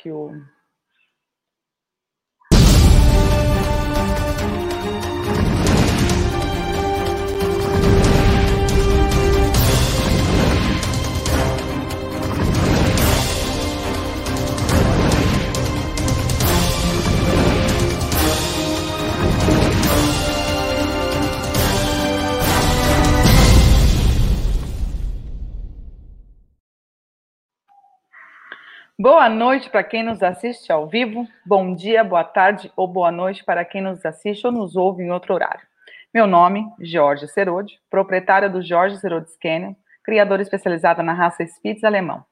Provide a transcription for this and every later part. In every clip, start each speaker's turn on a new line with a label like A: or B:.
A: aqui o. Boa noite para quem nos assiste ao vivo, bom dia, boa tarde ou boa noite para quem nos assiste ou nos ouve em outro horário. Meu nome, Jorge Serode, proprietária do Jorge Serode Scanner, criadora especializada na raça Spitz alemão.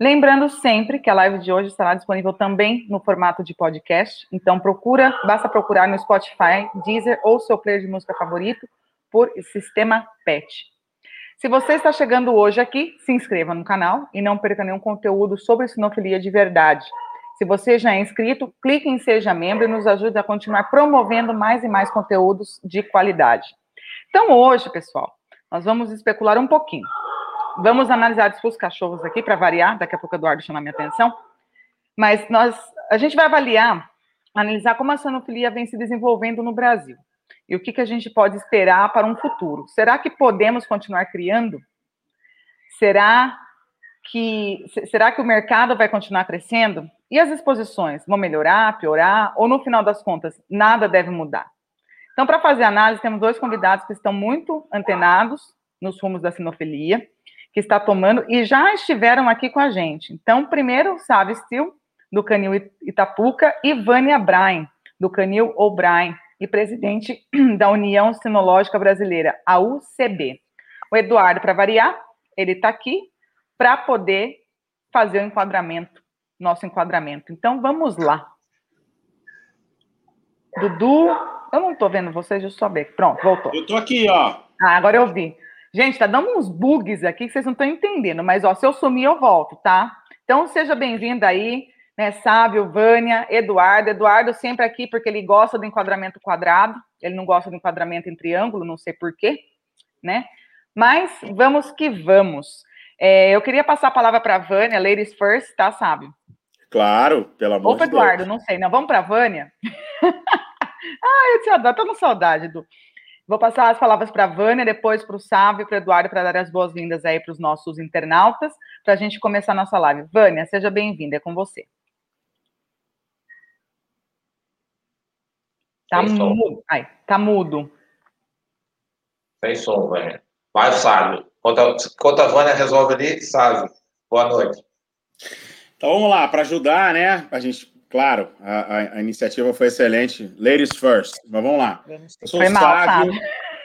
A: Lembrando sempre que a live de hoje estará disponível também no formato de podcast, então procura, basta procurar no Spotify, Deezer ou seu player de música favorito por Sistema PET. Se você está chegando hoje aqui, se inscreva no canal e não perca nenhum conteúdo sobre sinofilia de verdade. Se você já é inscrito, clique em Seja Membro e nos ajude a continuar promovendo mais e mais conteúdos de qualidade. Então, hoje, pessoal, nós vamos especular um pouquinho. Vamos analisar os cachorros aqui para variar, daqui a pouco o Eduardo chama minha atenção. Mas nós, a gente vai avaliar, analisar como a sinofilia vem se desenvolvendo no Brasil e o que, que a gente pode esperar para um futuro. Será que podemos continuar criando? Será que será que o mercado vai continuar crescendo? E as exposições vão melhorar, piorar ou no final das contas nada deve mudar? Então, para fazer análise, temos dois convidados que estão muito antenados nos rumos da sinofilia, que está tomando e já estiveram aqui com a gente. Então, primeiro, Sávio Stil, do Canil Itapuca, e Vânia Brain, do Canil O'Brien, e presidente da União Sinológica Brasileira, a UCB. O Eduardo, para variar, ele está aqui para poder fazer o enquadramento, nosso enquadramento. Então, vamos lá. Dudu, eu não estou vendo vocês, deixa eu só ver. Pronto, voltou.
B: Eu estou aqui, ó.
A: Ah, agora eu vi. Gente, tá dando uns bugs aqui que vocês não estão entendendo, mas ó, se eu sumir, eu volto, tá? Então, seja bem-vindo aí né? Sábio, Vânia, Eduardo. Eduardo sempre aqui porque ele gosta do enquadramento quadrado, ele não gosta do enquadramento em triângulo, não sei porquê, né? Mas vamos que vamos. É, eu queria passar a palavra para a Vânia, ladies first, tá, Sábio?
B: Claro, pelo amor
A: Opa, de Eduardo, Deus. não sei, não. Vamos para a Vânia? ah, eu te adoro, tô com saudade do. Vou passar as palavras para a Vânia, depois para o Sábio, para o Eduardo, para dar as boas-vindas aí para os nossos internautas, para a gente começar a nossa live. Vânia, seja bem-vinda, é com você. Tá Sem mudo. Som. Ai, tá mudo.
C: Sem som, Vânia. Vai, Sábio. Enquanto a, Vânia resolve ali, Sábio. Boa noite.
B: Então vamos lá, para ajudar, né? A gente, claro, a, a, a, iniciativa foi excelente. Ladies first. Mas vamos lá. Eu sou foi mal, Sábio,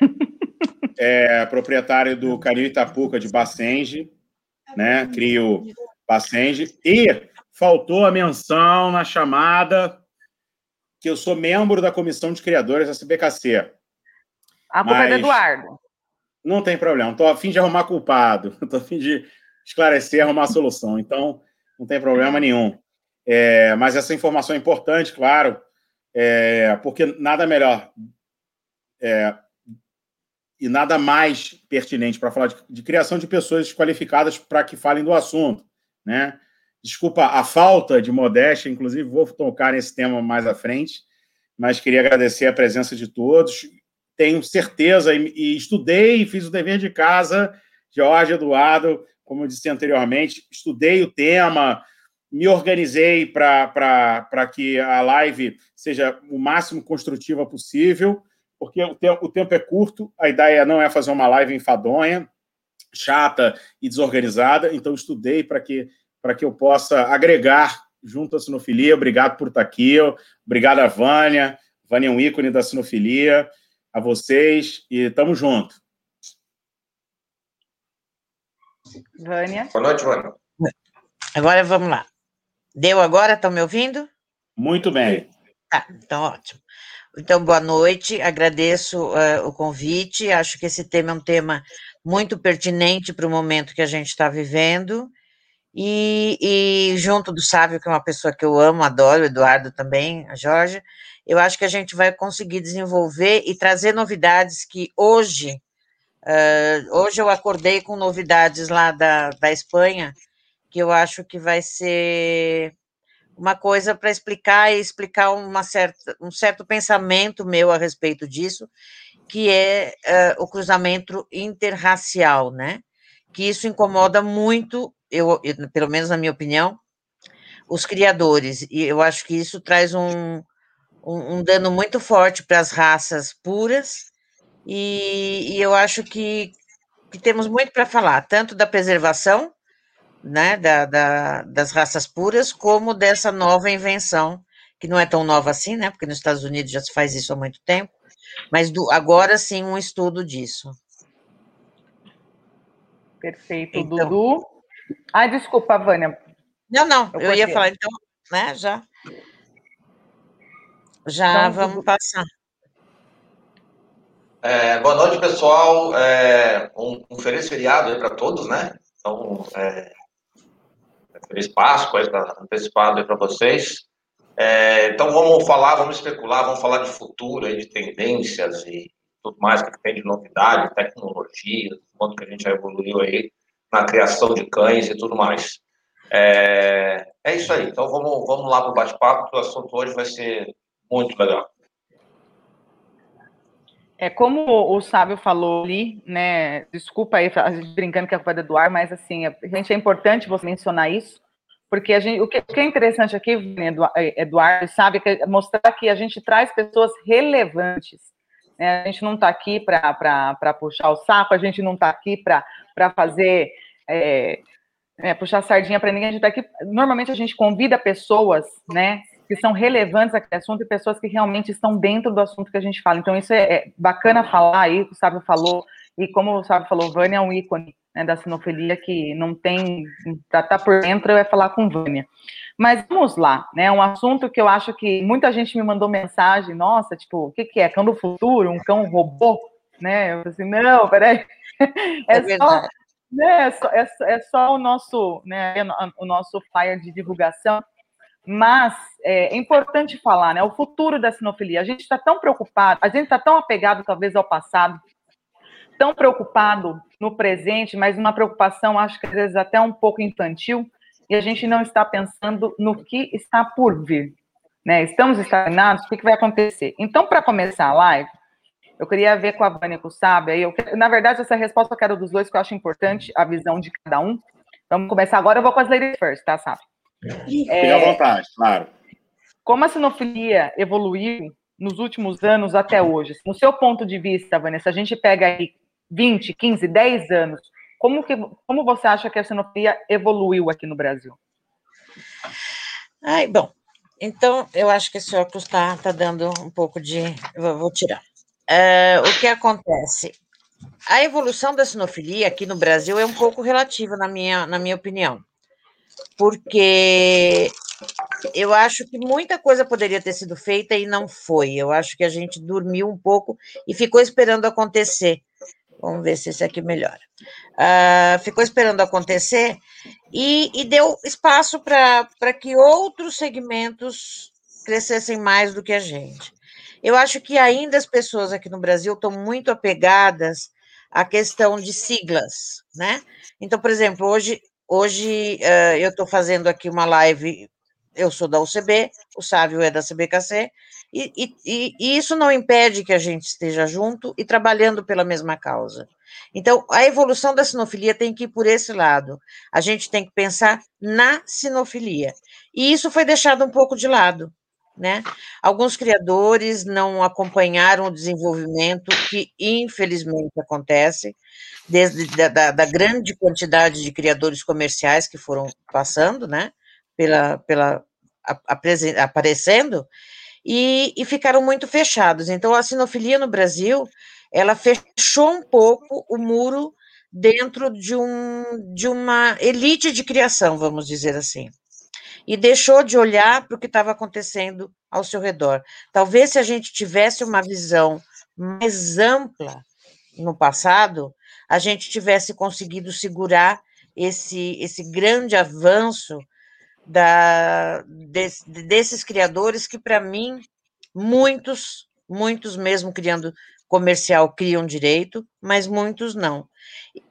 B: é, proprietário do Canil Itapuca de Bacenge, né? Crio Bacenge. E faltou a menção na chamada que eu sou membro da comissão de criadores da CBKC.
A: A culpa é do Eduardo.
B: Não tem problema. Estou a fim de arrumar culpado. Estou a fim de esclarecer, arrumar solução. Então, não tem problema nenhum. É, mas essa informação é importante, claro, é, porque nada melhor é, e nada mais pertinente para falar de, de, criação de pessoas qualificadas para que falem do assunto, né? Desculpa a falta de modéstia, inclusive vou tocar nesse tema mais à frente, mas queria agradecer a presença de todos. Tenho certeza, e, e estudei, fiz o dever de casa, Jorge Eduardo, como eu disse anteriormente, estudei o tema, me organizei para que a live seja o máximo construtiva possível, porque o tempo, o tempo é curto, a ideia não é fazer uma live enfadonha, chata e desorganizada, então estudei para que para que eu possa agregar junto à sinofilia. Obrigado por estar aqui. Obrigado a Vânia. Vânia é um ícone da sinofilia. A vocês e estamos junto.
A: Vânia.
C: Boa noite, Vânia.
D: Agora vamos lá. Deu agora? Estão me ouvindo?
B: Muito bem.
D: Tá, então ótimo. Então, boa noite, agradeço uh, o convite. Acho que esse tema é um tema muito pertinente para o momento que a gente está vivendo. E, e, junto do Sávio, que é uma pessoa que eu amo, adoro, o Eduardo também, a Jorge, eu acho que a gente vai conseguir desenvolver e trazer novidades que hoje, uh, hoje eu acordei com novidades lá da, da Espanha, que eu acho que vai ser uma coisa para explicar e explicar uma certa, um certo pensamento meu a respeito disso, que é uh, o cruzamento interracial, né? Que isso incomoda muito, eu, pelo menos na minha opinião, os criadores, e eu acho que isso traz um, um, um dano muito forte para as raças puras, e, e eu acho que, que temos muito para falar, tanto da preservação né, da, da, das raças puras, como dessa nova invenção, que não é tão nova assim, né, porque nos Estados Unidos já se faz isso há muito tempo, mas do, agora sim um estudo disso.
A: Perfeito, então, Dudu. Ah, desculpa, Vânia.
D: Não, não, eu, eu ia falar, então, né, já. Já então, vamos passar.
C: É, boa noite, pessoal. É, um, um feliz feriado aí para todos, né? Então, é, Feliz Páscoa, está antecipado aí para vocês. É, então vamos falar, vamos especular, vamos falar de futuro, aí, de tendências e tudo mais que tem de novidade, tecnologia, quanto que a gente já evoluiu aí na criação de cães e tudo mais. É, é isso aí. Então vamos, vamos lá para o bate-papo, o assunto hoje vai ser muito legal.
A: É como o Sábio falou ali, né? Desculpa aí, a gente brincando que é culpa do Eduardo, mas assim, a gente é importante você mencionar isso, porque a gente, o, que, o que é interessante aqui, Eduardo, sabe, é mostrar que a gente traz pessoas relevantes. Né? A gente não está aqui para puxar o saco, a gente não está aqui para fazer. É, é, puxar sardinha para ninguém, a gente está aqui. Normalmente a gente convida pessoas, né, que são relevantes àquele assunto e pessoas que realmente estão dentro do assunto que a gente fala. Então, isso é, é bacana falar aí, o Sábio falou, e como o Sábio falou, Vânia é um ícone né, da sinofilia que não tem, para estar tá por dentro, é falar com Vânia. Mas vamos lá, né, um assunto que eu acho que muita gente me mandou mensagem, nossa, tipo, o que, que é, cão do futuro, um cão robô? Né, eu falei assim, não, peraí, é, é só... Né, é, só, é, é só o nosso, né, o nosso flyer de divulgação, mas é, é, importante falar, né? O futuro da sinofilia. A gente está tão preocupado, a gente está tão apegado, talvez, ao passado, tão preocupado no presente, mas uma preocupação, acho que às vezes até um pouco infantil, e a gente não está pensando no que está por vir. Né? Estamos estagnados, o que, que vai acontecer? Então, para começar a live, eu queria ver com a Vânia e com o Sábio, eu, na verdade, essa resposta eu quero dos dois, que eu acho importante, a visão de cada um. Vamos começar agora, eu vou com as ladies first, tá, Sábio?
B: Fique é, à vontade, claro.
A: Como a sinofilia evoluiu nos últimos anos até hoje? No seu ponto de vista, Vanessa, a gente pega aí 20, 15, 10 anos, como, que, como você acha que a sinofilia evoluiu aqui no Brasil?
D: Ai, bom, então eu acho que esse óculos está tá dando um pouco de. Eu vou tirar. Uh, o que acontece? A evolução da sinofilia aqui no Brasil é um pouco relativa, na minha, na minha opinião porque eu acho que muita coisa poderia ter sido feita e não foi. Eu acho que a gente dormiu um pouco e ficou esperando acontecer. Vamos ver se esse aqui melhora. Uh, ficou esperando acontecer e, e deu espaço para que outros segmentos crescessem mais do que a gente. Eu acho que ainda as pessoas aqui no Brasil estão muito apegadas à questão de siglas, né? Então, por exemplo, hoje Hoje uh, eu estou fazendo aqui uma live, eu sou da UCB, o Sávio é da CBKC, e, e, e, isso não impede que a gente esteja junto e trabalhando pela mesma causa. Então, a evolução da sinofilia tem que ir por esse lado. A gente tem que pensar na sinofilia. E isso foi deixado um pouco de lado. Né? Alguns criadores não acompanharam o desenvolvimento que, infelizmente, acontece, desde da, da, da, grande quantidade de criadores comerciais que foram passando, né, pela, pela aparecendo, e, e ficaram muito fechados. Então, a sinofilia no Brasil, ela fechou um pouco o muro dentro de, um, de uma elite de criação, vamos dizer assim e deixou de olhar para o que estava acontecendo ao seu redor. Talvez se a gente tivesse uma visão mais ampla no passado, a gente tivesse conseguido segurar esse, esse grande avanço da, des, desses criadores que, para mim, muitos, muitos mesmo criando comercial criam direito, mas muitos não.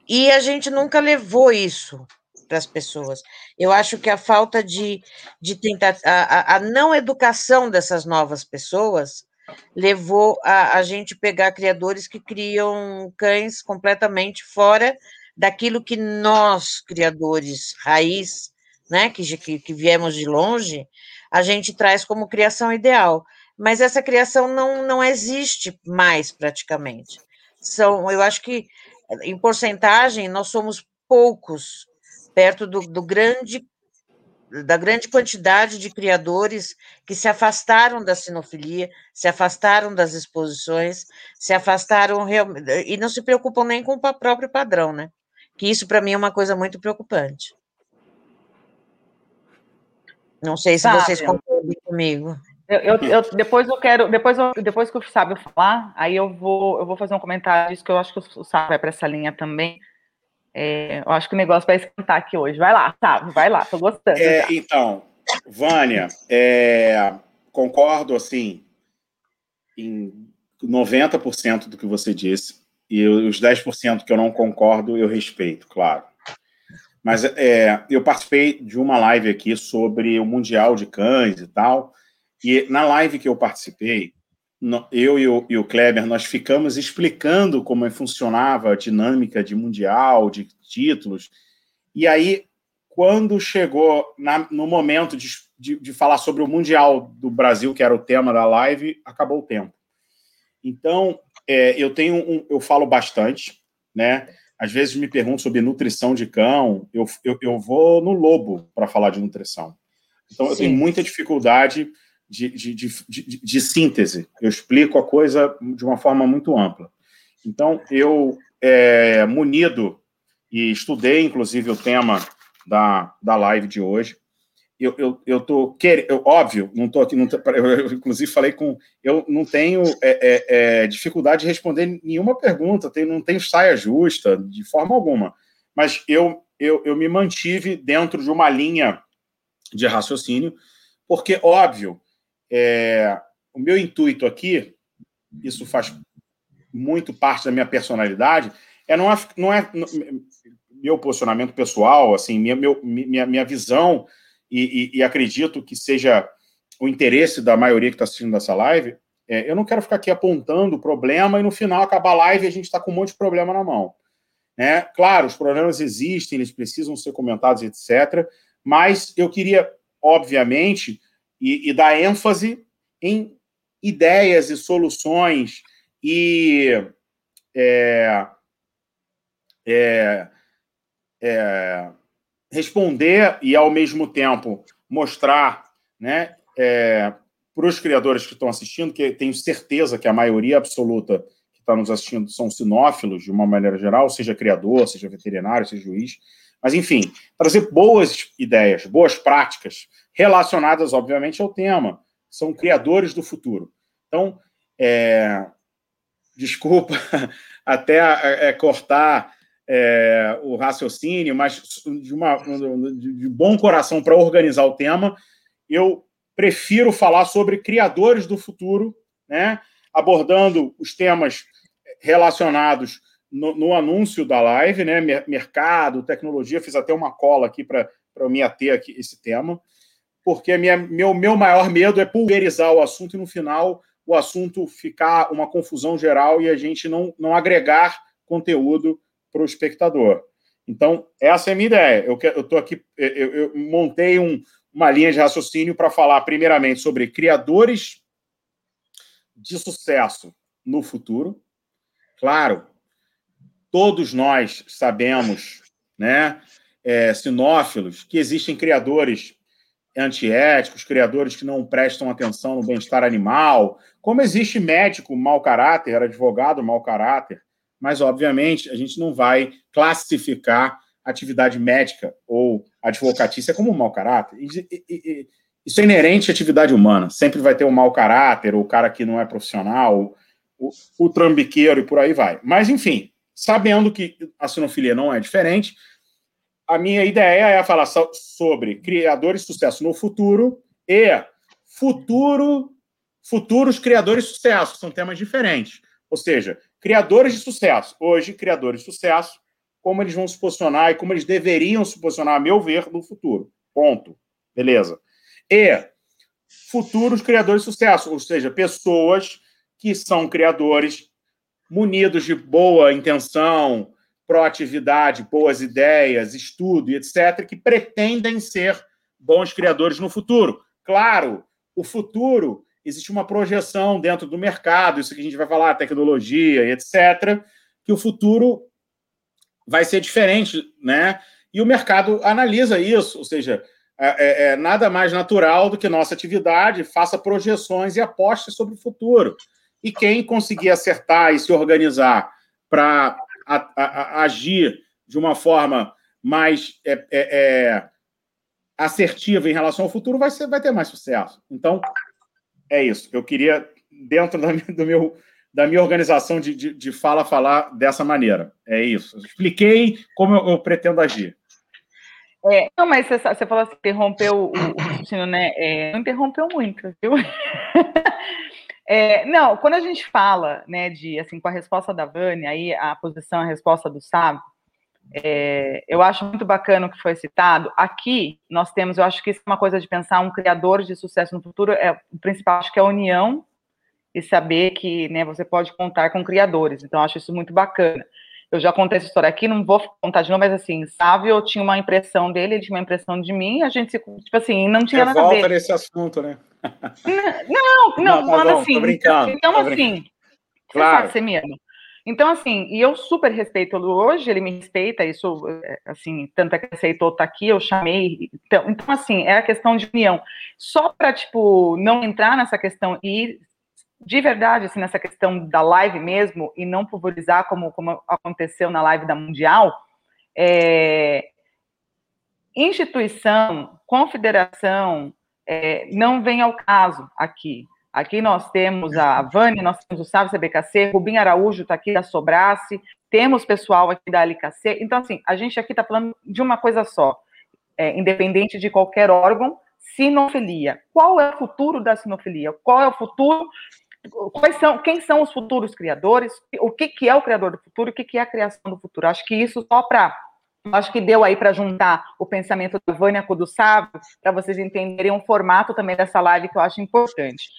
D: E a gente nunca levou isso para as pessoas. Eu acho que a falta de, de tentar, a, a não educação dessas novas pessoas levou a, a gente pegar criadores que criam cães completamente fora daquilo que nós, criadores raiz, né, que, que, que viemos de longe, a gente traz como criação ideal. Mas essa criação não, não existe mais praticamente. São, eu acho que em porcentagem nós somos poucos perto do, do grande da grande quantidade de criadores que se afastaram da sinofilia, se afastaram das exposições, se afastaram e não se preocupam nem com o próprio padrão, né? Que isso para mim é uma coisa muito preocupante. Não sei se vocês concordam comigo.
A: Eu, eu, eu, depois eu quero, depois, eu, depois que o Sábio falar, aí eu vou, eu vou fazer um comentário disso que eu acho que o Sábio vai para essa linha também. É, eu acho que o negócio vai esquentar aqui hoje. Vai lá, Sábio, vai lá, tô gostando.
B: É, então, Vânia, é, concordo assim em 90% do que você disse. E os 10% que eu não concordo, eu respeito, claro. Mas é, eu participei de uma live aqui sobre o Mundial de Cães e tal. E na live que eu participei, eu e o, e o Kleber, nós ficamos explicando como funcionava a dinâmica de Mundial, de títulos. E aí, quando chegou na, no momento de, de, de, falar sobre o Mundial do Brasil, que era o tema da live, acabou o tempo. Então, é, eu tenho um, eu falo bastante, né? às vezes me perguntam sobre nutrição de cão, eu, eu, eu vou no lobo para falar de nutrição. Então, Sim. eu tenho muita dificuldade de, de, de, de, síntese. Eu explico a coisa de uma forma muito ampla. Então, eu, é, munido, e estudei, inclusive, o tema da, da live de hoje, eu, eu, eu tô querendo, óbvio, não tô aqui, não eu, inclusive falei com, eu não tenho é, é, é, dificuldade de responder nenhuma pergunta, tenho, não tenho saia justa, de forma alguma, mas eu, eu, eu me mantive dentro de uma linha de raciocínio, porque, óbvio, é, o meu intuito aqui, isso faz muito parte da minha personalidade, é não é, não é meu posicionamento pessoal, assim, minha, meu, minha, minha visão e, e, e acredito que seja o interesse da maioria que está assistindo essa live, é, eu não quero ficar aqui apontando o problema e no final acabar a live e a gente está com um monte de problema na mão. Né? Claro, os problemas existem, eles precisam ser comentados, etc. Mas eu queria, obviamente, e, e dar ênfase em ideias e soluções e é, é, é, responder e, ao mesmo tempo, mostrar né, é, para os criadores que estão assistindo, que tenho certeza que a maioria absoluta que está nos assistindo são sinófilos, de uma maneira geral, seja criador, seja veterinário, seja juiz, mas, enfim, trazer boas ideias, boas práticas, relacionadas, obviamente, ao tema. São criadores do futuro. Então, é, desculpa até é, cortar é, o raciocínio, mas de, uma, de bom coração para organizar o tema, eu prefiro falar sobre criadores do futuro, né, abordando os temas relacionados no, no anúncio da live, né, mercado, tecnologia, fiz até uma cola aqui para me ater aqui esse tema, porque minha, meu, meu maior medo é pulverizar o assunto e no final o assunto ficar uma confusão geral e a gente não, não agregar conteúdo para o espectador. Então, essa é a minha ideia. Eu estou aqui, eu, eu montei um, uma linha de raciocínio para falar, primeiramente, sobre criadores de sucesso no futuro. Claro, todos nós sabemos, né, é, sinófilos, que existem criadores antiéticos, criadores que não prestam atenção no bem-estar animal, como existe médico mau caráter, advogado mau caráter, mas, obviamente, a gente não vai classificar atividade médica ou advocatícia como mau caráter. Isso é inerente à atividade humana. Sempre vai ter um mau caráter, o cara que não é profissional, o, o trambiqueiro e por aí vai. Mas, enfim, sabendo que a sinofilia não é diferente, a minha ideia é falar sobre criadores de sucesso no futuro e futuro, futuros criadores de sucesso, são temas diferentes. Ou seja, criadores de sucesso. Hoje, criadores de sucesso como eles vão se posicionar e como eles deveriam se posicionar, a meu ver, no futuro. Ponto. Beleza. E futuros criadores de sucesso, ou seja, pessoas que são criadores munidos de boa intenção, proatividade, boas ideias, estudo e etc., que pretendem ser bons criadores no futuro. Claro, o futuro existe uma projeção dentro do mercado, isso que a gente vai falar, tecnologia e etc., que o futuro vai ser diferente, né? E o mercado analisa isso, ou seja, é, é, é nada mais natural do que nossa atividade faça projeções e aposte sobre o futuro. E quem conseguir acertar e se organizar para agir de uma forma mais é, é, é, assertiva em relação ao futuro vai, ser, vai ter mais sucesso. Então, é isso. Eu queria, dentro da, do meu, da minha organização de, de, de fala, falar dessa maneira. É isso. expliquei como eu, eu pretendo agir.
A: É, não, mas você, você falou assim, interrompeu o, o né? É, não interrompeu muito, viu? É, não, quando a gente fala, né, de, assim, com a resposta da Vânia, aí a posição, a resposta do Sábio, é, eu acho muito bacana o que foi citado. Aqui, nós temos, eu acho que isso é uma coisa de pensar um criador de sucesso no futuro, é, o principal, acho que é a união e saber que, né, você pode contar com criadores. Então, acho isso muito bacana. Eu já contei essa história aqui, não vou contar de novo, mas assim, sabe, eu tinha uma impressão dele, ele tinha uma impressão de mim, a gente, tipo assim, não tinha nada a ver.
B: volta nesse assunto, né?
A: Não, não, não, não assim. Brincando, então, assim, claro. você sabe, mesmo. Então, assim, e eu super respeito ele hoje, ele me respeita, isso, é, assim, tanto é que aceitou estar tá aqui, eu chamei. Então, então, assim, é a questão de união. Só para, tipo, não entrar nessa questão e de verdade, assim, nessa questão da live mesmo, e não pulverizar como, como aconteceu na live da Mundial, é, instituição, confederação, é, não vem ao caso aqui. Aqui nós temos a Vânia, nós temos o Sávio CBKC, Rubim Araújo está aqui da Sobrace, temos pessoal aqui da LKC. Então, assim, a gente aqui está falando de uma coisa só, é, independente de qualquer órgão, sinofilia. Qual é o futuro da sinofilia? Qual é o futuro quais são, quem são os futuros criadores, o que, que é o criador do futuro, o que, que é a criação do futuro. Acho que isso só para. Acho que deu aí para juntar o pensamento da Vânia com o do Sábio, para vocês entenderem o formato também dessa live que eu acho importante.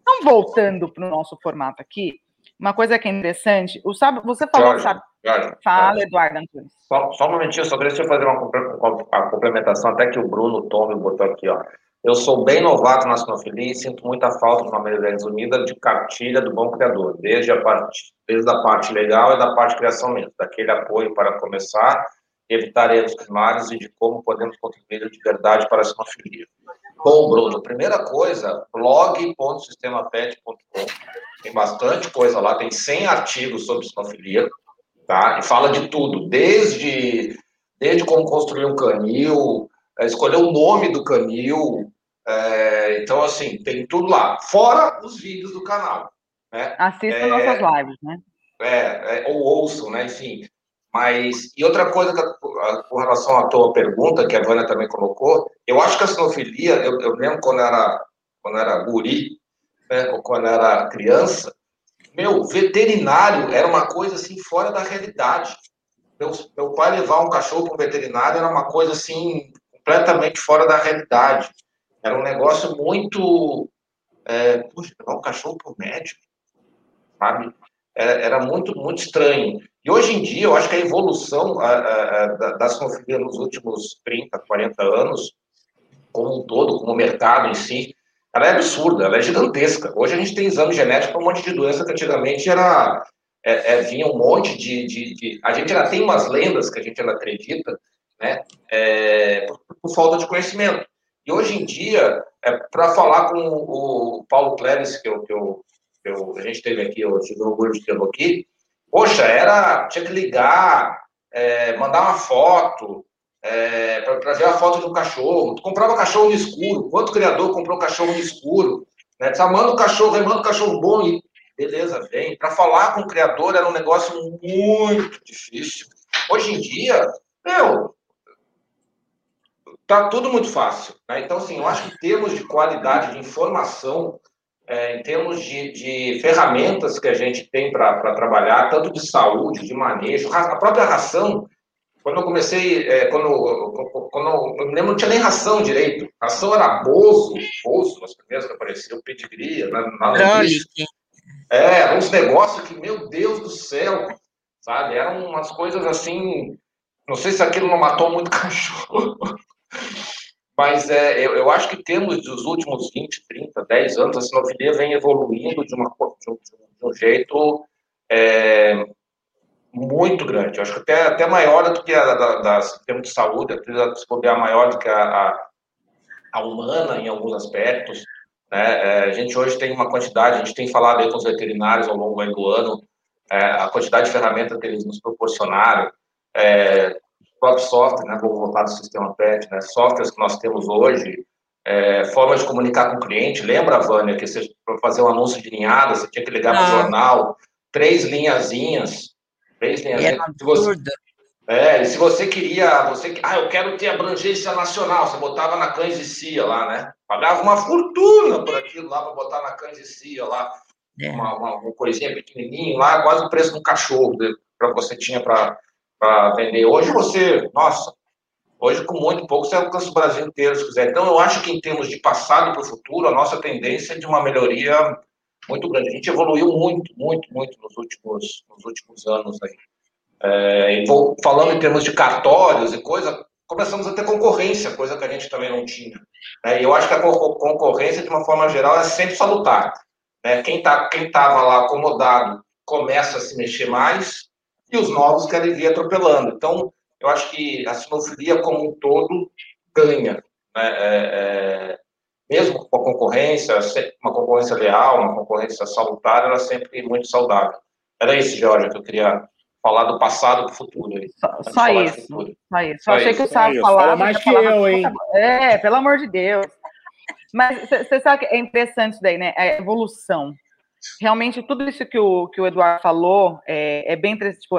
A: Então, voltando para o nosso formato aqui, uma coisa que é interessante, o Sábio, você falou, Jorge, sabe? Jorge, Fala, Jorge. Eduardo Antunes.
C: Só, só, um momentinho, só deixa eu fazer uma, uma complementação, até que o Bruno Tome botou aqui, ó. Eu sou bem novato na sinofilia e sinto muita falta, de uma maneira resumida, de cartilha do bom criador, desde a parte, desde a parte legal e da parte de criação mesmo, daquele apoio para começar, evitar erros primários e de como podemos contribuir de verdade para a sinofilia. Bom, Bruno, primeira coisa, blog.sistemapet.com, tem bastante coisa lá, tem 100 artigos sobre sinofilia, tá? E fala de tudo, desde, desde como construir um canil, é, escolher o nome do canil. É, então, assim, tem tudo lá. Fora os vídeos do canal. Né?
A: Assistam é, nossas lives, né?
C: É, é, ou ouçam, né? Enfim. Mas, e outra coisa, que, com relação à tua pergunta, que a Vânia também colocou, eu acho que a sinofilia, eu, eu lembro quando era, quando era guri, né, ou quando era criança, meu, veterinário era uma coisa assim fora da realidade. Meu, meu pai levar um cachorro para um veterinário era uma coisa assim completamente fora da realidade. Era um negócio muito. É, puxa, levar um cachorro para o médico, sabe? Era, era, muito, muito estranho. E hoje em dia, eu acho que a evolução a, a, a, da sinofilia nos últimos 30, 40 anos, como um todo, como o mercado em si, ela é absurda, ela é gigantesca. Hoje a gente tem exame genético para um monte de doença que antigamente era, é, é, vinha um monte de, de, de, A gente ainda tem umas lendas que a gente ainda acredita, né? É, por, por, falta de conhecimento. E hoje em dia, é, para falar com o, Paulo Cleves, que, eu, que, eu, que eu, a gente teve aqui, eu tive o orgulho de tê-lo aqui, poxa, era, tinha que ligar, é, mandar uma foto, é, para ver a foto do cachorro. Tu comprava cachorro no escuro. Quanto criador comprou cachorro no escuro? Né? Tu manda o cachorro, manda o cachorro bom e beleza, vem. Para falar com o criador era um negócio muito difícil. Hoje em dia, meu, Tá tudo muito fácil. Né? Então, assim, eu acho que em termos de qualidade de informação, é, em termos de, de, ferramentas que a gente tem para trabalhar, tanto de saúde, de manejo, a própria ração, quando eu comecei, é, quando, quando eu me lembro, não tinha nem ração direito. Ração era bozo, bozo, as primeiras que apareciam, pedigree, na, na É, uns negócios que, meu Deus do céu, sabe? Eram umas coisas assim. Não sei se aquilo não matou muito cachorro. Mas é, eu, eu acho que temos dos últimos 20, 30, 10 anos, a sinofilia vem evoluindo de, uma, de, um, de um jeito é, muito grande. Eu acho que até, até maior do que a da, das, em termos de saúde, até se puder maior do que a, a, a, humana em alguns aspectos. Né? É, a gente hoje tem uma quantidade, a gente tem falado aí com os veterinários ao longo do ano, é, a quantidade de ferramentas que eles nos proporcionaram, é, o próprio software, né, vou voltar do sistema PET, né, softwares que nós temos hoje, é, formas de comunicar com o cliente. Lembra, Vânia, que para fazer um anúncio de linhada, você tinha que ligar ah. para o jornal, três linhazinhas, três linhazinhas. É, se você, é, e se você queria, você, ah, eu quero ter abrangência nacional, você botava na cães e cia lá, né? Pagava uma fortuna por aquilo lá para botar na cães e cia lá, é. uma, uma, uma coisinha pequenininha lá, quase o preço de um cachorro para você tinha para vender. Hoje você, nossa, Hoje, com muito pouco, você alcança o Brasil inteiro, se quiser. Então, eu acho que, em termos de passado para o futuro, a nossa tendência é de uma melhoria muito grande. A gente evoluiu muito, muito, muito nos últimos, nos últimos anos. Aí. É, vou, falando em termos de cartórios e coisa, começamos a ter concorrência, coisa que a gente também não tinha. É, eu acho que a concorrência, de uma forma geral, é sempre salutar. Né? Quem tá, estava lá acomodado começa a se mexer mais e os novos querem vir atropelando. Então, eu acho que a sinofilia como um todo ganha. Né? É, é, mesmo com a concorrência, uma concorrência leal, uma concorrência salutar, ela é sempre muito saudável. Era isso, Jorge, que eu queria falar do passado e do futuro.
A: Só, só isso, só isso. Só achei isso. que o Sábio falava...
B: mais que eu, hein?
A: É, pelo amor de Deus. Mas você sabe que é interessante isso daí, né? A evolução. Realmente, tudo isso que o, que o Eduardo falou é, é bem. Tipo,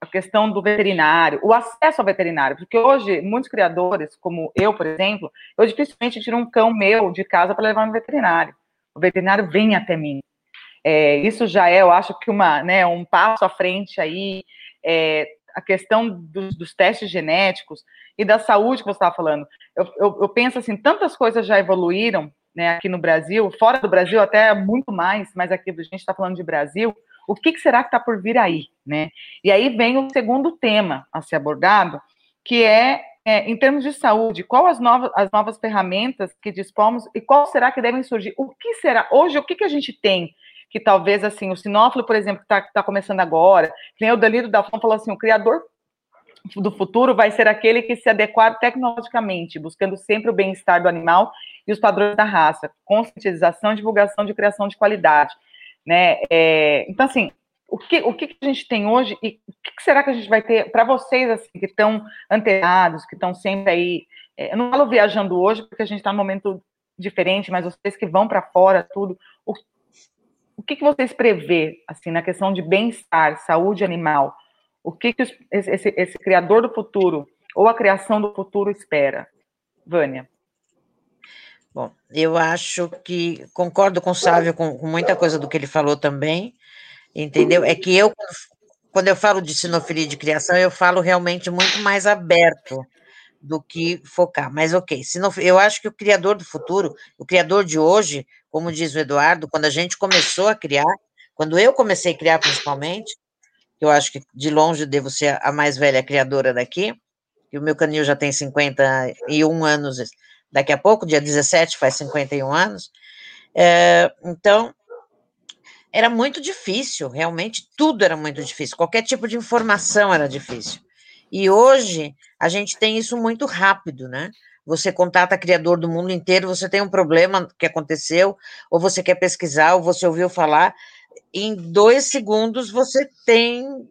A: a questão do veterinário, o acesso ao veterinário, porque hoje muitos criadores, como eu, por exemplo, eu dificilmente tiro um cão meu de casa para levar no veterinário. O veterinário vem até mim. É, isso já é, eu acho que uma, né, um passo à frente aí, é, a questão dos, dos, testes genéticos e da saúde que você estava falando. Eu, eu, eu, penso assim, tantas coisas já evoluíram né, aqui no Brasil, fora do Brasil até muito mais, mas aqui a gente está falando de Brasil, o que, que será que está por vir aí, né? E aí vem o segundo tema a ser abordado, que é, é em termos de saúde, qual as novas, as novas ferramentas que dispomos e qual será que devem surgir? O que será? Hoje, o que, que a gente tem que talvez, assim, o sinófilo, por exemplo, que está tá começando agora, que nem o Delírio da Fome falou assim, o criador do futuro vai ser aquele que se adequar tecnologicamente, buscando sempre o bem-estar do animal e os padrões da raça, conscientização, divulgação de criação de qualidade né? É, então, assim, o que, o que a gente tem hoje e o que será que a gente vai ter para vocês, assim, que estão antenados, que estão sempre aí, é, eu não falo viajando hoje, porque a gente está num momento diferente, mas vocês que vão para fora, tudo, o, o que, que vocês prevê, assim, na questão de bem-estar, saúde animal, o que, que os, esse, esse criador do futuro, ou a criação do futuro espera? Vânia.
D: Bom, eu acho que concordo com o Sávio com, com, muita coisa do que ele falou também, entendeu? É que eu, quando eu falo de sinofilia de criação, eu falo realmente muito mais aberto do que focar. Mas ok, sinof... eu acho que o criador do futuro, o criador de hoje, como diz o Eduardo, quando a gente começou a criar, quando eu comecei a criar principalmente, eu acho que de longe devo ser a mais velha criadora daqui, e o meu canil já tem 51 anos daqui a pouco, dia 17, faz 51 anos. É, então, era muito difícil, realmente, tudo era muito difícil, qualquer tipo de informação era difícil. E hoje, a gente tem isso muito rápido, né? Você contata criador do mundo inteiro, você tem um problema que aconteceu, ou você quer pesquisar, ou você ouviu falar, em dois segundos você tem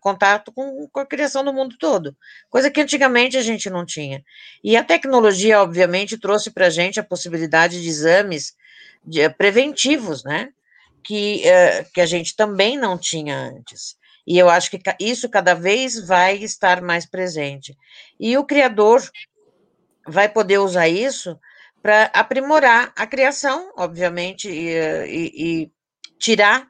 D: contato com, com a criação do mundo todo, coisa que antigamente a gente não tinha. E a tecnologia, obviamente, trouxe para a gente a possibilidade de exames de, eh, preventivos, né? Que, uh, que a gente também não tinha antes. E eu acho que isso cada vez vai estar mais presente. E o criador vai poder usar isso para aprimorar a criação, obviamente, e, e, e tirar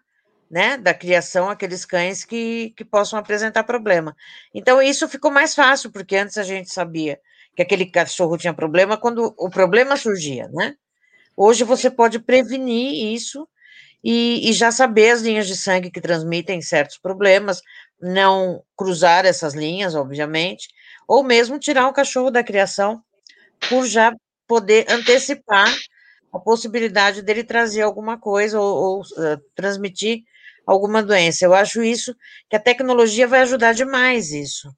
D: né, da criação aqueles cães que, que possam apresentar problema. Então, isso ficou mais fácil, porque antes a gente sabia que aquele cachorro tinha problema quando o problema surgia, né? Hoje você pode prevenir isso e, e, já saber as linhas de sangue que transmitem certos problemas, não cruzar essas linhas, obviamente, ou mesmo tirar o cachorro da criação por já poder antecipar a possibilidade dele trazer alguma coisa ou, ou uh, transmitir alguma doença. Eu acho isso que a tecnologia vai ajudar demais isso.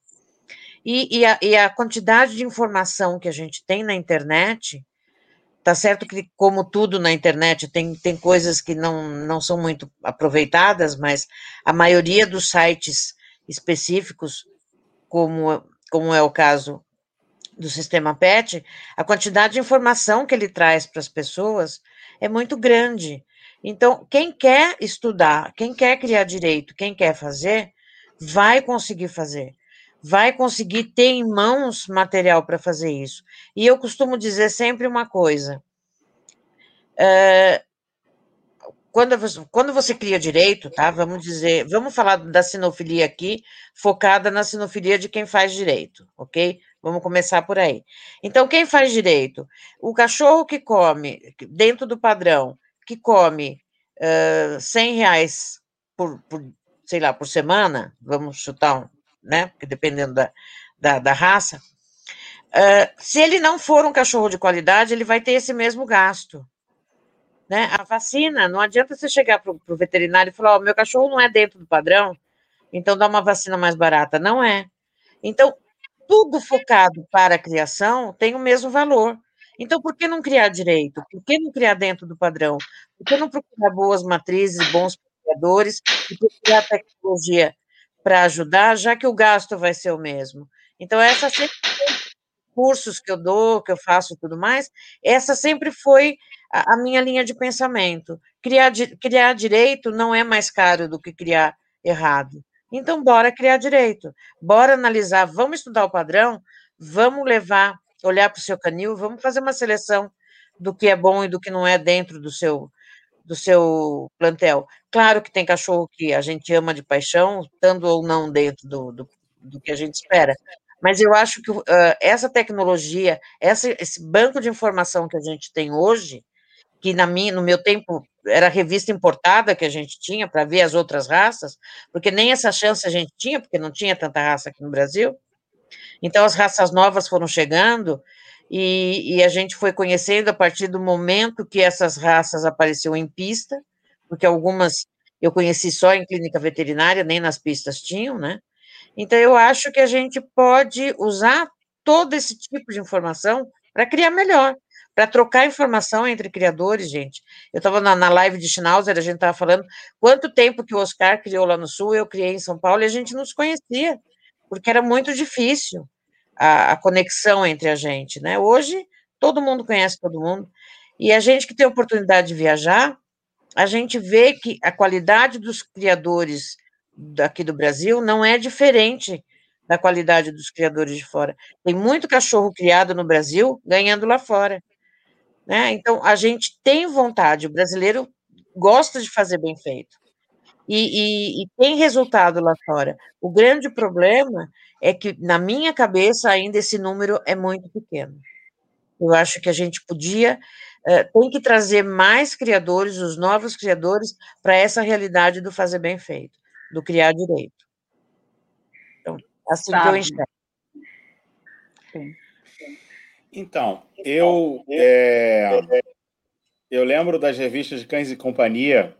D: E, e, a, e a quantidade de informação que a gente tem na internet, tá certo que, como tudo na internet, tem, tem coisas que não, não são muito aproveitadas, mas a maioria dos sites específicos, como, como é o caso do sistema PET, a quantidade de informação que ele traz para as pessoas é muito grande. Então, quem quer estudar, quem quer criar direito, quem quer fazer, vai conseguir fazer vai conseguir ter em mãos material para fazer isso. E eu costumo dizer sempre uma coisa: é, quando, você, quando você cria direito, tá? Vamos dizer, vamos falar da sinofilia aqui, focada na sinofilia de quem faz direito, ok? Vamos começar por aí. Então, quem faz direito? O cachorro que come, dentro do padrão, que come uh, 100 reais por, por, sei lá, por semana, vamos chutar um, né? Porque dependendo da, da, da raça. Uh, se ele não for um cachorro de qualidade, ele vai ter esse mesmo gasto. Né? A vacina, não adianta você chegar para o veterinário e falar: oh, meu cachorro não é dentro do padrão, então dá uma vacina mais barata. Não é. Então, tudo focado para a criação tem o mesmo valor. Então, por que não criar direito? Por que não criar dentro do padrão? Por que não procurar boas matrizes, bons criadores e procurar tecnologia para ajudar, já que o gasto vai ser o mesmo. Então, essa sempre cursos que eu dou, que eu faço e tudo mais, essa sempre foi a, minha linha de pensamento. Criar, criar direito não é mais caro do que criar errado. Então, bora criar direito, bora analisar, vamos estudar o padrão, vamos levar, olhar para o seu canil, vamos fazer uma seleção do que é bom e do que não é dentro do seu do seu plantel. Claro que tem cachorro que a gente ama de paixão, estando ou não dentro do, do, do que a gente espera. Mas eu acho que uh, essa tecnologia, essa, esse banco de informação que a gente tem hoje, que na minha, no meu tempo era revista importada que a gente tinha para ver as outras raças, porque nem essa chance a gente tinha, porque não tinha tanta raça aqui no Brasil. Então as raças novas foram chegando e, e, a gente foi conhecendo a partir do momento que essas raças apareceram em pista, porque algumas eu conheci só em clínica veterinária, nem nas pistas tinham, né? Então, eu acho que a gente pode usar todo esse tipo de informação para criar melhor, para trocar informação entre criadores, gente. Eu estava na, na, live de Schnauzer, a gente estava falando quanto tempo que o Oscar criou lá no Sul, eu criei em São Paulo, e a gente não se conhecia, porque era muito difícil a, a conexão entre a gente, né? Hoje, todo mundo conhece todo mundo, e a gente que tem a oportunidade de viajar, a gente vê que a qualidade dos criadores daqui do Brasil não é diferente da qualidade dos criadores de fora. Tem muito cachorro criado no Brasil ganhando lá fora. Né? Então, a gente tem vontade, o brasileiro gosta de fazer bem feito. E, e, e, tem resultado lá fora. O grande problema é que, na minha cabeça, ainda esse número é muito pequeno. Eu acho que a gente podia, uh, tem que trazer mais criadores, os novos criadores, para essa realidade do fazer bem feito, do criar direito. Então, assim Sabe. que eu enxergo.
B: Então, eu, é, eu lembro das revistas de Cães e Companhia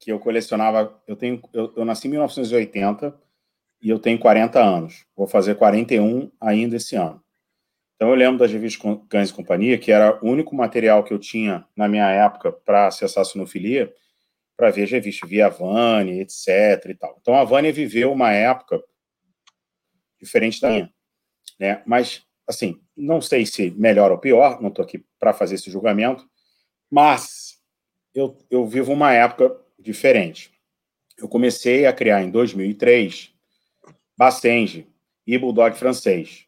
B: que eu colecionava. Eu tenho, eu, eu, nasci em 1980 e eu tenho 40 anos. Vou fazer 41 ainda esse ano. Então eu lembro das revistas Cães e Companhia, que era o único material que eu tinha na minha época para acessar a sinofilia, para ver as revistas, via Vânia, etc. e tal. Então a Vânia viveu uma época diferente da minha, né? Mas assim, não sei se melhor ou pior, não estou aqui para fazer esse julgamento, mas eu, eu vivo uma época diferente. Eu comecei a criar em 2003 Bassenge e Bulldog francês.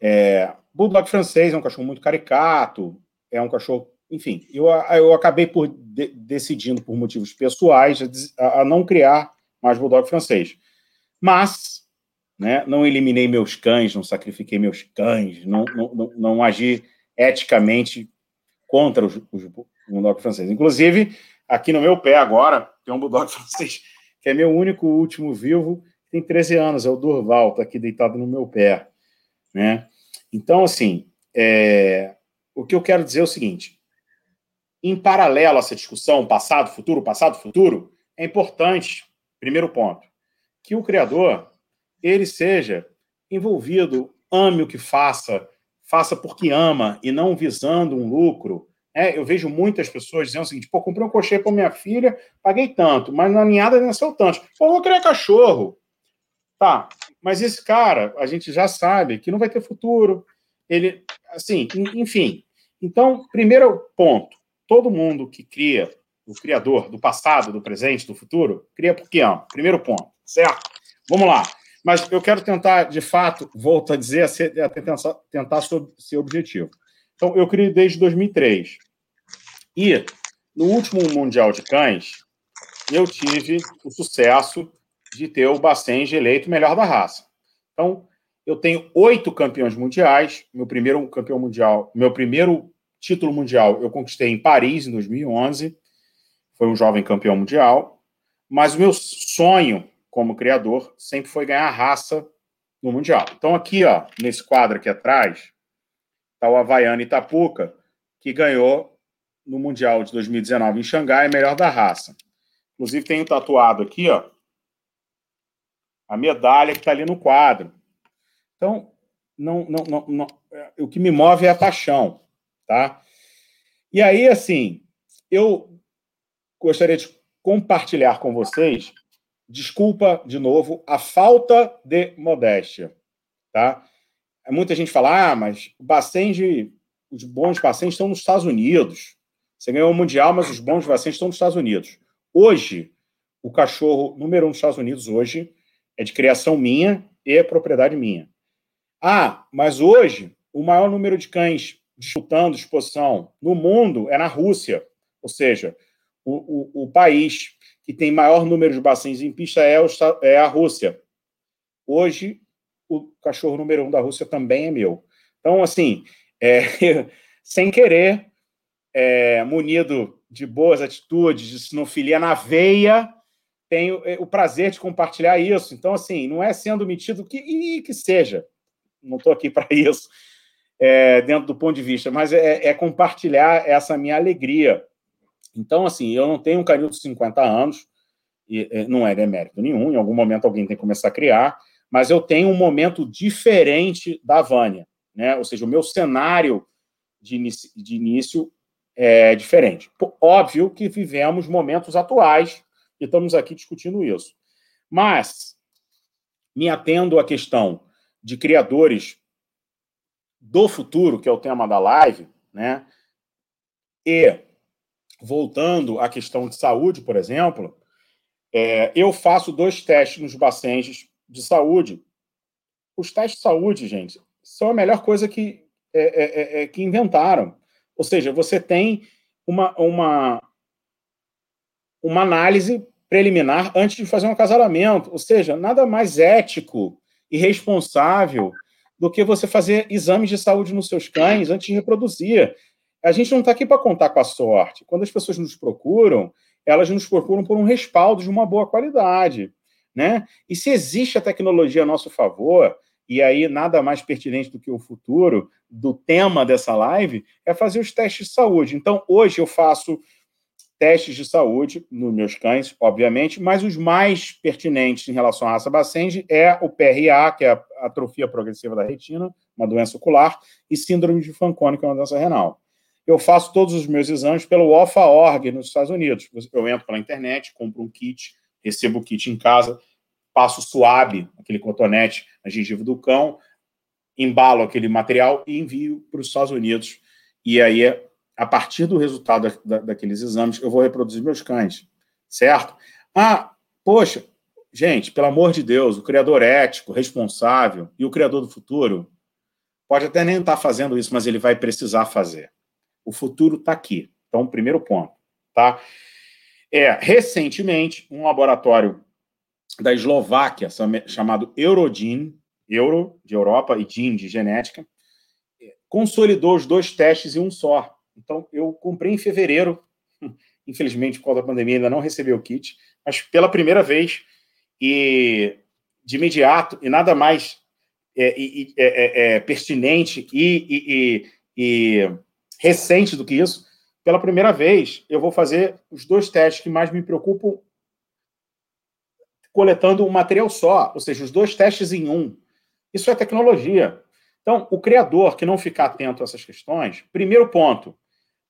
B: É, Bulldog francês é um cachorro muito caricato, é um cachorro enfim, eu, eu acabei por de, decidindo, por motivos pessoais, a, a, não criar mais bulldog francês. Mas, né, não eliminei meus cães, não sacrifiquei meus cães, não, não, não, não agi eticamente contra os, os bulldog franceses. Inclusive, aqui no meu pé agora, tem um bulldog francês que é meu único último vivo, tem 13 anos, é o Durval, está aqui deitado no meu pé. Né? Então, assim, é, o que eu quero dizer é o seguinte: em paralelo a essa discussão, passado, futuro, passado, futuro, é importante, primeiro ponto, que o criador ele seja envolvido, ame o que faça, faça porque ama e não visando um lucro. É, eu vejo muitas pessoas dizendo o seguinte: pô, comprei um cocheiro para minha filha, paguei tanto, mas na ninhada nasceu tanto. Pô, vou criar cachorro. Tá, mas esse cara, a gente já sabe que não vai ter futuro. Ele, assim, enfim. Então, primeiro ponto: todo mundo que cria, o criador do passado, do presente, do futuro, cria porque ama. Primeiro ponto, certo? Vamos lá. Mas eu quero tentar, de fato, volto a dizer, a, ser, a tentar, tentar ser objetivo. Então, eu criei desde 2003. E, no último Mundial de Cães, eu tive o sucesso de ter o Bacenge eleito melhor da raça. Então, eu tenho oito campeões mundiais. Meu primeiro campeão mundial, meu primeiro título mundial eu conquistei em Paris, em 2011. Foi um jovem campeão mundial. Mas o meu sonho como criador sempre foi ganhar raça no Mundial. Então, aqui, ó, nesse quadro aqui atrás, está o Havaiano Itapuca, que ganhou no Mundial de 2019 em Xangai, melhor da raça. Inclusive, tenho tatuado aqui, ó, a medalha que está ali no quadro. Então, não, não, não, não, o que me move é a paixão, tá? E aí, assim, eu gostaria de compartilhar com vocês, desculpa de novo, a falta de modéstia, tá? Muita gente fala, ah, mas o Bacenge, os bons pacientes estão nos Estados Unidos. Você ganhou o Mundial, mas os bons pacientes estão nos Estados Unidos. Hoje, o cachorro número um dos Estados Unidos hoje é de criação minha e é propriedade minha. Ah, mas hoje o maior número de cães disputando exposição no mundo é na Rússia, ou seja, o, o, o país que tem maior número de bacinas em pista é, o, é a Rússia. Hoje, o cachorro número um da Rússia também é meu. Então, assim, é, sem querer, é, munido de boas atitudes, de sinofilia na veia, tenho eh, o prazer de compartilhar isso. Então, assim, não é sendo metido que, que seja, não estou aqui para isso, é, dentro do ponto de vista, mas é, é, compartilhar essa minha alegria. Então, assim, eu não tenho um canil de 50 anos, e é, não é demérito nenhum, em algum momento alguém tem que começar a criar, mas eu tenho um momento diferente da Vânia, né? Ou seja, o meu cenário de de início é diferente. Óbvio que vivemos momentos atuais e estamos aqui discutindo isso. Mas, me atendo à questão de criadores do futuro, que é o tema da live, né? E voltando à questão de saúde, por exemplo, é, eu faço dois testes nos pacientes de saúde. Os testes de saúde, gente, são a melhor coisa que, é, é, é, é que inventaram. Ou seja, você tem uma, uma, uma análise preliminar antes de fazer um acasalamento. Ou seja, nada mais ético e responsável do que você fazer exames de saúde nos seus cães antes de reproduzir. A gente não está aqui para contar com a sorte. Quando as pessoas nos procuram, elas nos procuram por um respaldo de uma boa qualidade. Né? E se existe a tecnologia a nosso favor, e aí nada mais pertinente do que o futuro do tema dessa live, é fazer os testes de saúde. Então, hoje eu faço testes de saúde nos meus cães, obviamente, mas os mais pertinentes em relação à raça Bassenge é o PRA, que é a atrofia progressiva da retina, uma doença ocular, e síndrome de Fanconi, que é uma doença renal. Eu faço todos os meus exames pelo OFA.org nos Estados Unidos. Eu entro pela internet, compro um kit, recebo o kit em casa, passo suave, aquele cotonete na gengiva do cão, embalo aquele material e envio para os Estados Unidos. E aí a partir do resultado da, daqueles exames, eu vou reproduzir meus cães, certo? Ah, poxa, gente, pelo amor de Deus, o criador ético, responsável e o criador do futuro pode até nem estar fazendo isso, mas ele vai precisar fazer. O futuro está aqui. Então, primeiro ponto, tá? É, recentemente, um laboratório da Eslováquia, chamado Eurodin, Euro de Europa e DIN de genética, consolidou os dois testes em um só. Então, eu comprei em fevereiro, infelizmente, por causa da pandemia, ainda não recebi o kit, mas pela primeira vez, e de imediato, e nada mais é, é, é, é pertinente e, e, e recente do que isso, pela primeira vez, eu vou fazer os dois testes que mais me preocupam coletando um material só, ou seja, os dois testes em um. Isso é tecnologia. Então, o criador que não ficar atento a essas questões, primeiro ponto,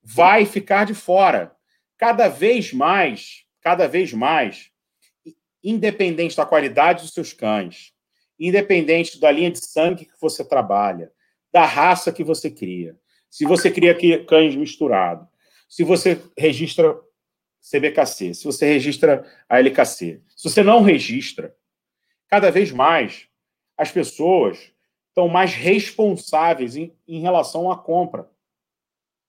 B: vai ficar de fora. Cada vez mais, cada vez mais, independente da qualidade dos seus cães, independente da linha de sangue que você trabalha, da raça que você cria, se você cria cães misturados, se você registra CBKC, se você registra a LKC, se você não registra, cada vez mais as pessoas estão mais responsáveis em, em relação à compra.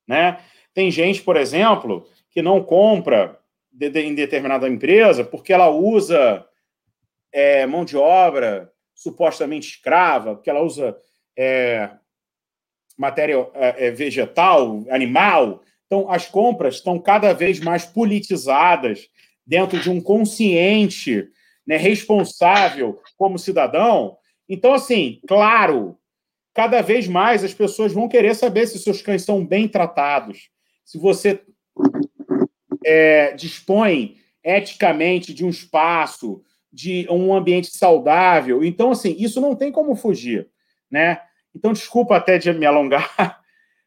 B: Né? Tem gente, por exemplo, que não compra de, de, em determinada empresa porque ela usa é, mão de obra supostamente escrava, porque ela usa é, matéria é, é vegetal, animal. Então, as compras estão cada vez mais politizadas dentro de um consciente né, responsável como cidadão então, assim, claro, cada vez mais as pessoas vão querer saber se seus cães são bem tratados, se você é, dispõe eticamente de um espaço, de um ambiente saudável. Então, assim, isso não tem como fugir, né? Então, desculpa até de me alongar,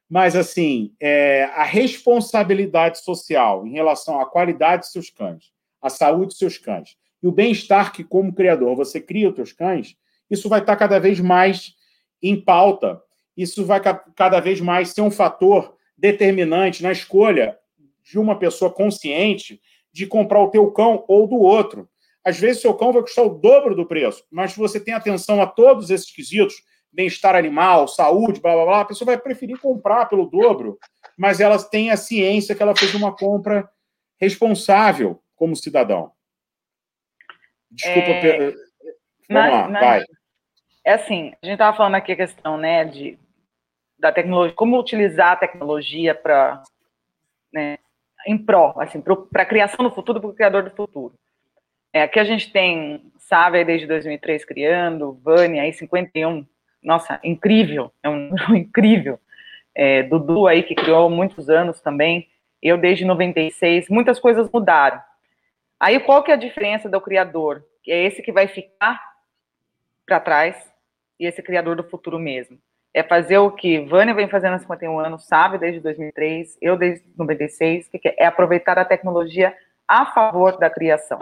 B: mas, assim, é, a responsabilidade social em relação à qualidade de seus cães, à saúde de seus cães e o bem-estar que, como criador, você cria os seus cães, isso vai estar cada vez mais em pauta. Isso vai cada vez mais ser um fator determinante na escolha de uma pessoa consciente de comprar o teu cão ou do outro. Às vezes, seu cão vai custar o dobro do preço, mas se você tem atenção a todos esses quesitos, bem-estar animal, saúde, blá, blá, blá, a pessoa vai preferir comprar pelo dobro, mas ela tem a ciência que ela fez uma compra responsável como cidadão.
A: Desculpa, é... Vamos lá, vai. É assim, a gente estava falando aqui a questão, né, de, da tecnologia, como utilizar a tecnologia para, né, em pró, assim, para a criação do futuro, para o criador do futuro. É, aqui a gente tem Sávia desde 2003 criando, Vânia aí 51, nossa, incrível, é um número incrível. É, Dudu aí que criou há muitos anos também, eu desde 96, muitas coisas mudaram. Aí qual que é a diferença do criador? É esse que vai ficar para trás e esse criador do futuro mesmo. É fazer o que Vânia vem fazendo há 51 anos, sabe, desde 2003, eu desde 96, que é aproveitar a tecnologia a favor da criação.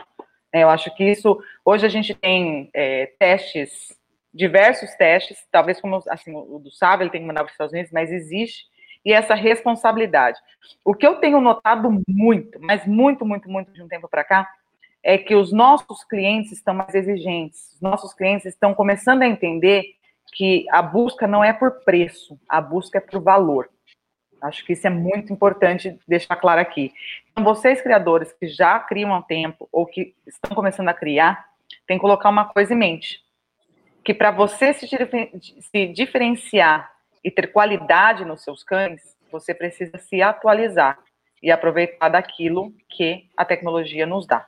A: É, eu acho que isso, hoje a gente tem é, testes, diversos testes, talvez como assim, o do Sábio, ele tem que mandar para os Estados Unidos, mas existe, e essa responsabilidade. O que eu tenho notado muito, mas muito, muito, muito de um tempo para cá, é que os nossos clientes estão mais exigentes, os nossos clientes estão começando a entender que a busca não é por preço, a busca é por valor. Acho que isso é muito importante deixar claro aqui. Então, vocês criadores que já criam há tempo ou que estão começando a criar, tem que colocar uma coisa em mente, que para você se, se diferenciar e ter qualidade nos seus cães, você precisa se atualizar e aproveitar daquilo que a tecnologia nos dá.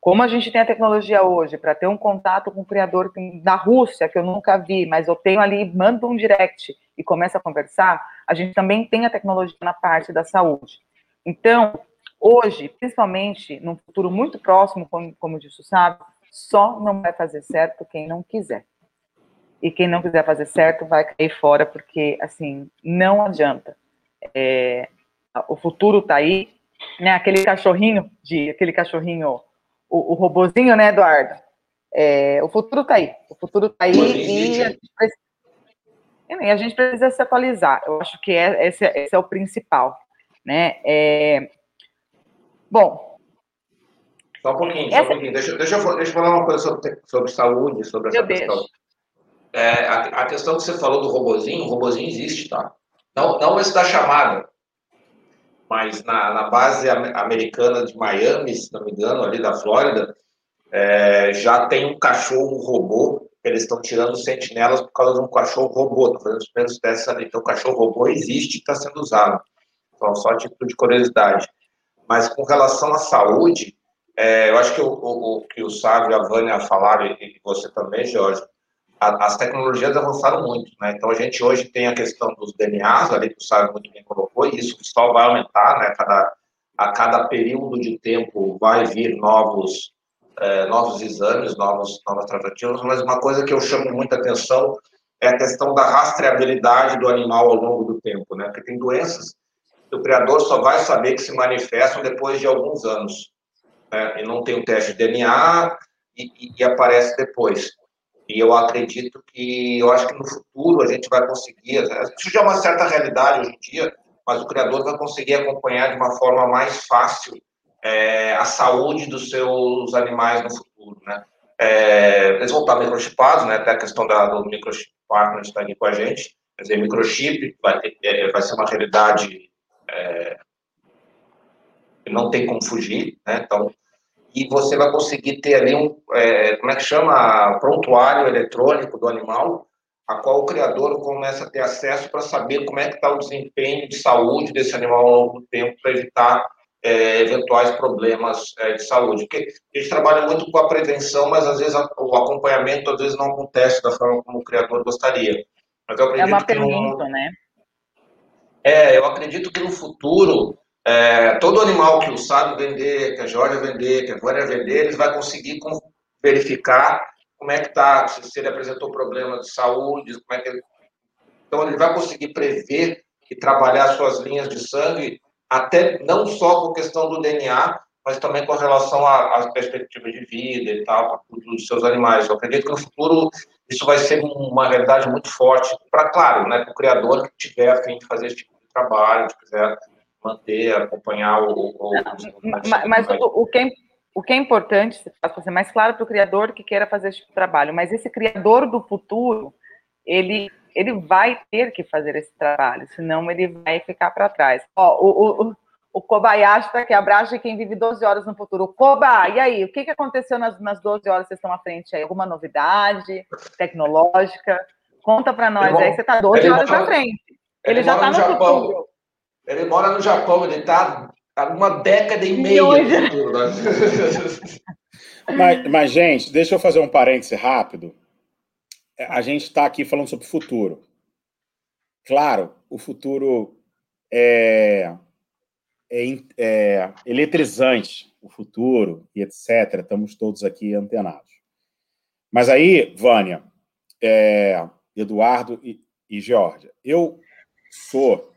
A: Como a gente tem a tecnologia hoje para ter um contato com um criador da Rússia, que eu nunca vi, mas eu tenho ali, mando um direct e começa a conversar, a gente também tem a tecnologia na parte da saúde. Então, hoje, principalmente num futuro muito próximo, como, como disse o Sábio, só não vai fazer certo quem não quiser. E quem não quiser fazer certo vai cair fora, porque, assim, não adianta. É, o futuro está aí, né? Aquele cachorrinho, de, aquele cachorrinho o, o robozinho, né, Eduardo? É, o futuro está aí. O futuro está aí e a, gente precisa, e a gente precisa se atualizar. Eu acho que é, esse, esse é o principal. Né? É, bom.
C: Só um pouquinho, só um pouquinho. Deixa, deixa, eu, deixa eu falar uma coisa sobre, sobre saúde, sobre essa eu questão. É, a, a, questão que você falou do robozinho, o robozinho existe, tá? Não, não esse da chamada, mas na, na base americana de Miami, se não me engano, ali da Flórida, é, já tem um cachorro robô, eles estão tirando sentinelas por causa de um cachorro robô, estão fazendo os primeiros testes ali. Então, o cachorro robô existe e está sendo usado. Então, só título de curiosidade. Mas com relação à saúde, é, eu acho que o, o, o, que o Sávio e a Vânia falaram, e, e você também, Jorge, a, as tecnologias avançaram muito, né? Então, a gente hoje tem a questão dos DNAs, ali que o Sávio muito bem colocou, e isso só vai aumentar, né? Cada, a cada período de tempo vai vir novos é, novos exames, novos, novas tratativas, mas uma coisa que eu chamo muita atenção é a questão da rastreabilidade do animal ao longo do tempo, né? Porque tem doenças que o criador só vai saber que se manifestam depois de alguns anos. Né? E não tem o um teste de DNA e, e, e, aparece depois. E eu acredito que, eu acho que no futuro a gente vai conseguir, isso já é uma certa realidade hoje em dia, mas o criador vai conseguir acompanhar de uma forma mais fácil é, a saúde dos seus animais no futuro, né? É, eles vão estar microchipados, né? Até a questão da, do microchip partner está aqui com a gente. Quer dizer, microchip vai, ter, é, vai ser uma realidade é, que não tem como fugir, né? Então, e você vai conseguir ter ali um, é, como é que chama, prontuário eletrônico do animal, a qual o criador começa a ter acesso para saber como é que está o desempenho de saúde desse animal ao longo do tempo, para evitar é, eventuais problemas é, de saúde. Porque a gente trabalha muito com a prevenção, mas às vezes a, o acompanhamento às vezes não acontece da forma como o criador gostaria. Mas
A: eu acredito é uma pergunta, no... né?
C: É, eu acredito que no futuro é, todo animal que o Sábio vender, que a Jorge vender, que a Vânia vender, eles vai conseguir verificar como é que está, se ele apresentou problema de saúde, como é que ele... Então ele vai conseguir prever e trabalhar suas linhas de sangue até não só com questão do DNA, mas também com relação às perspectivas de vida e tal, dos seus animais. Eu acredito que no futuro isso vai ser uma realidade muito forte, para, claro, né, para o criador que tiver a fim de fazer esse tipo de trabalho, que quiser manter, acompanhar o. o
A: mas, mas o, o, que é, o que é importante, para ser mais claro para o criador que queira fazer esse tipo trabalho, mas esse criador do futuro, ele ele vai ter que fazer esse trabalho, senão ele vai ficar para trás. Ó, o, o, o Kobayashi está aqui, abraço de quem vive 12 horas no futuro. Koba, e aí, o que, que aconteceu nas, nas 12 horas que vocês estão à frente aí? Alguma novidade tecnológica? Conta para nós ele aí, você está 12 horas mora, à frente. Ele, ele já está no, no
C: Japão. futuro. Ele mora no Japão, ele está há uma década e meia no futuro. Né?
B: mas, mas, gente, deixa eu fazer um parêntese rápido a gente está aqui falando sobre o futuro. Claro, o futuro é, é, é, eletrizante, o futuro e etc. Estamos todos aqui antenados. Mas aí, Vânia, é, Eduardo e, e Georgia, eu sou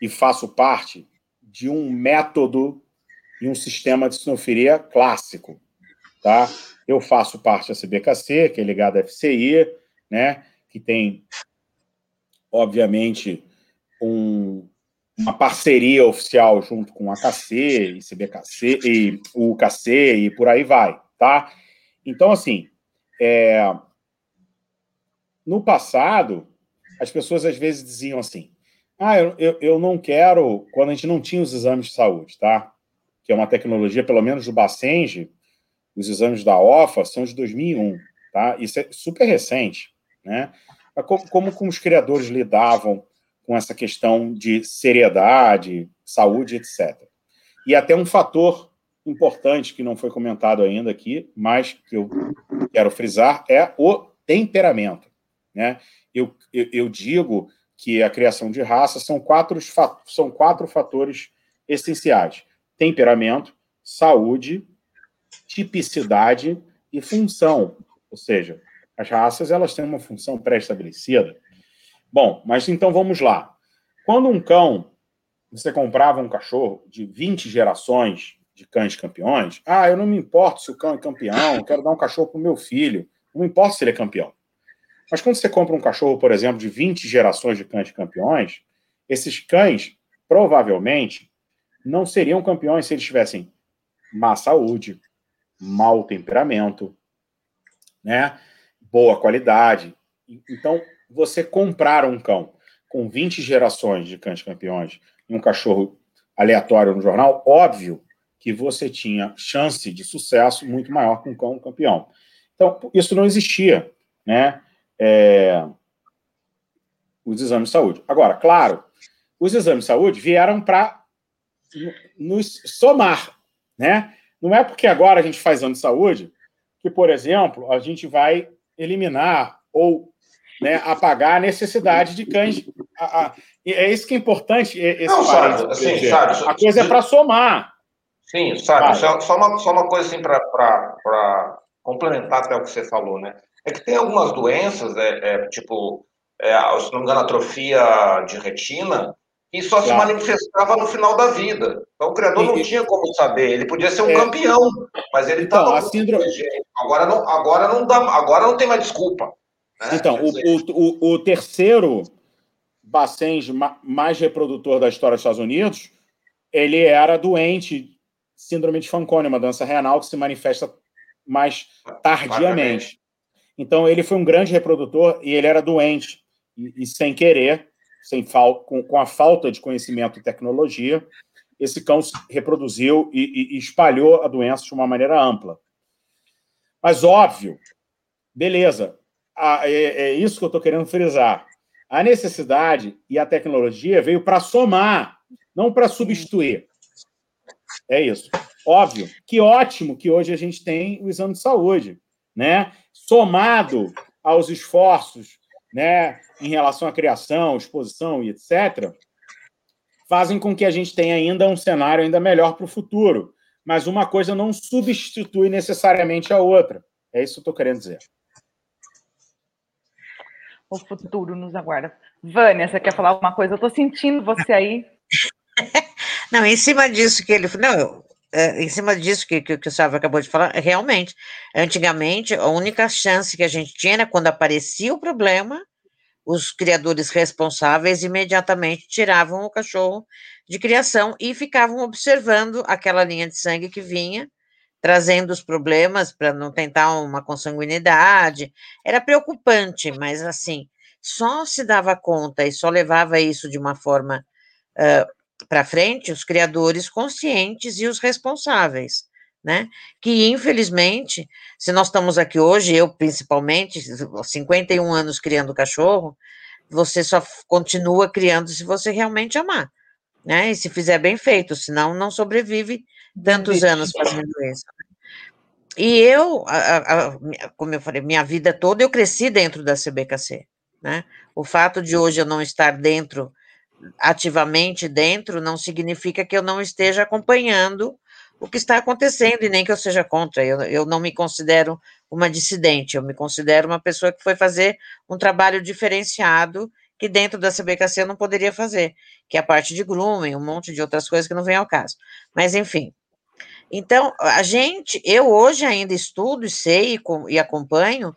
B: e faço parte de um método e um sistema de sinofilia clássico, tá? Eu faço parte da CBKC, que é ligada à FCI, né? Que tem, obviamente, um, uma parceria oficial junto com a KC, e CBKC, e o KC, e por aí vai, tá? Então, assim, é... no passado, as pessoas às vezes diziam assim, ah, eu, eu, eu não quero, quando a gente não tinha os exames de saúde, tá? Que é uma tecnologia, pelo menos do Bacenge, os exames da OFA são de 2001, tá? Isso é super recente. Né? Como, como, os criadores lidavam com essa questão de seriedade, saúde, etc. E até um fator importante que não foi comentado ainda aqui, mas que eu quero frisar, é o temperamento. Né? Eu, eu, eu digo que a criação de raça são quatro, são quatro fatores essenciais: temperamento, saúde, tipicidade e função. Ou seja, as raças elas têm uma função pré-estabelecida. Bom, mas então vamos lá. Quando um cão, você comprava um cachorro de 20 gerações de cães campeões, ah, eu não me importo se o cão é campeão, eu quero dar um cachorro para o meu filho, não importa se ele é campeão. Mas quando você compra um cachorro, por exemplo, de 20 gerações de cães campeões, esses cães provavelmente não seriam campeões se eles tivessem má saúde, mau temperamento, né? boa qualidade. Então, você comprar um cão com 20 gerações de cães campeões e um cachorro aleatório no jornal, óbvio que você tinha chance de sucesso muito maior com o cão campeão. Então, isso não existia, né? É, os exames de saúde. Agora, claro, os exames de saúde vieram para nos somar, né? Não é porque agora a gente faz exame de saúde que, por exemplo, a gente vai eliminar ou né, apagar a necessidade de cães. A, a, é isso que é importante. Esse
C: Não, sabe, assim, sabe,
B: a coisa é para somar.
C: Sim, sabe, só, só, uma, só uma coisa assim para complementar até o que você falou, né? É que tem algumas doenças, é, é tipo, é, se não me engano, atrofia de retina, e só claro. se manifestava no final da vida. Então o criador e, não tinha como saber. Ele podia ser um é, campeão, mas ele estava
B: então, síndrome...
C: agora não, agora não dá, agora não tem mais desculpa.
B: Né? Então o, o, o, terceiro Bacens mais reprodutor da história dos Estados Unidos, ele era doente, síndrome de Fanconi, uma doença renal que se manifesta mais tardiamente. Então ele foi um grande reprodutor e ele era doente e, e sem querer sem com, com, a falta de conhecimento e tecnologia, esse cão se reproduziu e, e, espalhou a doença de uma maneira ampla. Mas, óbvio, beleza, é, é, isso que eu estou querendo frisar. A necessidade e a tecnologia veio para somar, não para substituir. É isso. Óbvio, que ótimo que hoje a gente tem o exame de saúde, né? Somado aos esforços né, em relação à criação, exposição e etc., fazem com que a gente tenha ainda um cenário ainda melhor para o futuro. Mas uma coisa não substitui necessariamente a outra. É isso que eu estou querendo dizer.
A: O futuro nos aguarda. Vânia, você quer falar alguma coisa? Eu estou sentindo você aí.
D: não, em cima disso que ele. Não, é, em cima disso que, que, que o Sávio acabou de falar, realmente, antigamente, a única chance que a gente tinha era quando aparecia o problema, os criadores responsáveis imediatamente tiravam o cachorro de criação e ficavam observando aquela linha de sangue que vinha, trazendo os problemas para não tentar uma consanguinidade. Era preocupante, mas assim, só se dava conta e só levava isso de uma forma uh, para frente os criadores conscientes e os responsáveis, né? Que infelizmente, se nós estamos aqui hoje, eu principalmente, 51 anos criando cachorro, você só continua criando se você realmente amar, né? E se fizer bem feito, senão não sobrevive tantos anos fazendo isso. Né? E eu, a, a, como eu falei, minha vida toda eu cresci dentro da CBKC, né? O fato de hoje eu não estar dentro ativamente dentro, não significa que eu não esteja acompanhando o que está acontecendo e nem que eu seja contra. Eu, eu não me considero uma dissidente, eu me considero uma pessoa que foi fazer um trabalho diferenciado que dentro da CBKC eu não poderia fazer, que é a parte de grooming, um monte de outras coisas que não vem ao caso. Mas, enfim. Então, a gente, eu hoje ainda estudo e sei e, e acompanho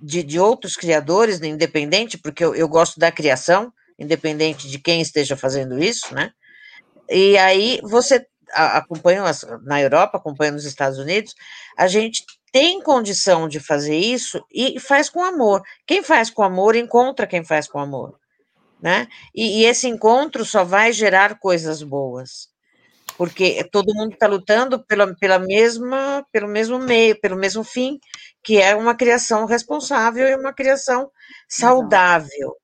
D: de, de outros criadores, independente, porque eu, eu gosto da criação, independente de quem esteja fazendo isso, né? E aí você acompanha na Europa, acompanha nos Estados Unidos, a gente tem condição de fazer isso e faz com amor. Quem faz com amor encontra quem faz com amor, né? E, e esse encontro só vai gerar coisas boas, porque todo mundo está lutando pela, pela mesma, pelo mesmo meio, pelo mesmo fim, que é uma criação responsável e uma criação saudável,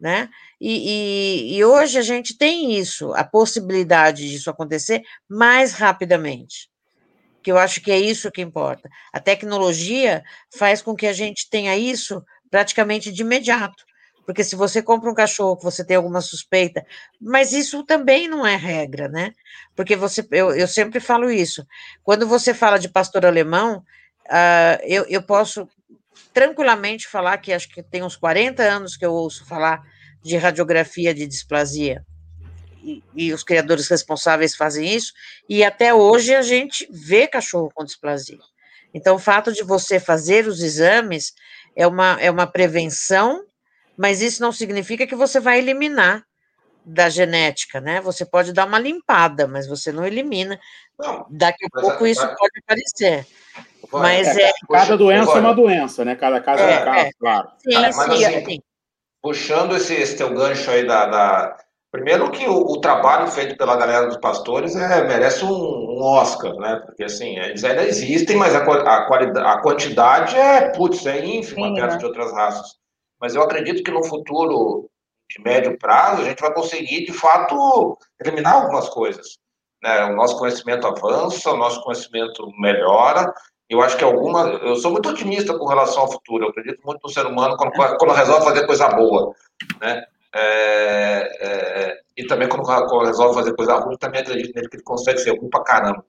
D: né? E, e, e, hoje a gente tem isso, a possibilidade disso acontecer mais rapidamente. Que eu acho que é isso que importa. A tecnologia faz com que a gente tenha isso praticamente de imediato. Porque se você compra um cachorro você tem alguma suspeita, mas isso também não é regra, né? Porque você, eu, eu sempre falo isso. Quando você fala de pastor alemão, uh, eu, eu posso tranquilamente falar que acho que tem uns 40 anos que eu ouço falar de radiografia de displasia. E, e, os criadores responsáveis fazem isso, e até hoje a gente vê cachorro com displasia. Então, o fato de você fazer os exames é uma, é uma prevenção, mas isso não significa que você vai eliminar da genética, né? Você pode dar uma limpada, mas você não elimina. Não, Daqui a pouco é, isso pode aparecer. Mas é,
B: é, cada doença é uma doença, né? Cada caso é, um caso,
C: claro. Sim, sim, assim, puxando esse, esse teu gancho aí da, da, Primeiro que o, o, trabalho feito pela galera dos pastores é, merece um, um, Oscar, né? Porque assim, eles ainda existem, mas a, a, qualidade, a quantidade é, putz, é ínfima Sim, perto né? de outras raças. Mas eu acredito que no futuro de médio prazo a gente vai conseguir, de fato, eliminar algumas coisas. Né? O nosso conhecimento avança, o nosso conhecimento melhora. Eu acho que alguma. Eu sou muito otimista com relação ao futuro. Eu acredito muito no ser humano quando, quando resolve fazer coisa boa. Né? É, é, e também quando resolve fazer coisa ruim, também acredito nele que ele consegue ser ruim pra caramba.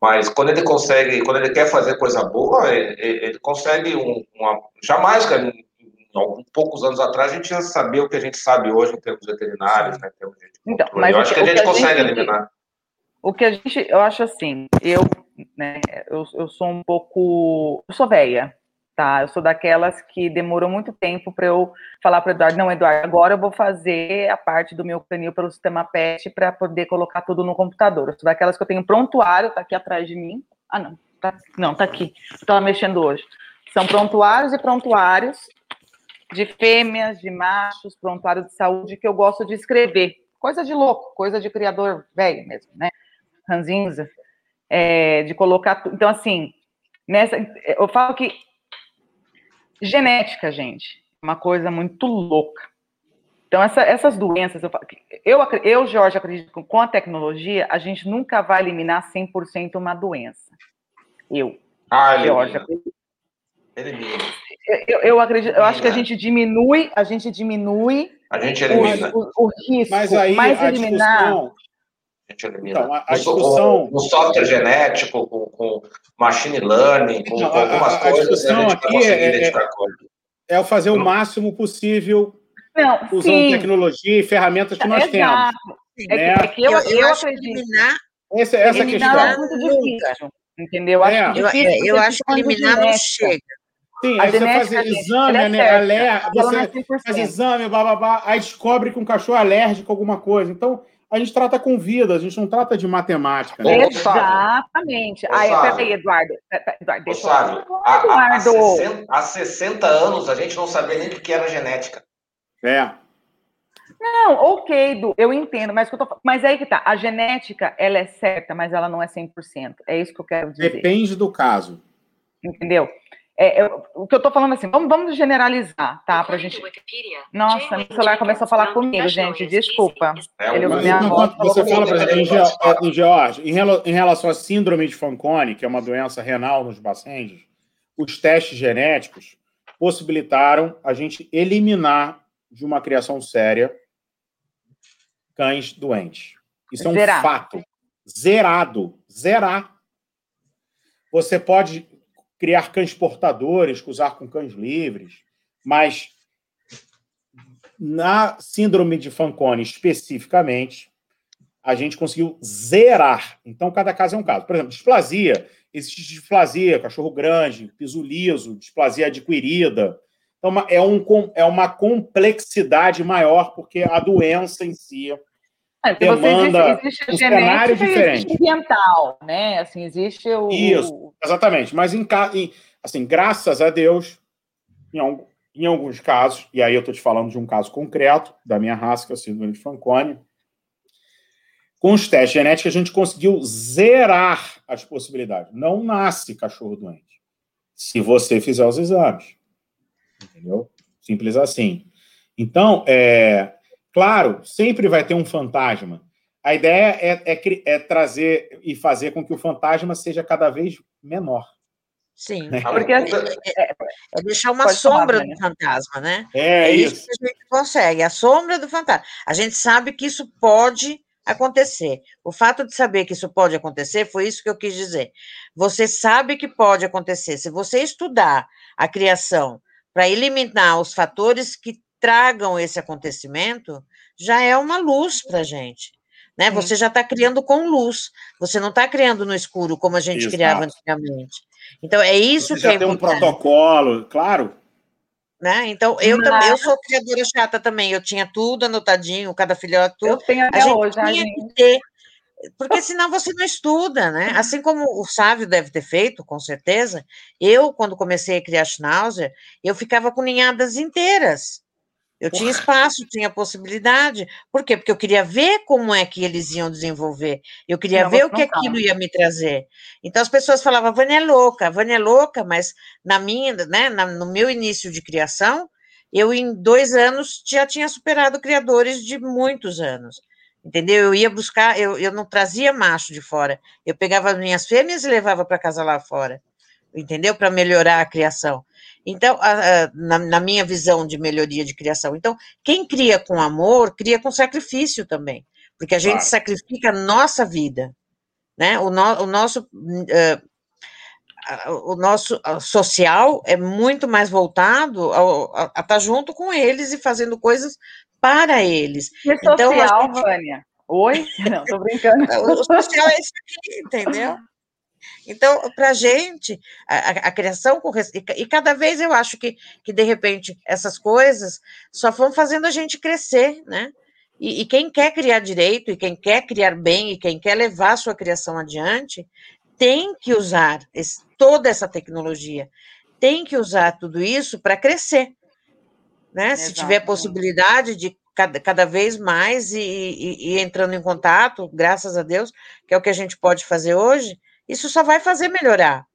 C: Mas quando ele consegue, quando ele quer fazer coisa boa, ele, ele consegue um, uma. Jamais, cara, em poucos anos atrás, a gente já sabia o que a gente sabe hoje em termos veterinários, né? Em termos de então, mas eu acho que a gente consegue a gente, eliminar.
A: O que a gente, eu acho assim, eu, né, eu, eu sou um pouco, eu sou velha, tá? Eu sou daquelas que demorou muito tempo para eu falar para Eduardo, não, Eduardo, agora eu vou fazer a parte do meu canil pelo sistema PET para poder colocar tudo no computador. Eu sou daquelas que eu tenho prontuário, tá aqui atrás de mim. Ah, não, tá, não, tá aqui. Estava mexendo hoje. São prontuários e prontuários de fêmeas, de machos, prontuário de saúde que eu gosto de escrever. Coisa de louco, coisa de criador velho mesmo, né? Ranzinza. É, de colocar. Então, assim, nessa, eu falo que Genética, gente, é uma coisa muito louca. Então, essa, essas doenças, eu, eu, eu, Jorge, acredito que com a tecnologia, a gente nunca vai eliminar 100% uma doença. Eu,
C: ah,
A: Jorge,
C: elimina.
A: Eu, eu, acredito, eu acho que a gente diminui, a gente diminui
C: a gente elimina.
A: O, o, o risco,
B: mas aí
A: mas
B: a eliminar, discussão,
C: a gente elimina. Então, a, a discussão... No, software genético, com, com machine learning, com, Não, com algumas a, a coisas,
B: discussão a gente aqui é, é, é o fazer o máximo possível
A: Não,
B: usando
A: sim.
B: tecnologia e ferramentas que nós
A: Exato.
B: temos.
A: É, né? que, é que eu, eu, eu acredito. Eliminar,
B: essa, essa eliminar questão.
A: é muito difícil, entendeu?
D: É. Acho difícil eu, eu acho que eliminar não chega.
B: Sim, aí você faz exame, é né, aler, você é faz exame, blá, blá, blá, aí descobre que um cachorro é alérgico a alguma coisa. Então, a gente trata com vida, a gente não trata de matemática. Né?
A: Exatamente. Ô, aí, peraí, Eduardo. Eduardo deixa
C: Ô, Sábio, eu... há, há, 60, há 60 anos a gente não sabia nem o que era genética.
B: É.
A: Não, ok, Du, eu entendo, mas, eu tô, mas aí que tá, a genética, ela é certa, mas ela não é 100%, é isso que eu quero dizer.
B: Depende do caso.
A: Entendeu? É, eu, o que eu estou falando assim, vamos, vamos generalizar, tá? Pra gente. Nossa, meu celular começou a falar comigo, gente. Desculpa.
B: É, Ele, mas, enquanto você fala para gente, em, George, em relação à síndrome de Fanconi, que é uma doença renal nos bacentes, os testes genéticos possibilitaram a gente eliminar de uma criação séria cães doentes. Isso é um Zerar. fato. Zerado. Zerar. Você pode criar cães portadores, cruzar com cães livres, mas na síndrome de Fanconi especificamente, a gente conseguiu zerar. Então, cada caso é um caso. Por exemplo, displasia. Existe displasia, cachorro grande, piso liso, displasia adquirida. Então, é, um, é uma complexidade maior, porque a doença em si
A: é, demanda existe, existe um cenário diferente. Ambiental, né? Assim, existe o...
B: Isso, exatamente. Mas, em, assim, graças a Deus, em, em alguns casos, e aí eu estou te falando de um caso concreto, da minha raça, que é o síndrome de Fanconi, com os testes genéticos, a gente conseguiu zerar as possibilidades. Não nasce cachorro doente. Se você fizer os exames. Entendeu? Simples assim. Então, é, Claro, sempre vai ter um fantasma. A ideia é, é, é, trazer e fazer com que o fantasma seja cada vez menor.
D: Sim, né? porque assim, é, é, deixar uma sombra falar, do né? fantasma, né?
B: É, é isso.
D: isso que a gente consegue, a sombra do fantasma. A gente sabe que isso pode acontecer. O fato de saber que isso pode acontecer foi isso que eu quis dizer. Você sabe que pode acontecer. Se você estudar a criação para eliminar os fatores que tragam esse acontecimento, já é uma luz para a gente. Né? Você já está criando com luz, você não está criando no escuro como a gente Exato. criava antigamente. Então, é isso
B: você
D: que já
B: é tem importante. um protocolo, claro.
D: Né? Então, eu Mas... também, eu sou criadora chata também, eu tinha tudo anotadinho, cada filhote, tudo. Eu
A: tenho até a gente hoje, tinha
D: que ter, porque senão você não estuda, né? Assim como o Sávio deve ter feito, com certeza, eu, quando comecei a criar Schnauzer, eu ficava com ninhadas inteiras Eu Porra. tinha espaço, tinha possibilidade. Por quê? Porque eu queria ver como é que eles iam desenvolver. Eu queria não, ver o que aquilo ia me trazer. Então as pessoas falavam, Vânia é louca, Vânia é louca, mas na minha, né, na, no meu início de criação, eu em dois anos já tinha superado criadores de muitos anos. Entendeu? Eu ia buscar, eu, eu não trazia macho de fora. Eu pegava as minhas fêmeas e levava para casa lá fora. Entendeu? Para melhorar a criação. Então, a, a, na, na, minha visão de melhoria de criação. Então, quem cria com amor, cria com sacrifício também. Porque a gente claro. sacrifica a nossa vida. Né? O, no, o nosso. Uh, o nosso social é muito mais voltado a estar tá junto com eles e fazendo coisas para eles.
A: E então, social, gente... Vânia? Oi? Não, tô brincando.
D: o social é isso aqui, entendeu? Então, para a gente, a, criação com e cada vez eu acho que, que, de repente, essas coisas só vão fazendo a gente crescer, né? E, e, quem quer criar direito, e quem quer criar bem, e quem quer levar a sua criação adiante, tem que usar esse, toda essa tecnologia, tem que usar tudo isso para crescer. Né? Se tiver possibilidade de cada, cada vez mais e, e, e, entrando em contato, graças a Deus, que é o que a gente pode fazer hoje, isso só vai fazer melhorar.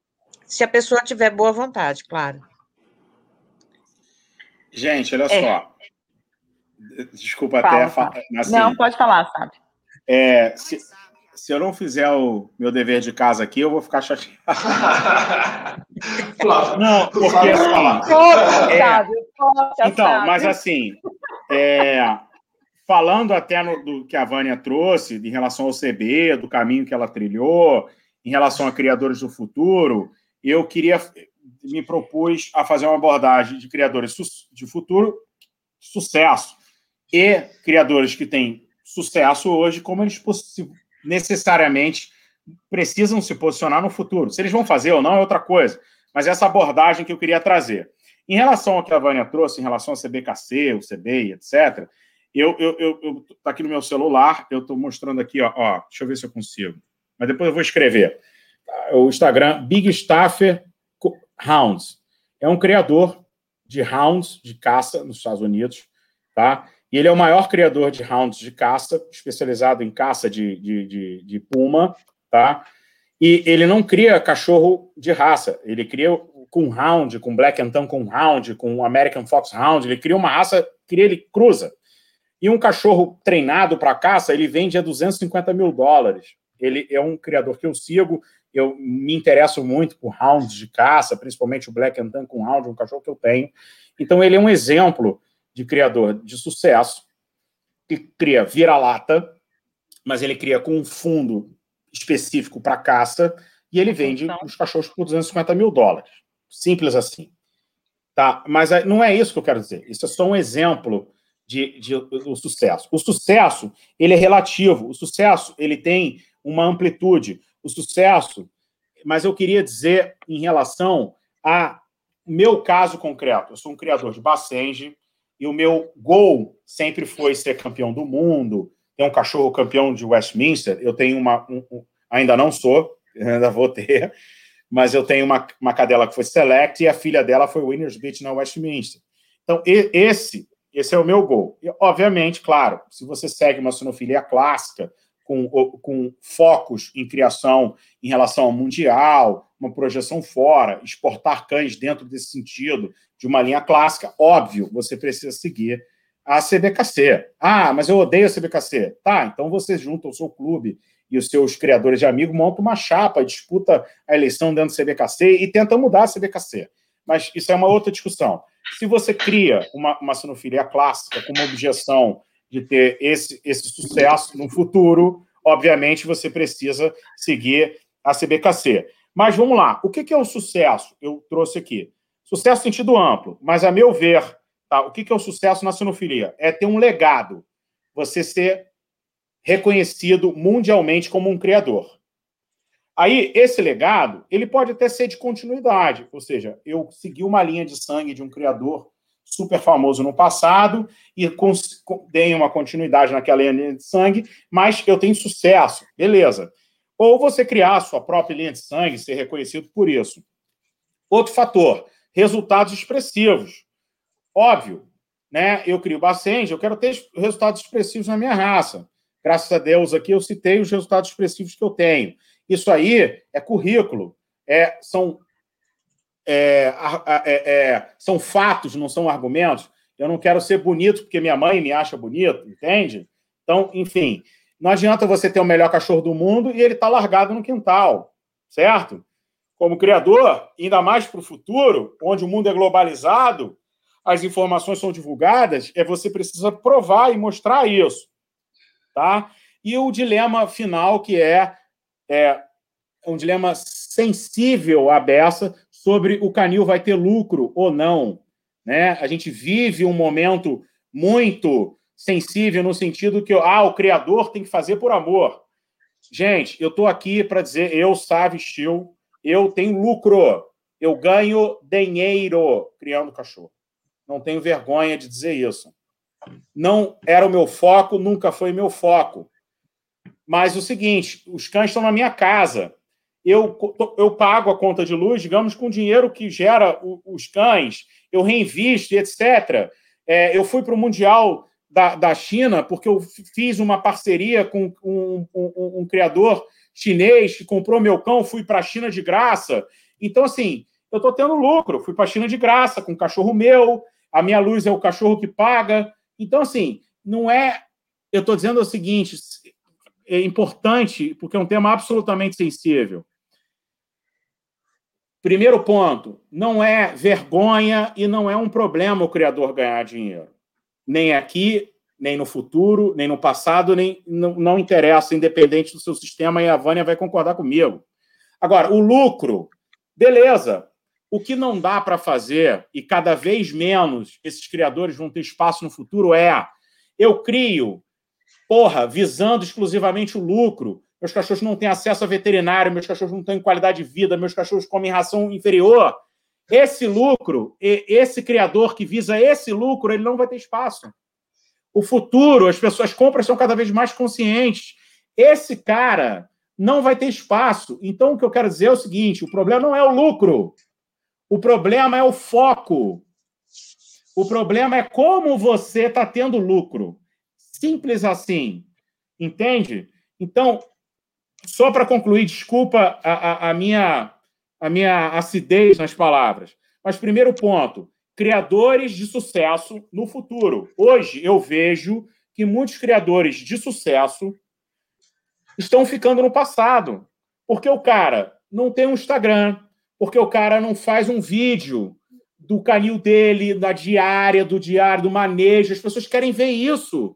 D: Se a pessoa tiver boa vontade, claro.
B: Gente, olha é. só. Desculpa Fala, até.
A: Assim, não, pode falar, sabe?
B: É, se, se eu não fizer o meu dever de casa aqui, eu vou ficar chateado. não, porque assim, é, então, mas assim, é, falando até no, do que a Vânia trouxe em relação ao CB, do caminho que ela trilhou, em relação a criadores do futuro, eu queria me propus a fazer uma abordagem de criadores de futuro, sucesso, e criadores que têm sucesso hoje, como eles necessariamente precisam se posicionar no futuro. Se eles vão fazer ou não é outra coisa, mas essa abordagem que eu queria trazer. Em relação ao que a Vânia trouxe, em relação ao CBKC, o CBI, etc., eu, eu, eu, eu tá aqui no meu celular, eu estou mostrando aqui, ó, ó, deixa eu ver se eu consigo, mas depois eu vou escrever. O Instagram, Big Staffer Hounds. É um criador de hounds de caça nos Estados Unidos, tá? E ele é o maior criador de hounds de caça, especializado em caça de, de, de, de puma, tá? E ele não cria cachorro de raça, ele cria com hound, com black and com hound, com American Fox Hound, ele cria uma raça, cria ele cruza. E um cachorro treinado para caça, ele vende a 250 mil dólares. Ele é um criador que eu sigo, eu me interesso muito por hounds de caça, principalmente o black and com hound, um cachorro que eu tenho. Então ele é um exemplo de criador de sucesso, que cria vira-lata, mas ele cria com um fundo específico para caça, e ele vende então... os cachorros por 250 mil dólares. Simples assim. Tá? Mas não é isso que eu quero dizer. Isso é só um exemplo de, de, do sucesso. O sucesso, ele é relativo. O sucesso, ele tem uma amplitude. O sucesso, mas eu queria dizer em relação a meu caso concreto. Eu sou um criador de Bassenge, e o meu gol sempre foi ser campeão do mundo. Tem um cachorro campeão de Westminster. Eu tenho uma. Um, um, ainda não sou, ainda vou ter, mas eu tenho uma, uma cadela que foi select e a filha dela foi Winners Beach na Westminster. Então, e, esse, esse é o meu gol. E, obviamente, claro, se você segue uma sinofilia clássica, com, com focos em criação em relação ao mundial, uma projeção fora, exportar cães dentro desse sentido, de uma linha clássica, óbvio, você precisa seguir a CBKC. Ah, mas eu odeio a CBKC. Tá, então você junta o seu clube e os seus criadores de amigos, monta uma chapa, disputa a eleição dentro do CBKC e tenta mudar a CBKC. Mas isso é uma outra discussão. Se você cria uma, uma sinofilia clássica com uma objeção de ter esse, esse sucesso no futuro, obviamente você precisa seguir a CBKC. Mas vamos lá, o que é o sucesso? Eu trouxe aqui. Sucesso sentido amplo, mas a meu ver, tá, o que é o sucesso na sinofilia? É ter um legado, você ser reconhecido mundialmente como um criador. Aí, esse legado, ele pode até ser de continuidade, ou seja, eu segui uma linha de sangue de um criador super famoso no passado e dei uma continuidade naquela linha de sangue, mas eu tenho sucesso, beleza. Ou você criar a sua própria linha de sangue, ser reconhecido por isso. Outro fator, resultados expressivos. Óbvio, né, eu crio Bacenge, eu quero ter resultados expressivos na minha raça. Graças a Deus aqui eu citei os resultados expressivos que eu tenho. Isso aí é currículo, é, são, é, é, é, são fatos, não são argumentos. Eu não quero ser bonito porque minha mãe me acha bonito, entende? Então, enfim, não adianta você ter o melhor cachorro do mundo e ele está largado no quintal, certo? Como criador, ainda mais para o futuro, onde o mundo é globalizado, as informações são divulgadas, é você precisa provar e mostrar isso, tá? E o dilema final que é, é um dilema sensível à beça sobre o canil vai ter lucro ou não, né? A gente vive um momento muito sensível no sentido que ah, o criador tem que fazer por amor. Gente, eu estou aqui para dizer, eu, Sávio Steel, eu tenho lucro, eu ganho dinheiro criando cachorro. Não tenho vergonha de dizer isso. Não era o meu foco, nunca foi meu foco. Mas o seguinte, os cães estão na minha casa. Eu, eu pago a conta de luz, digamos, com o dinheiro que gera os cães, eu reinvisto, etc. É, eu fui para o Mundial da, da China, porque eu fiz uma parceria com um, um, um criador chinês que comprou meu cão, fui para a China de graça. Então, assim, eu estou tendo lucro. Fui para a China de graça com o cachorro meu, a minha luz é o cachorro que paga. Então, assim, não é. Eu estou dizendo o seguinte: é importante, porque é um tema absolutamente sensível. Primeiro ponto: não é vergonha e não é um problema o criador ganhar dinheiro nem aqui, nem no futuro, nem no passado, nem não, não interessa, independente do seu sistema, e a Vânia vai concordar comigo. Agora, o lucro, beleza. O que não dá para fazer, e cada vez menos esses criadores vão ter espaço no futuro, é eu crio, porra, visando exclusivamente o lucro. Meus cachorros não têm acesso a veterinário, meus cachorros não têm qualidade de vida, meus cachorros comem ração inferior. Esse lucro, esse criador que visa esse lucro, ele não vai ter espaço. O futuro, as pessoas compras são cada vez mais conscientes. Esse cara não vai ter espaço. Então, o que eu quero dizer é o seguinte: o problema não é o lucro, o problema é o foco. O problema é como você está tendo lucro. Simples assim. Entende? Então, só para concluir, desculpa a, a, a minha a minha acidez nas palavras. Mas, primeiro ponto, criadores de sucesso no futuro. Hoje eu vejo que muitos criadores de sucesso estão ficando no passado. Porque o cara não tem um Instagram, porque o cara não faz um vídeo do canil dele, da diária, do diário, do manejo. As pessoas querem ver isso.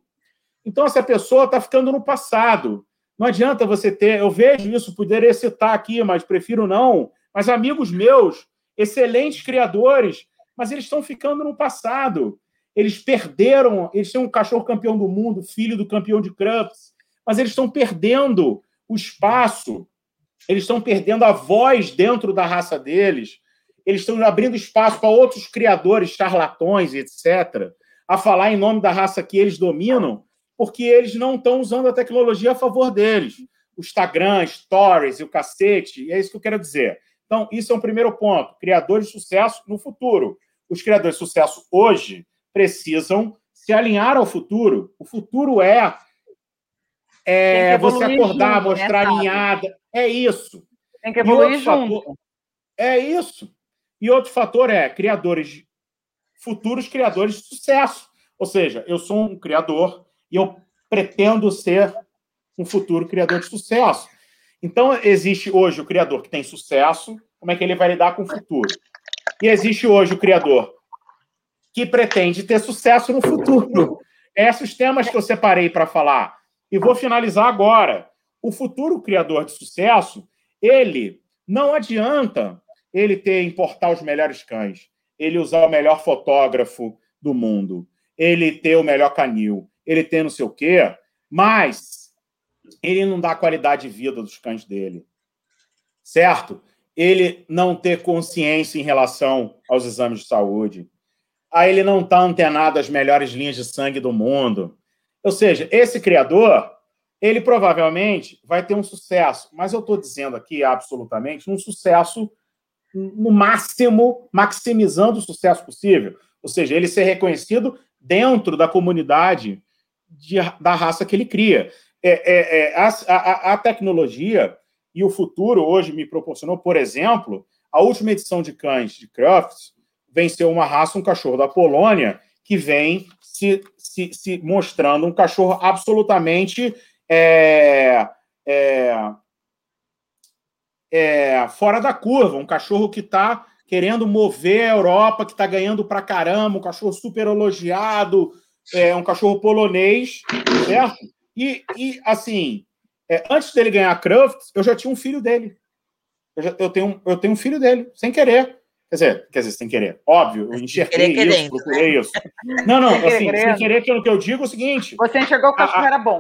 B: Então, essa pessoa está ficando no passado. Não adianta você ter. Eu vejo isso, poderia citar aqui, mas prefiro não mas amigos meus, excelentes criadores, mas eles estão ficando no passado. Eles perderam, eles têm um cachorro campeão do mundo, filho do campeão de Crufts, mas eles estão perdendo o espaço, eles estão perdendo a voz dentro da raça deles, eles estão abrindo espaço para outros criadores, charlatões, etc., a falar em nome da raça que eles dominam, porque eles não estão usando a tecnologia a favor deles. O Instagram, Stories e o cacete, e é isso que eu quero dizer. Então, isso é um primeiro ponto. Criadores de sucesso no futuro. Os criadores de sucesso hoje precisam se alinhar ao futuro. O futuro é, é você acordar, junto, né, mostrar né, alinhada. É isso.
A: Tem que evoluir junto.
B: Fator, é isso. E outro fator é criadores, futuros criadores de sucesso. Ou seja, eu sou um criador e eu pretendo ser um futuro criador de sucesso. Então, existe hoje o criador que tem sucesso, como é que ele vai lidar com o futuro? E existe hoje o criador que pretende ter sucesso no futuro. Esses temas que eu separei para falar. E vou finalizar agora. O futuro criador de sucesso, ele não adianta ele ter importar os melhores cães, ele usar o melhor fotógrafo do mundo, ele ter o melhor canil, ele ter não sei o quê, mas ele não dá qualidade de vida dos cães dele. Certo? Ele não ter consciência em relação aos exames de saúde. Aí ele não está antenado às melhores linhas de sangue do mundo. Ou seja, esse criador, ele provavelmente vai ter um sucesso. Mas eu estou dizendo aqui, absolutamente, um sucesso no máximo, maximizando o sucesso possível. Ou seja, ele ser reconhecido dentro da comunidade de, da raça que ele cria. É, é, é a, a, a, tecnologia e o futuro hoje me proporcionou, por exemplo, a última edição de cães de Crufts venceu uma raça, um cachorro da Polônia, que vem se, se, se mostrando um cachorro absolutamente é, é, é, fora da curva, um cachorro que está querendo mover a Europa, que está ganhando pra caramba, um cachorro super elogiado, é, um cachorro polonês, certo? E, e assim, é, antes dele ganhar a Crufts, eu já tinha um filho dele. Eu, já, eu, tenho, eu tenho um filho dele, sem querer. Quer dizer, quer dizer, sem querer. Óbvio, eu enxerguei querer, isso, procurei né? isso. Não, não, sem assim, querer, sem querer, que eu digo é o seguinte...
A: Você enxergou que o cachorro era bom.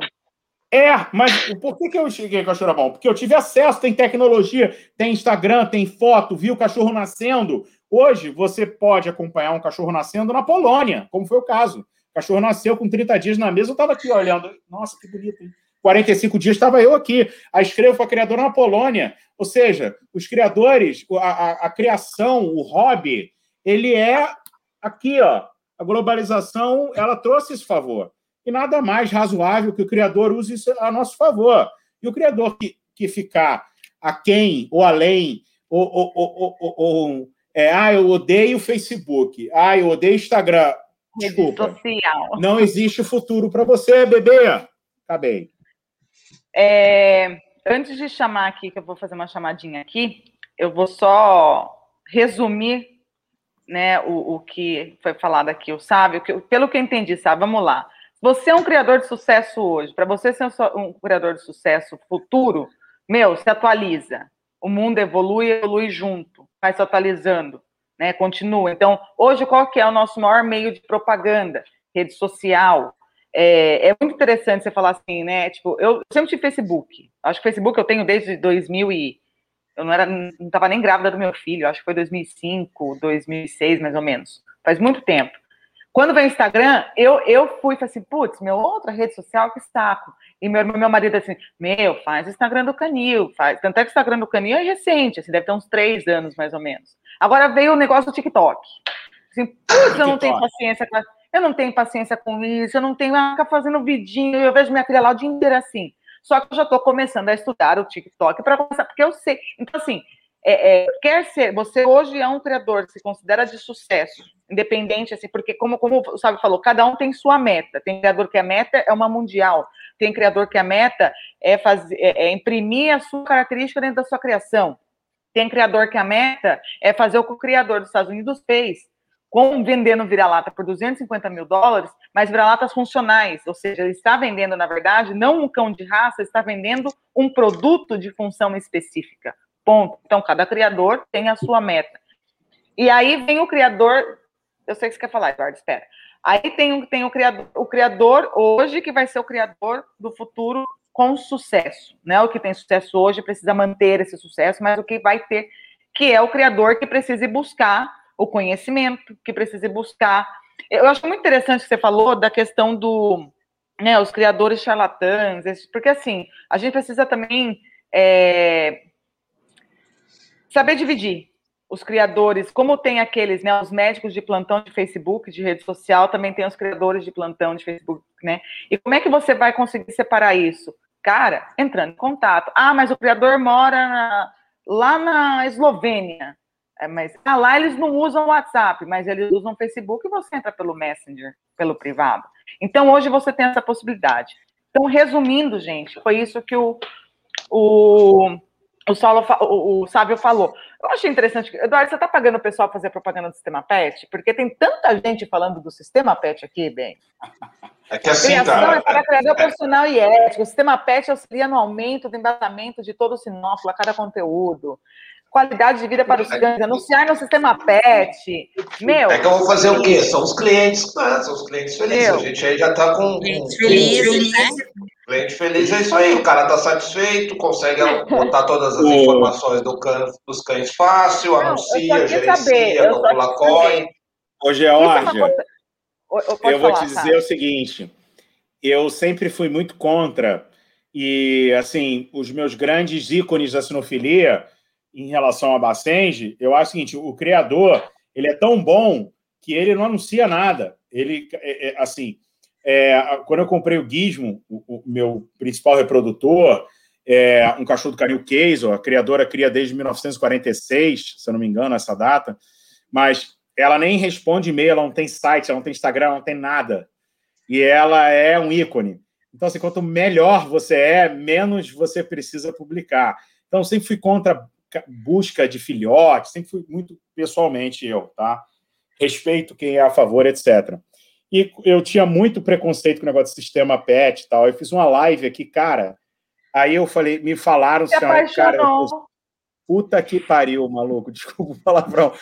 B: É, mas por que, que eu cheguei com o cachorro bom? Porque eu tive acesso, tem tecnologia, tem Instagram, tem foto, viu o cachorro nascendo. Hoje, você pode acompanhar um cachorro nascendo na Polônia, como foi o caso. O cachorro nasceu com 30 dias na mesa, eu estava aqui olhando. Nossa, que bonito, hein? 45 dias estava eu aqui. A escrevo a criadora na Polônia. Ou seja, os criadores, a, a, a criação, o hobby, ele é aqui, ó. A globalização, ela trouxe esse favor e nada mais razoável que o criador use isso a nosso favor. E o criador que, que ficar aquém ou além, ou, ou, ou, ou, ou é, ah, eu odeio o Facebook, ah, eu odeio Instagram. Desculpa. Social. Não existe futuro para você, bebê. Acabei.
A: É, antes de chamar aqui, que eu vou fazer uma chamadinha aqui, eu vou só resumir né, o, o que foi falado aqui, o sábio, que, pelo que eu entendi, sabe? Vamos lá. Você é um criador de sucesso hoje. Para você ser um criador de sucesso futuro, meu, se atualiza. O mundo evolui, evolui junto, vai se atualizando, né? Continua. Então, hoje, qual que é o nosso maior meio de propaganda? Rede social. É, é muito interessante você falar assim, né? Tipo, eu sempre tive Facebook. Acho que Facebook eu tenho desde 2000 e eu não era, não estava nem grávida do meu filho. Acho que foi 2005, 2006, mais ou menos. Faz muito tempo. Quando veio o Instagram, eu, eu fui falei assim, putz, meu outra rede social, que saco. E meu, meu marido assim, meu, faz o Instagram do Canil, faz. Tanto é que o Instagram do Canil é recente, assim, deve ter uns três anos, mais ou menos. Agora veio o negócio do TikTok. Assim, putz, eu não tenho paciência com eu não tenho paciência com isso, eu não tenho ah, ficar fazendo vidinho, eu vejo minha filha lá o dia inteiro assim. Só que eu já estou começando a estudar o TikTok para começar, porque eu sei. Então, assim, é, é, quer ser, você hoje é um criador se considera de sucesso, independente, assim, porque como, como o Sábio falou, cada um tem sua meta. Tem criador que a meta é uma mundial, tem criador que a meta é, fazer, é, é imprimir a sua característica dentro da sua criação. Tem criador que a meta é fazer o que o criador dos Estados Unidos fez, com vendendo vira-lata por 250 mil dólares, mas vira-latas funcionais, ou seja, ele está vendendo, na verdade, não um cão de raça, está vendendo um produto de função específica. Ponto. Então, cada criador tem a sua meta. E aí vem o criador. Eu sei que você quer falar, Eduardo, espera. Aí tem, tem o, criador, o criador hoje, que vai ser o criador do futuro com sucesso. Né? O que tem sucesso hoje precisa manter esse sucesso, mas o que vai ter, que é o criador que precisa buscar o conhecimento, que precisa buscar. Eu acho muito interessante que você falou da questão do. Né, os criadores charlatãs, porque assim, a gente precisa também é, saber dividir os criadores, como tem aqueles, né, os médicos de plantão de Facebook, de rede social, também tem os criadores de plantão de Facebook, né? E como é que você vai conseguir separar isso? Cara, entrando em contato. Ah, mas o criador mora na, lá na Eslovênia. É, mas ah, lá eles não usam WhatsApp, mas eles usam Facebook e você entra pelo Messenger, pelo privado. Então hoje você tem essa possibilidade. Então, resumindo, gente, foi isso que o, o o, Saulo, o, o Sábio falou. Eu achei interessante. Eduardo, você está pagando o pessoal fazer propaganda do sistema PET? Porque tem tanta gente falando do sistema PET aqui, bem.
C: É que assim, a criação tá,
A: é para criador profissional e ético. O sistema PET auxilia no aumento do embasamento de todo o sinófilo a cada conteúdo. Qualidade de vida para os cães, anunciar no sistema PET. Meu.
C: É que eu vou fazer o quê? São os clientes, né? são os clientes felizes. Meu. A gente aí já está com. Clientes felizes, né? Cliente feliz é isso aí, o cara está satisfeito, consegue botar todas as informações do can, dos cães fácil, Não, anuncia, gerencia, calcula coin.
B: Ô, Georgia, é eu vou te dizer o seguinte, eu sempre fui muito contra, e, assim, os meus grandes ícones da sinofilia, em relação a Bassenge, eu acho o seguinte, o criador, ele é tão bom que ele não anuncia nada. Ele, é, é, assim, é, quando eu comprei o Gizmo, o, o meu principal reprodutor, é um cachorro do canil Case, a criadora cria desde 1946, se eu não me engano, essa data, mas ela nem responde e-mail, ela não tem site, ela não tem Instagram, ela não tem nada. E ela é um ícone. Então, assim, quanto melhor você é, menos você precisa publicar. Então, sempre fui contra busca de filhotes, sempre fui muito pessoalmente eu, tá? Respeito quem é a favor, etc. E eu tinha muito preconceito com o negócio do sistema PET e tal. Eu fiz uma live aqui, cara. Aí eu falei, me falaram,
A: Se assim, cara, eu,
B: puta que pariu, maluco, desculpa o palavrão.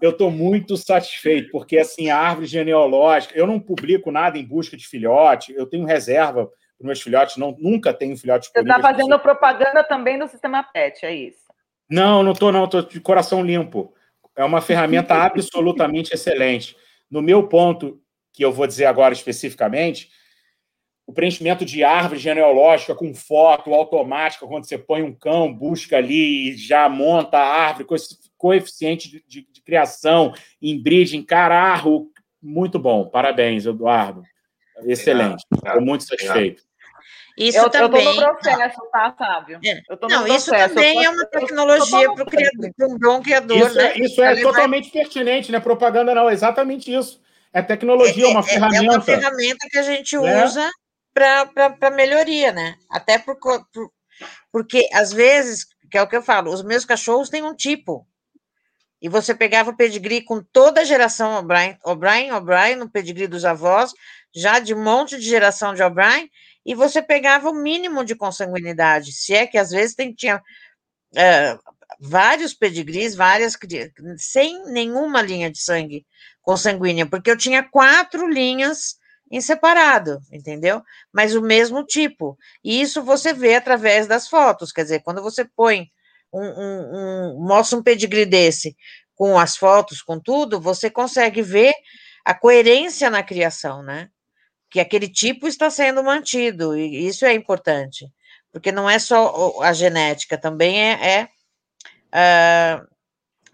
B: Eu estou muito satisfeito, porque assim, a árvore genealógica, eu não publico nada em busca de filhote, eu tenho reserva para meus filhotes, não, nunca tenho filhote
A: Você está fazendo propaganda também do sistema PET, é isso?
B: Não, não estou, não, estou de coração limpo. É uma ferramenta absolutamente excelente. No meu ponto, que eu vou dizer agora especificamente, o preenchimento de árvore genealógica com foto automática, quando você põe um cão, busca ali e já monta a árvore, com esse coeficiente de, de, de criação, breeding, cararro, muito bom. Parabéns, Eduardo. Excelente. Estou muito satisfeito.
D: Isso eu, também.
A: Eu estou no processo, tá, Sábio?
D: É. Não, isso também é uma tecnologia para um bom criador,
B: isso,
D: né?
B: Isso é totalmente pertinente, né? Propaganda não, é exatamente isso. É tecnologia, é, uma ferramenta. É, é uma
D: ferramenta que a gente né? usa para melhoria, né? Até por, por, porque, às vezes, que é o que eu falo, os meus cachorros têm um tipo. E você pegava o pedigree com toda a geração O'Brien, O'Brien, O'Brien, no pedigree dos avós, já de um monte de geração de O'Brien, e você pegava o mínimo de consanguinidade, se é que às vezes tem, tinha é, vários pedigrees, várias, sem nenhuma linha de sangue consanguínea, porque eu tinha quatro linhas em separado, entendeu? Mas o mesmo tipo. E isso você vê através das fotos, quer dizer, quando você põe um, um, um, mostra um pedigree desse com as fotos, com tudo, você consegue ver a coerência na criação, né? Que aquele tipo está sendo mantido, e isso é importante, porque não é só a genética, também é, é uh,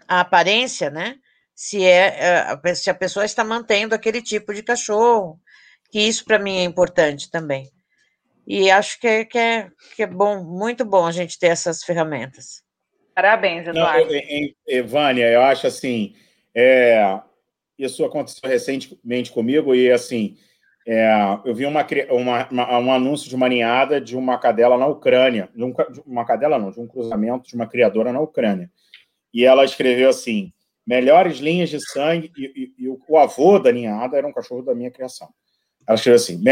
D: a aparência, né? Se, é, uh, se a pessoa está mantendo aquele tipo de cachorro, que isso para mim é importante também. E acho que é, que, é, que é bom, muito bom a gente ter essas ferramentas.
A: Parabéns, Eduardo.
B: Não, Vânia, eu acho assim, é, isso aconteceu recentemente comigo e assim, é, eu vi uma, uma, uma, um anúncio de uma ninhada de uma cadela na Ucrânia, de, um, de uma cadela não, de um cruzamento de uma criadora na Ucrânia. E ela escreveu assim, melhores linhas de sangue, e, e, e o, o avô da ninhada era um cachorro da minha criação. Ela escreveu assim,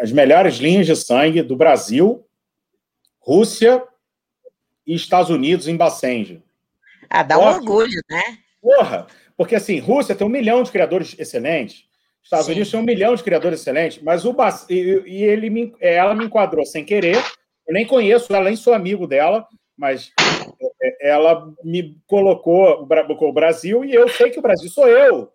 B: as melhores linhas de sangue do Brasil, Rússia, e Estados Unidos em Bacenja.
D: Ah, dá Ótimo. um orgulho, né?
B: Porra! Porque assim, Rússia tem um milhão de criadores excelentes, Estados Sim. Unidos tem um milhão de criadores excelentes, mas o Bac... e, e ele me... ela me enquadrou sem querer. Eu nem conheço ela, nem sou amigo dela, mas é, ela me colocou o Brasil e eu sei que o Brasil sou eu,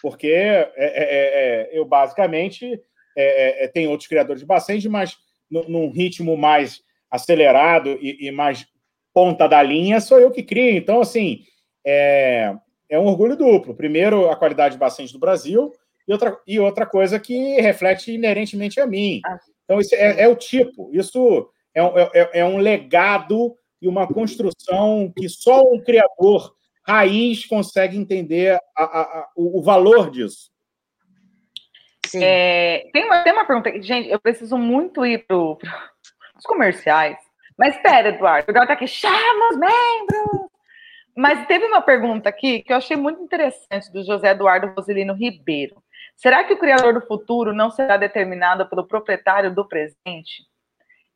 B: porque é, é, é, é eu basicamente é, tenho outros criadores de Bacenge, mas num ritmo mais acelerado e, e mais ponta da linha sou eu que crio. Então, assim, é, é um orgulho duplo. Primeiro, a qualidade bastante do Brasil, e outra, e outra coisa que reflete inerentemente a mim. Ah. Então, isso é, é o tipo. Isso é, é, é, um legado e uma construção que só um criador raiz consegue entender a, a, a, o, o, valor disso.
A: É, tem, uma, tem uma pergunta, gente, eu preciso muito ir para os comerciais. Mas espera, Eduardo, o Eduardo tá aqui, chama os membros! Mas teve uma pergunta aqui que eu achei muito interessante do José Eduardo Rosilino Ribeiro. Será que o criador do futuro não será determinado pelo proprietário do presente?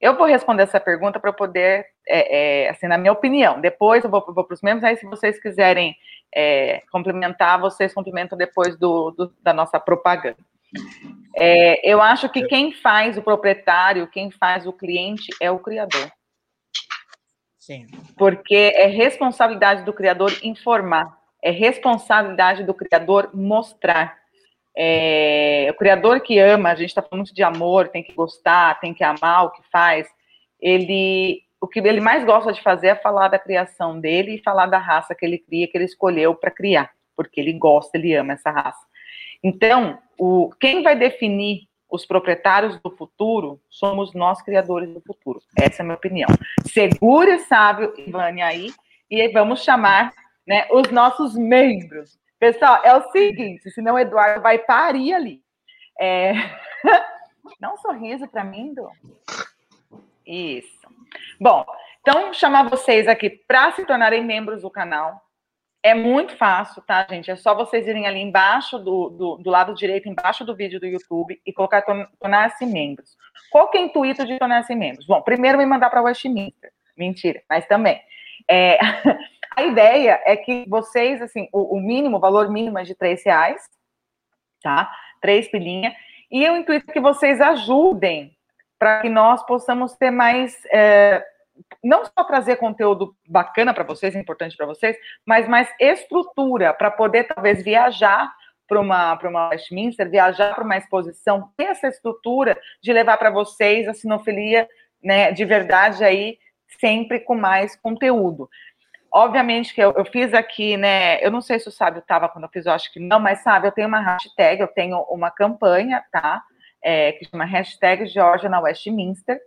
A: Eu vou responder essa pergunta para poder, é, é, assim, na minha opinião. Depois eu vou, vou para os membros, aí se vocês quiserem é, complementar, vocês complementam depois do, do da nossa propaganda. É, eu acho que quem faz o proprietário, quem faz o cliente é o criador. Sim. Porque é responsabilidade do criador informar, é responsabilidade do criador mostrar. É, o criador que ama, a gente está falando muito de amor, tem que gostar, tem que amar o que faz. Ele, o que ele mais gosta de fazer é falar da criação dele e falar da raça que ele cria, que ele escolheu para criar, porque ele gosta, ele ama essa raça. Então, o, quem vai definir os proprietários do futuro somos nós, criadores do futuro. Essa é a minha opinião. Segure, sábio, Ivânia, aí, e vamos chamar né, os nossos membros. Pessoal, é o seguinte, senão o Eduardo vai parir ali. É... Dá um sorriso para mim, do. Isso. Bom, então, chamar vocês aqui para se tornarem membros do canal. É muito fácil, tá, gente? É só vocês irem ali embaixo do, do, do lado direito, embaixo do vídeo do YouTube e colocar tornar-se membros. Qual que é o intuito de tornar-se membros? Bom, primeiro me mandar para Westminster. Mentira, mas também. É, a ideia é que vocês, assim, o, o mínimo, o valor mínimo é de três reais, tá? Três pilinha. E o intuito que vocês ajudem para que nós possamos ter mais. É, não só trazer conteúdo bacana para vocês, importante para vocês, mas mais estrutura para poder talvez viajar para uma, uma Westminster, viajar para uma exposição, ter essa estrutura de levar para vocês a sinofilia né, de verdade aí, sempre com mais conteúdo. Obviamente que eu, eu, fiz aqui, né? Eu não sei se o Sábio estava quando eu fiz, eu acho que não, mas sabe, eu tenho uma hashtag, eu tenho uma campanha, tá? É, que chama hashtag Georgia na Westminster,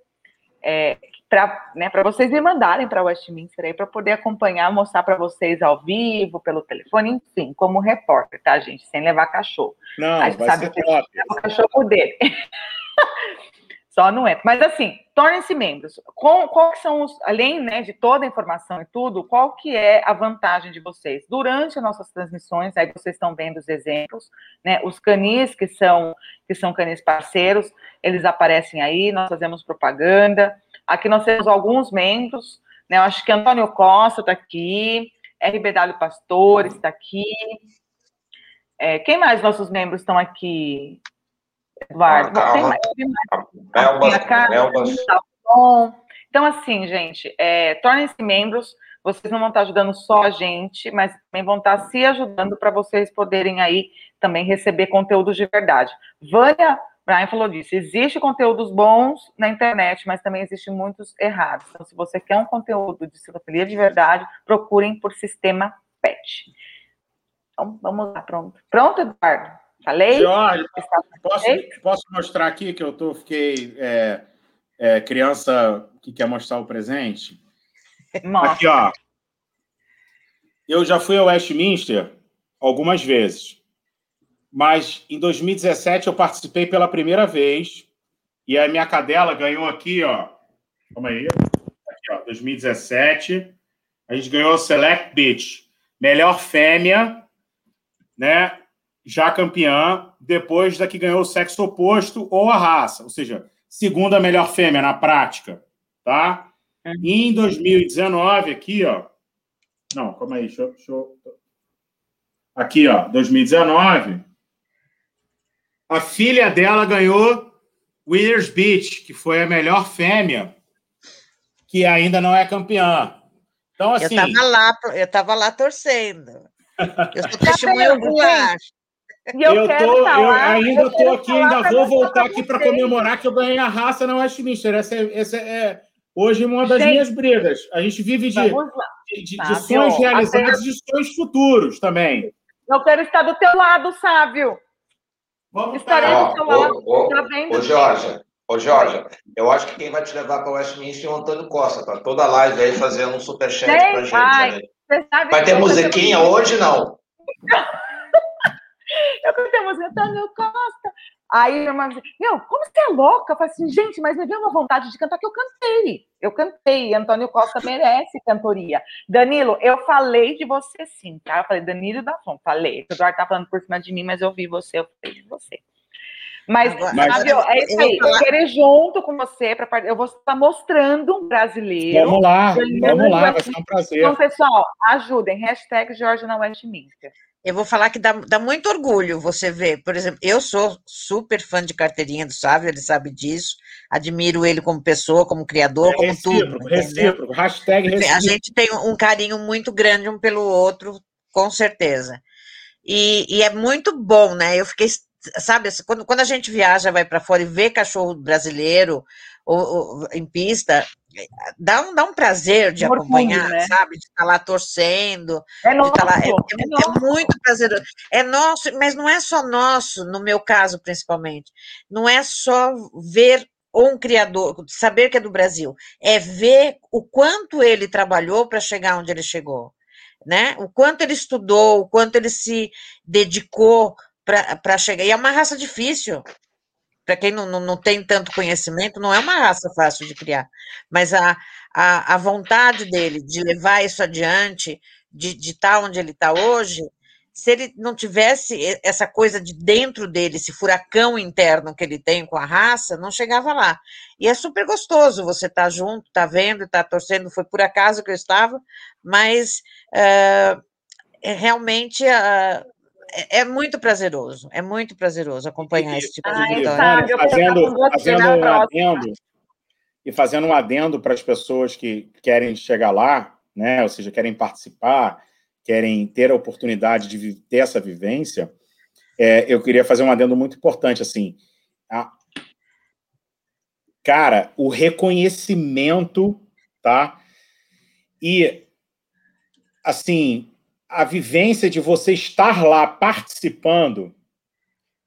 A: é, para né, vocês me mandarem para Westminster aí, para poder acompanhar, mostrar para vocês ao vivo, pelo telefone, enfim, como repórter, tá, gente? Sem levar cachorro.
B: Não, a gente vai sabe ser que
A: o cachorro dele. Só não entra. Mas assim, tornem-se membros. Com, qual que são os, além né, de toda a informação e tudo, qual que é a vantagem de vocês? Durante as nossas transmissões, aí vocês estão vendo os exemplos, né? Os canis que são que são canis parceiros, eles aparecem aí, nós fazemos propaganda. Aqui nós temos alguns membros, né? Eu acho que Antônio Costa está aqui, RBW Pastores está aqui. É, quem mais nossos membros estão aqui? Eduardo. Ah, tem mais, tem mais. Tá bom. Então, assim, gente, é, tornem-se membros. Vocês não vão estar ajudando só a gente, mas também vão estar se ajudando para vocês poderem aí também receber conteúdos de verdade. Vânia Brian falou disso. Existe conteúdos bons na internet, mas também existem muitos errados. Então, se você quer um conteúdo de cilofilia de verdade, procurem por sistema PET. Então, vamos lá, pronto. Pronto, Eduardo? Falei?
B: Jorge, posso, posso mostrar aqui que eu tô, fiquei é, é, criança que quer mostrar o presente? Mostra. Aqui, ó. Eu já fui ao Westminster algumas vezes, mas em 2017 eu participei pela primeira vez e a minha cadela ganhou aqui, ó. Calma aí. Aqui, ó, 2017. A gente ganhou o Select Beach. Melhor fêmea, né? Já campeã depois da que ganhou o sexo oposto ou a raça, ou seja, segunda melhor fêmea na prática, tá? E uhum. em 2019, aqui, ó. Não, calma aí, deixa, deixa eu. Aqui, ó, 2019. A filha dela ganhou Winners Beach, que foi a melhor fêmea, que ainda não é campeã. Então, assim.
D: Eu estava lá, eu tava lá torcendo. Eu sou testemunha ocular.
B: E eu, eu, tô, falar, eu ainda eu tô aqui, ainda vou voltar aqui para comemorar que eu ganhei a raça na Westminster. Essa é, essa é hoje uma das gente, minhas brigas. A gente vive de, de, de, de sonhos realizados e de sonhos futuros também.
A: Eu quero estar do teu lado, Sávio.
C: Vamos Estarei do teu lado. Ô, tá ô, Jorge, ô, Jorge, eu acho que quem vai te levar para Westminster é o Antônio Costa. Tá toda a live aí fazendo um superchat para gente. Vai, vai ter musiquinha hoje, não?
A: Eu cantei a música, Antônio Costa. Aí minha irmã disse, meu, como você é louca? Eu falei assim, gente, mas me veio uma vontade de cantar que eu cantei. Eu cantei, Antônio Costa merece cantoria. Danilo, eu falei de você sim, tá? Eu falei, Danilo da Fon, falei. O Eduardo tá falando por cima de mim, mas eu vi você, eu falei de você. Mas, mas Fábio, é isso aí. Eu, quero ir junto com você. Pra, eu vou estar mostrando um brasileiro.
B: Vamos lá, vamos lá, vai ser um prazer.
A: Então, pessoal, ajudem. Hashtag Jorge na Westminster.
D: Eu vou falar que dá, dá muito orgulho você ver. Por exemplo, eu sou super fã de carteirinha do Sávio, ele sabe disso. Admiro ele como pessoa, como criador, é como recíproco, tudo.
B: Recíproco, hashtag recíproco.
D: A gente tem um carinho muito grande um pelo outro, com certeza. E, e é muito bom, né? Eu fiquei, sabe, quando, quando a gente viaja, vai para fora e vê cachorro brasileiro ou, ou, em pista, dá um, dá um prazer de Orgulho, acompanhar, né? sabe? De estar lá torcendo.
A: É nosso.
D: Lá, é, é, é, muito prazeroso. É nosso, mas não é só nosso, no meu caso, principalmente. Não é só ver um criador, saber que é do Brasil, é ver o quanto ele trabalhou para chegar onde ele chegou, né? O quanto ele estudou, o quanto ele se dedicou para chegar. E é uma raça difícil, para quem não, não, não, tem tanto conhecimento, não é uma raça fácil de criar, mas a, a, a vontade dele de levar isso adiante, de, estar tá onde ele está hoje, se ele não tivesse essa coisa de dentro dele, esse furacão interno que ele tem com a raça, não chegava lá. E é super gostoso você estar tá junto, estar tá vendo, estar tá torcendo. Foi por acaso que eu estava, mas uh, realmente uh, é, é, muito prazeroso, é muito prazeroso acompanhar e, esse tipo de vitória.
B: fazendo, fazendo um adendo, e fazendo um adendo para as pessoas que querem chegar lá, né, ou seja, querem participar, querem ter a oportunidade de ter essa vivência, é, eu queria fazer um adendo muito importante, assim, a, cara, o reconhecimento, tá, e, assim, a vivência de você estar lá participando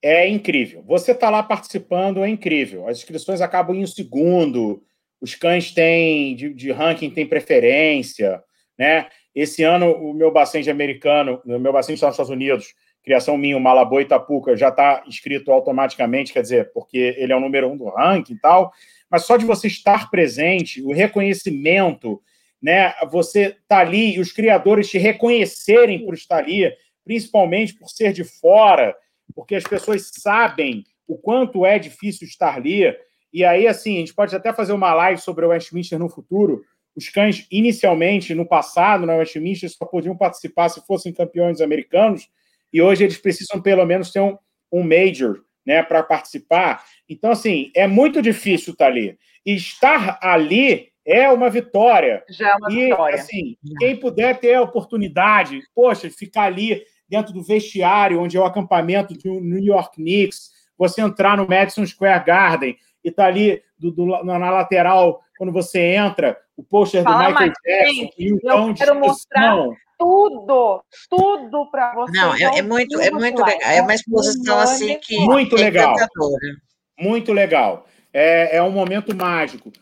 B: é incrível. Você está lá participando é incrível. As inscrições acabam em um segundo, os cães têm, de, de ranking, têm preferência, né? Esse ano, o meu bacente americano, o meu bacente nos Estados Unidos, criação minha, o Malabô Itapuca, já está inscrito automaticamente, quer dizer, porque ele é o número um do ranking e tal. Mas só de você estar presente, o reconhecimento né? Você tá ali e os criadores te reconhecerem por estar ali, principalmente por ser de fora, porque as pessoas sabem o quanto é difícil estar ali. E aí, assim, a gente pode até fazer uma live sobre o Westminster no futuro. Os cães, inicialmente, no passado, no Westminster, só podiam participar se fossem campeões americanos, e hoje eles precisam, pelo menos, ter um, um major né, para participar. Então, assim, é muito difícil estar ali. E estar ali é uma vitória.
A: Já é uma
B: e,
A: vitória.
B: assim, quem puder ter a oportunidade, poxa, ficar ali dentro do vestiário, onde é o acampamento do New York Knicks, você entrar no Madison Square Garden e tá ali do, do, na lateral, quando você entra, o pôster do Michael Jackson
A: e o eu quero mostrar tudo, tudo para você.
D: Não, é, é muito, é muito legal. É uma exposição assim que
B: muito legal, muito legal. É, é um momento mágico.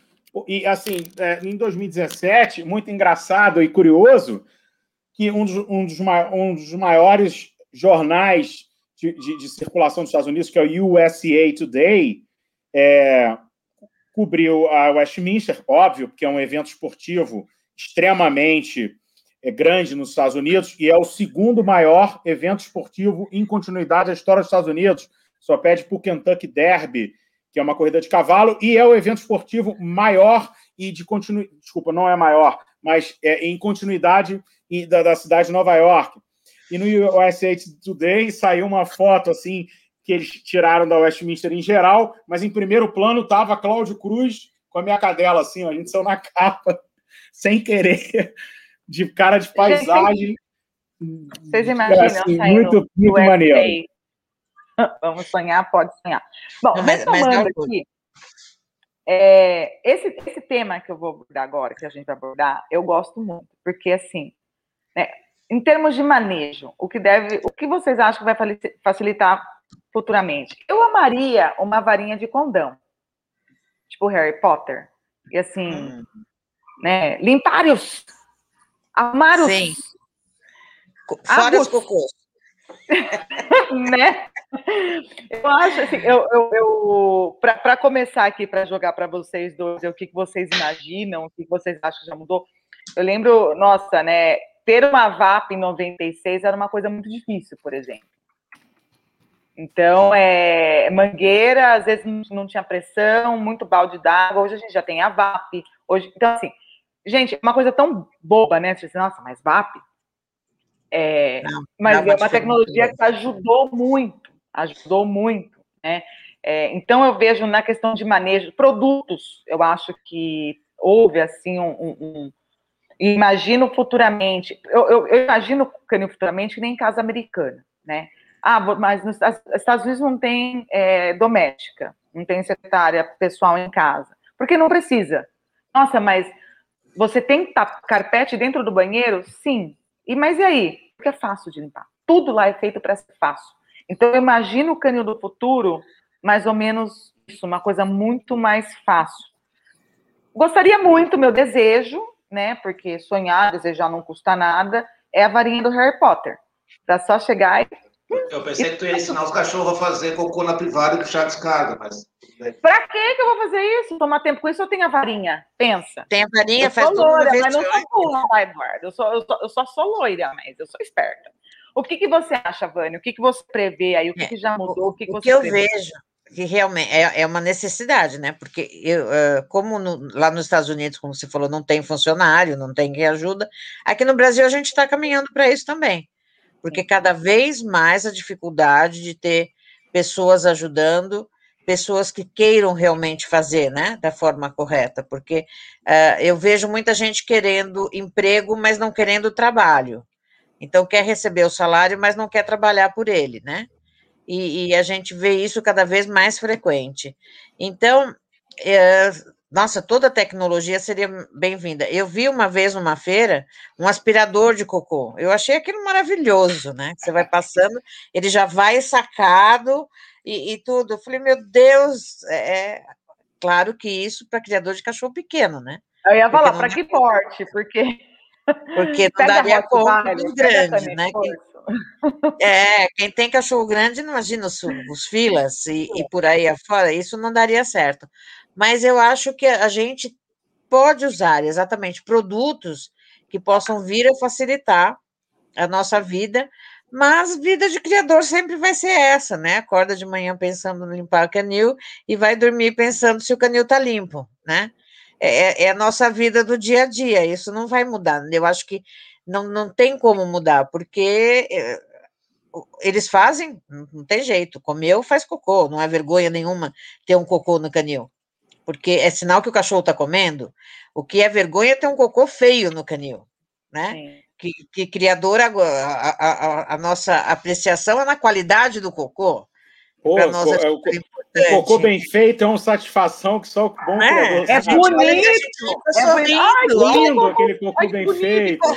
B: E, assim, é, em 2017, muito engraçado e curioso, que um dos, um dos, um dos maiores jornais de, de, de, circulação dos Estados Unidos, que é o USA Today, é, cobriu a Westminster, óbvio, porque é um evento esportivo extremamente é, grande nos Estados Unidos e é o segundo maior evento esportivo em continuidade da história dos Estados Unidos. Só pede para o Kentucky Derby, que é uma corrida de cavalo, e é o evento esportivo maior e de continuidade. Desculpa, não é maior, mas é em continuidade da, da cidade de Nova York. E no USA Today saiu uma foto assim que eles tiraram da Westminster em geral, mas em primeiro plano estava Cláudio Cruz com a minha cadela, assim, ó, a gente saiu na capa, sem querer, de cara de paisagem.
A: Vocês imaginam, assim,
B: muito, muito maneiro.
A: Vamos sonhar, pode sonhar. Bom, mas, retomando aqui, é, esse, esse tema que eu vou abordar agora, que a gente vai abordar, eu gosto muito, porque assim, né, em termos de manejo, o que deve, o que vocês acham que vai facilitar futuramente? Eu amaria uma varinha de condão, tipo Harry Potter, e assim, hum. né, limpar os, amar os,
D: Sim. Fora os cocôs.
A: né? Eu acho assim, eu, eu, eu para começar aqui, para jogar para vocês dois, o que, que vocês imaginam, o que vocês acham que já mudou. Eu lembro, nossa, né? Ter uma VAP em 96 era uma coisa muito difícil, por exemplo. Então, é, mangueira, às vezes não, não tinha pressão, muito balde d'água. Hoje a gente já tem a VAP. Hoje, então, assim, gente, uma coisa tão boba, né? Você diz, nossa, mas VAP? É, não, mas não, é uma tecnologia que ajudou muito, ajudou muito, né? É, então eu vejo na questão de manejo, produtos, eu acho que houve assim um, um, um imagino futuramente, eu, eu, eu imagino futuramente que nem em casa americana, né? Ah, mas nos Estados Unidos não tem é, doméstica, não tem secretária pessoal em casa, porque não precisa. Nossa, mas você tem carpete dentro do banheiro? Sim. E mas e aí? Porque é fácil de limpar. Tudo lá é feito para ser fácil. Então eu imagino o canil do futuro mais ou menos isso, uma coisa muito mais fácil. Gostaria muito, meu desejo, né? Porque sonhar, desejar não custa nada, é a varinha do Harry Potter. Dá só chegar e.
C: Eu pensei que tu ia ensinar os cachorros a fazer cocô na privada e puxar descarga, mas.
A: Pra que que eu vou fazer isso? Tomar tempo com isso, eu tenho a varinha. Pensa.
D: Tem a varinha,
A: eu
D: faz
A: sou loira, mas não sou burra, Eduardo. Eu, sou, eu, sou, eu só sou loira, mas eu sou esperta. O que, que você acha, Vânia? O que, que você prevê aí? O que, é, que já mudou? O que, que,
D: o
A: que
D: eu prevê? vejo que realmente é, é uma necessidade, né? Porque eu, como no, lá nos Estados Unidos, como você falou, não tem funcionário, não tem quem ajuda, aqui no Brasil a gente está caminhando para isso também, porque cada vez mais a dificuldade de ter pessoas ajudando, pessoas que queiram realmente fazer, né, da forma correta, porque uh, eu vejo muita gente querendo emprego, mas não querendo trabalho. Então quer receber o salário, mas não quer trabalhar por ele, né? e, e a gente vê isso cada vez mais frequente. Então, é, nossa, toda tecnologia seria bem-vinda. Eu vi uma vez numa feira um aspirador de cocô. Eu achei aquilo maravilhoso, né? Você vai passando, ele já vai sacado e, e tudo. Eu falei, meu Deus, é, é claro que isso para criador de cachorro pequeno, né?
A: Eu ia falar, para que porte? Porque
D: porque não daria conta dos grandes, né? Quem, é, quem tem cachorro grande, imagina os, os filas e, e, por aí afora, isso não daria certo. Mas eu acho que a gente pode usar exatamente produtos que possam vir a facilitar a nossa vida, mas vida de criador sempre vai ser essa, né? Acorda de manhã pensando em limpar o canil e vai dormir pensando se o canil está limpo, né? É, é, é, a nossa vida do dia a dia, isso não vai mudar. Eu acho que não, não tem como mudar, porque eh, eles fazem, não tem jeito, comeu, faz cocô, não é vergonha nenhuma ter um cocô no canil, porque é sinal que o cachorro está comendo. O que é vergonha é ter um cocô feio no canil, né? Que, que criador, a, a, a, a, nossa apreciação é na qualidade do cocô.
B: Pô, é o, o, cocô bem feito é uma satisfação que só o bom
A: é,
B: criador
A: É bonito!
B: É bonito! É lindo aquele cocô bem bonito. feito.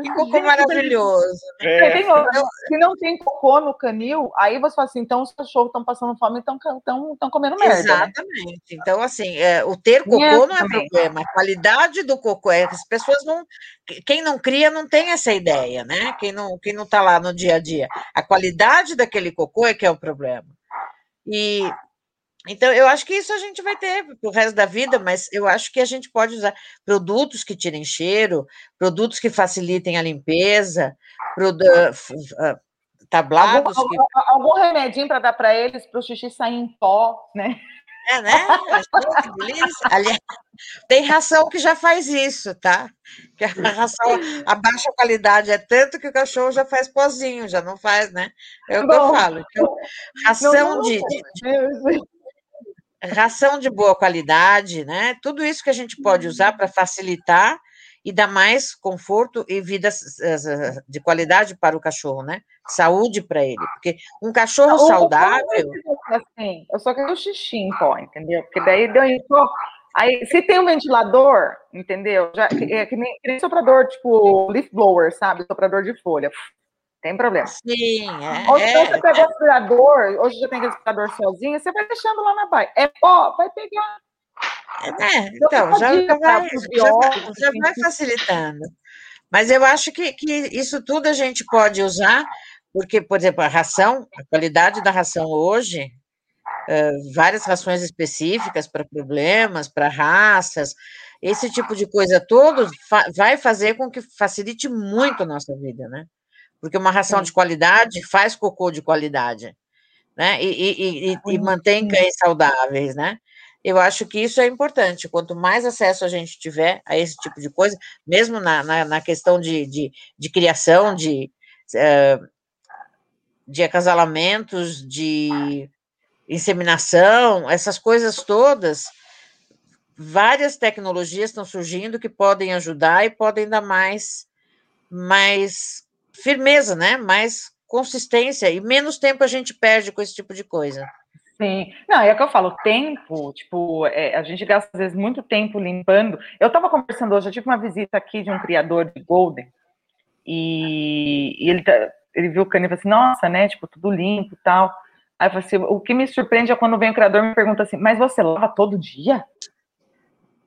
D: Que cocô maravilhoso.
A: É. Tem, se não tem cocô no canil, aí você fala assim, então os cachorros estão passando fome e estão comendo merda.
D: Né? Exatamente. Né? Então, assim, é, o ter cocô Minha não é também. problema, a qualidade do cocô é que as pessoas não. Quem não cria não tem essa ideia, né? Quem não, quem não tá lá no dia a dia. A qualidade daquele cocô é que é o problema. E então, eu acho que isso a gente vai ter para o resto da vida, mas eu acho que a gente pode usar produtos que tirem cheiro, produtos que facilitem a limpeza, produ... Ah, tablados.
A: Algum,
D: que...
A: algum remedinho para dar para eles, para o xixi sair em pó, né?
D: É, né? Aliás, tem ração que já faz isso, tá? Que a ração, a baixa qualidade é tanto que o cachorro já faz pozinho, já não faz, né? É o que eu falo. Então, ração não, não, de, de, ração de boa qualidade, né? Tudo isso que a gente pode usar para facilitar e dar mais conforto e vida de qualidade para o cachorro, né? Saúde para ele, porque um cachorro saudável.
A: Assim, eu só quero xixi em pó, entendeu? Porque daí deu em pó. Aí, se tem um ventilador, entendeu? Já, é que nem, que nem soprador, tipo, leaf blower, sabe? Soprador de folha. Tem problema.
D: Sim, é.
A: Ou então você pega o aspirador, hoje já tem aspirador sozinho, você vai deixando lá na baia. É pó, vai pegar.
D: É, então, então já, já, vai, já, já vai facilitando. Mas eu acho que, que isso tudo a gente pode usar, porque, por exemplo, a ração, a qualidade da ração hoje, uh, várias rações específicas para problemas, para raças, esse tipo de coisa todo fa vai fazer com que facilite muito a nossa vida, né? Porque uma ração de qualidade faz cocô de qualidade, né? E, e, e, e mantém cães saudáveis, né? Eu acho que isso é importante. Quanto mais acesso a gente tiver a esse tipo de coisa, mesmo na, na, na questão de, de, de, criação, de, uh, de acasalamentos, de inseminação, essas coisas todas, várias tecnologias estão surgindo que podem ajudar e podem dar mais, mais firmeza, né? Mais consistência e menos tempo a gente perde com esse tipo de coisa.
A: Sim. Não, é o que eu falo, tempo, tipo, é, a gente gasta às vezes muito tempo limpando. Eu estava conversando hoje, eu tive uma visita aqui de um criador de Golden, e, e ele, tá, ele viu o cano e falou assim, nossa, né, tipo, tudo limpo e tal. Aí eu falei assim, o que me surpreende é quando vem o criador e me pergunta assim, mas você lava todo dia?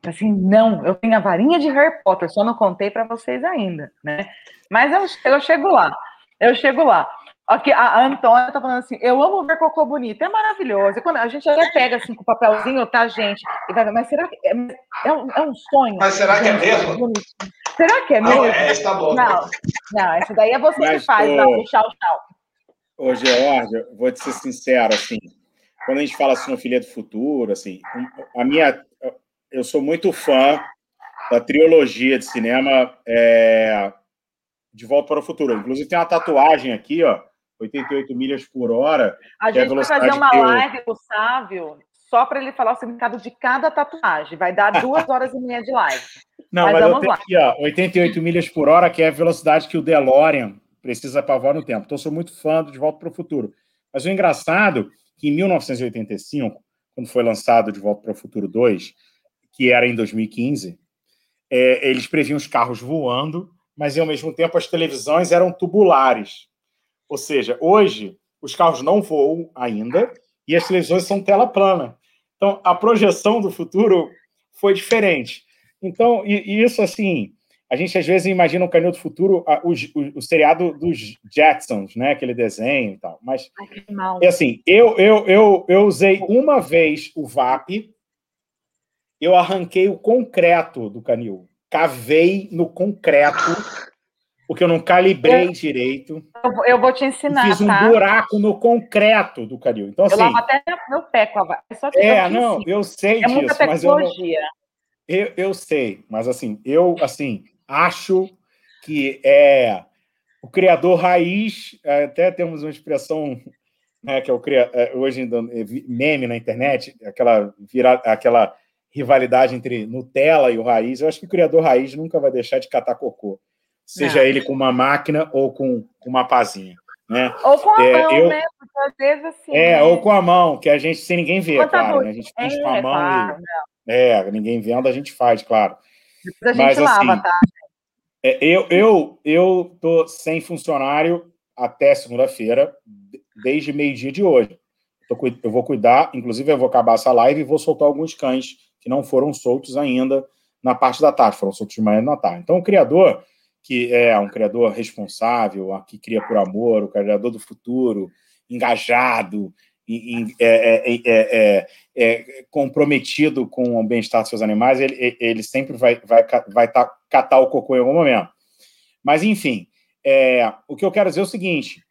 A: Assim, não, eu tenho a varinha de Harry Potter, só não contei para vocês ainda, né? Mas eu, eu chego lá, eu chego lá. Aqui, a Antônia tá falando assim, eu amo ver cocô bonito, é maravilhoso. E quando a gente até pega assim com o papelzinho, tá, gente? E vai, mas será que é, é, um, é um sonho?
C: Mas será gente, que é mesmo?
A: será que é mesmo? Não,
C: é, está bom.
A: Não, não, essa daí é você mas, que faz, ô, não, tchau, tchau.
B: Ô, Georgia, vou te ser sincero, assim, quando a gente fala assim no Filha do Futuro, assim, a minha, eu sou muito fã da trilogia de cinema é, De Volta para o Futuro. Inclusive tem uma tatuagem aqui, ó, 88 milhas por hora.
A: A gente é vai fazer uma live com o Sávio só para ele falar o significado de cada tatuagem. Vai dar duas horas e meia de live.
B: Não, mas, mas eu tenho lá. aqui, ó, 88 milhas por hora, que é a velocidade que o DeLorean precisa para voar no tempo. Então, eu sou muito fã do De Volta para o Futuro. Mas o engraçado é que em 1985, quando foi lançado De Volta para o Futuro 2, que era em 2015, é, eles previam os carros voando, mas ao mesmo tempo as televisões eram tubulares. Ou seja, hoje os carros não voam ainda e as televisões são tela plana. Então a projeção do futuro foi diferente. Então, e, e isso assim, a gente às vezes imagina o Canil do Futuro, a, o, o, o, seriado dos Jetsons, né? Aquele desenho e tal. Mas é assim, eu, eu, eu, eu usei uma vez o VAP, eu arranquei o concreto do canil. Cavei no concreto porque eu não calibrei eu, direito.
A: Eu, vou te ensinar.
B: Fiz um
A: tá?
B: buraco no concreto do canil. Então, assim, eu
A: lavo até meu pé com a
B: é, é não, eu sei
A: é
B: disso, mas eu, não, eu eu sei, mas assim, eu assim acho que é o criador raiz. Até temos uma expressão né, que é o hoje meme na internet, aquela vira, aquela rivalidade entre Nutella e o raiz. Eu acho que o criador raiz nunca vai deixar de catar cocô seja não. ele com uma máquina ou com, uma pazinha. Né?
A: Ou com a é, mão, eu... né? Porque às vezes assim.
B: É, né? ou com a mão, que a gente, sem ninguém ver, claro. Né? A gente pincha é, com a mão. Claro, e... É, ninguém vendo, a gente faz, claro.
A: Depois a gente Mas, lava, assim, tá?
B: É, eu, eu, eu tô sem funcionário até segunda-feira, desde meio-dia de hoje. Eu vou cuidar, inclusive eu vou acabar essa live e vou soltar alguns cães que não foram soltos ainda na parte da tarde, foram soltos de manhã e na tarde. Então, o criador, que é um criador responsável, que cria por amor, o criador do futuro, engajado, é, é, é, é, comprometido com o bem-estar dos seus animais, ele, ele sempre vai, vai, vai tá, catar o cocô em algum momento. Mas, enfim, o que eu quero dizer é o seguinte: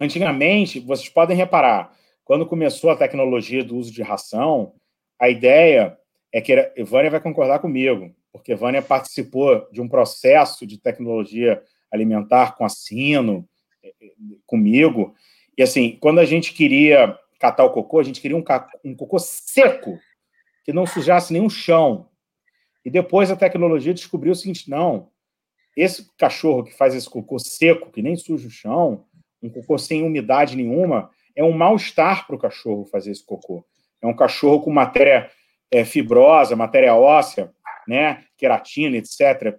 B: antigamente, vocês podem reparar, quando começou a tecnologia do uso de ração, a ideia é que, era, Vânia vai concordar comigo, porque Vânia participou de um processo de tecnologia alimentar com a Sino, eh, eh, comigo. E assim, quando a gente queria catar o cocô, a gente queria um, um cocô seco, que não sujasse nenhum chão. E depois a tecnologia descobriu o seguinte: não, esse cachorro que faz esse cocô seco, que nem suja o chão, um cocô sem umidade nenhuma, é um mal-estar para o cachorro fazer esse cocô. É um cachorro com matéria é, fibrosa, matéria óssea, né, queratina, etc.,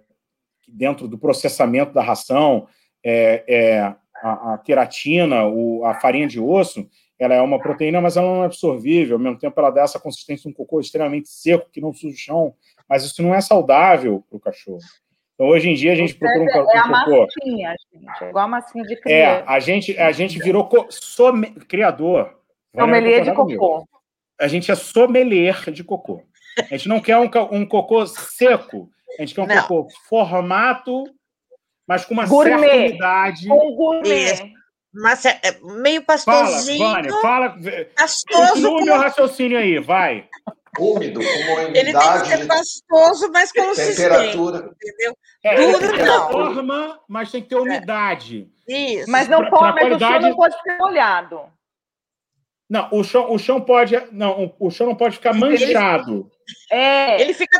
B: dentro do processamento da ração, é, é a, a, queratina, o, a farinha de osso, ela é uma proteína, mas ela não é absorvível, ao mesmo tempo ela dá essa consistência de um cocô extremamente seco, que não suja o chão, mas isso não é saudável para o cachorro. Então, hoje em dia, a gente procura um, é, um
A: é a massinha, gente, é igual a massinha de criança.
B: É, a gente, a gente virou some, criador.
A: Sommelier de cocô.
B: A gente é sommelier de cocô. A gente não quer um, um cocô seco. A gente quer um não. cocô formato, mas com uma gourmet. certa umidade.
A: Com gourmet.
D: Mas é, é meio pastosinho.
B: Fala, Vânia, fala. Pastoso. O meu raciocínio aí, vai.
C: Úmido, com uma umidade.
D: Ele tem que ser pastoso, mas consistente.
C: Temperatura.
D: Entendeu?
B: É, Duro não. forma, mas tem que ter umidade.
A: Isso. Mas não pode, mas qualidade... o chão não pode ser molhado.
B: Não, o chão, o chão pode. Não, o chão não pode ficar manchado.
A: É.
D: Ele fica.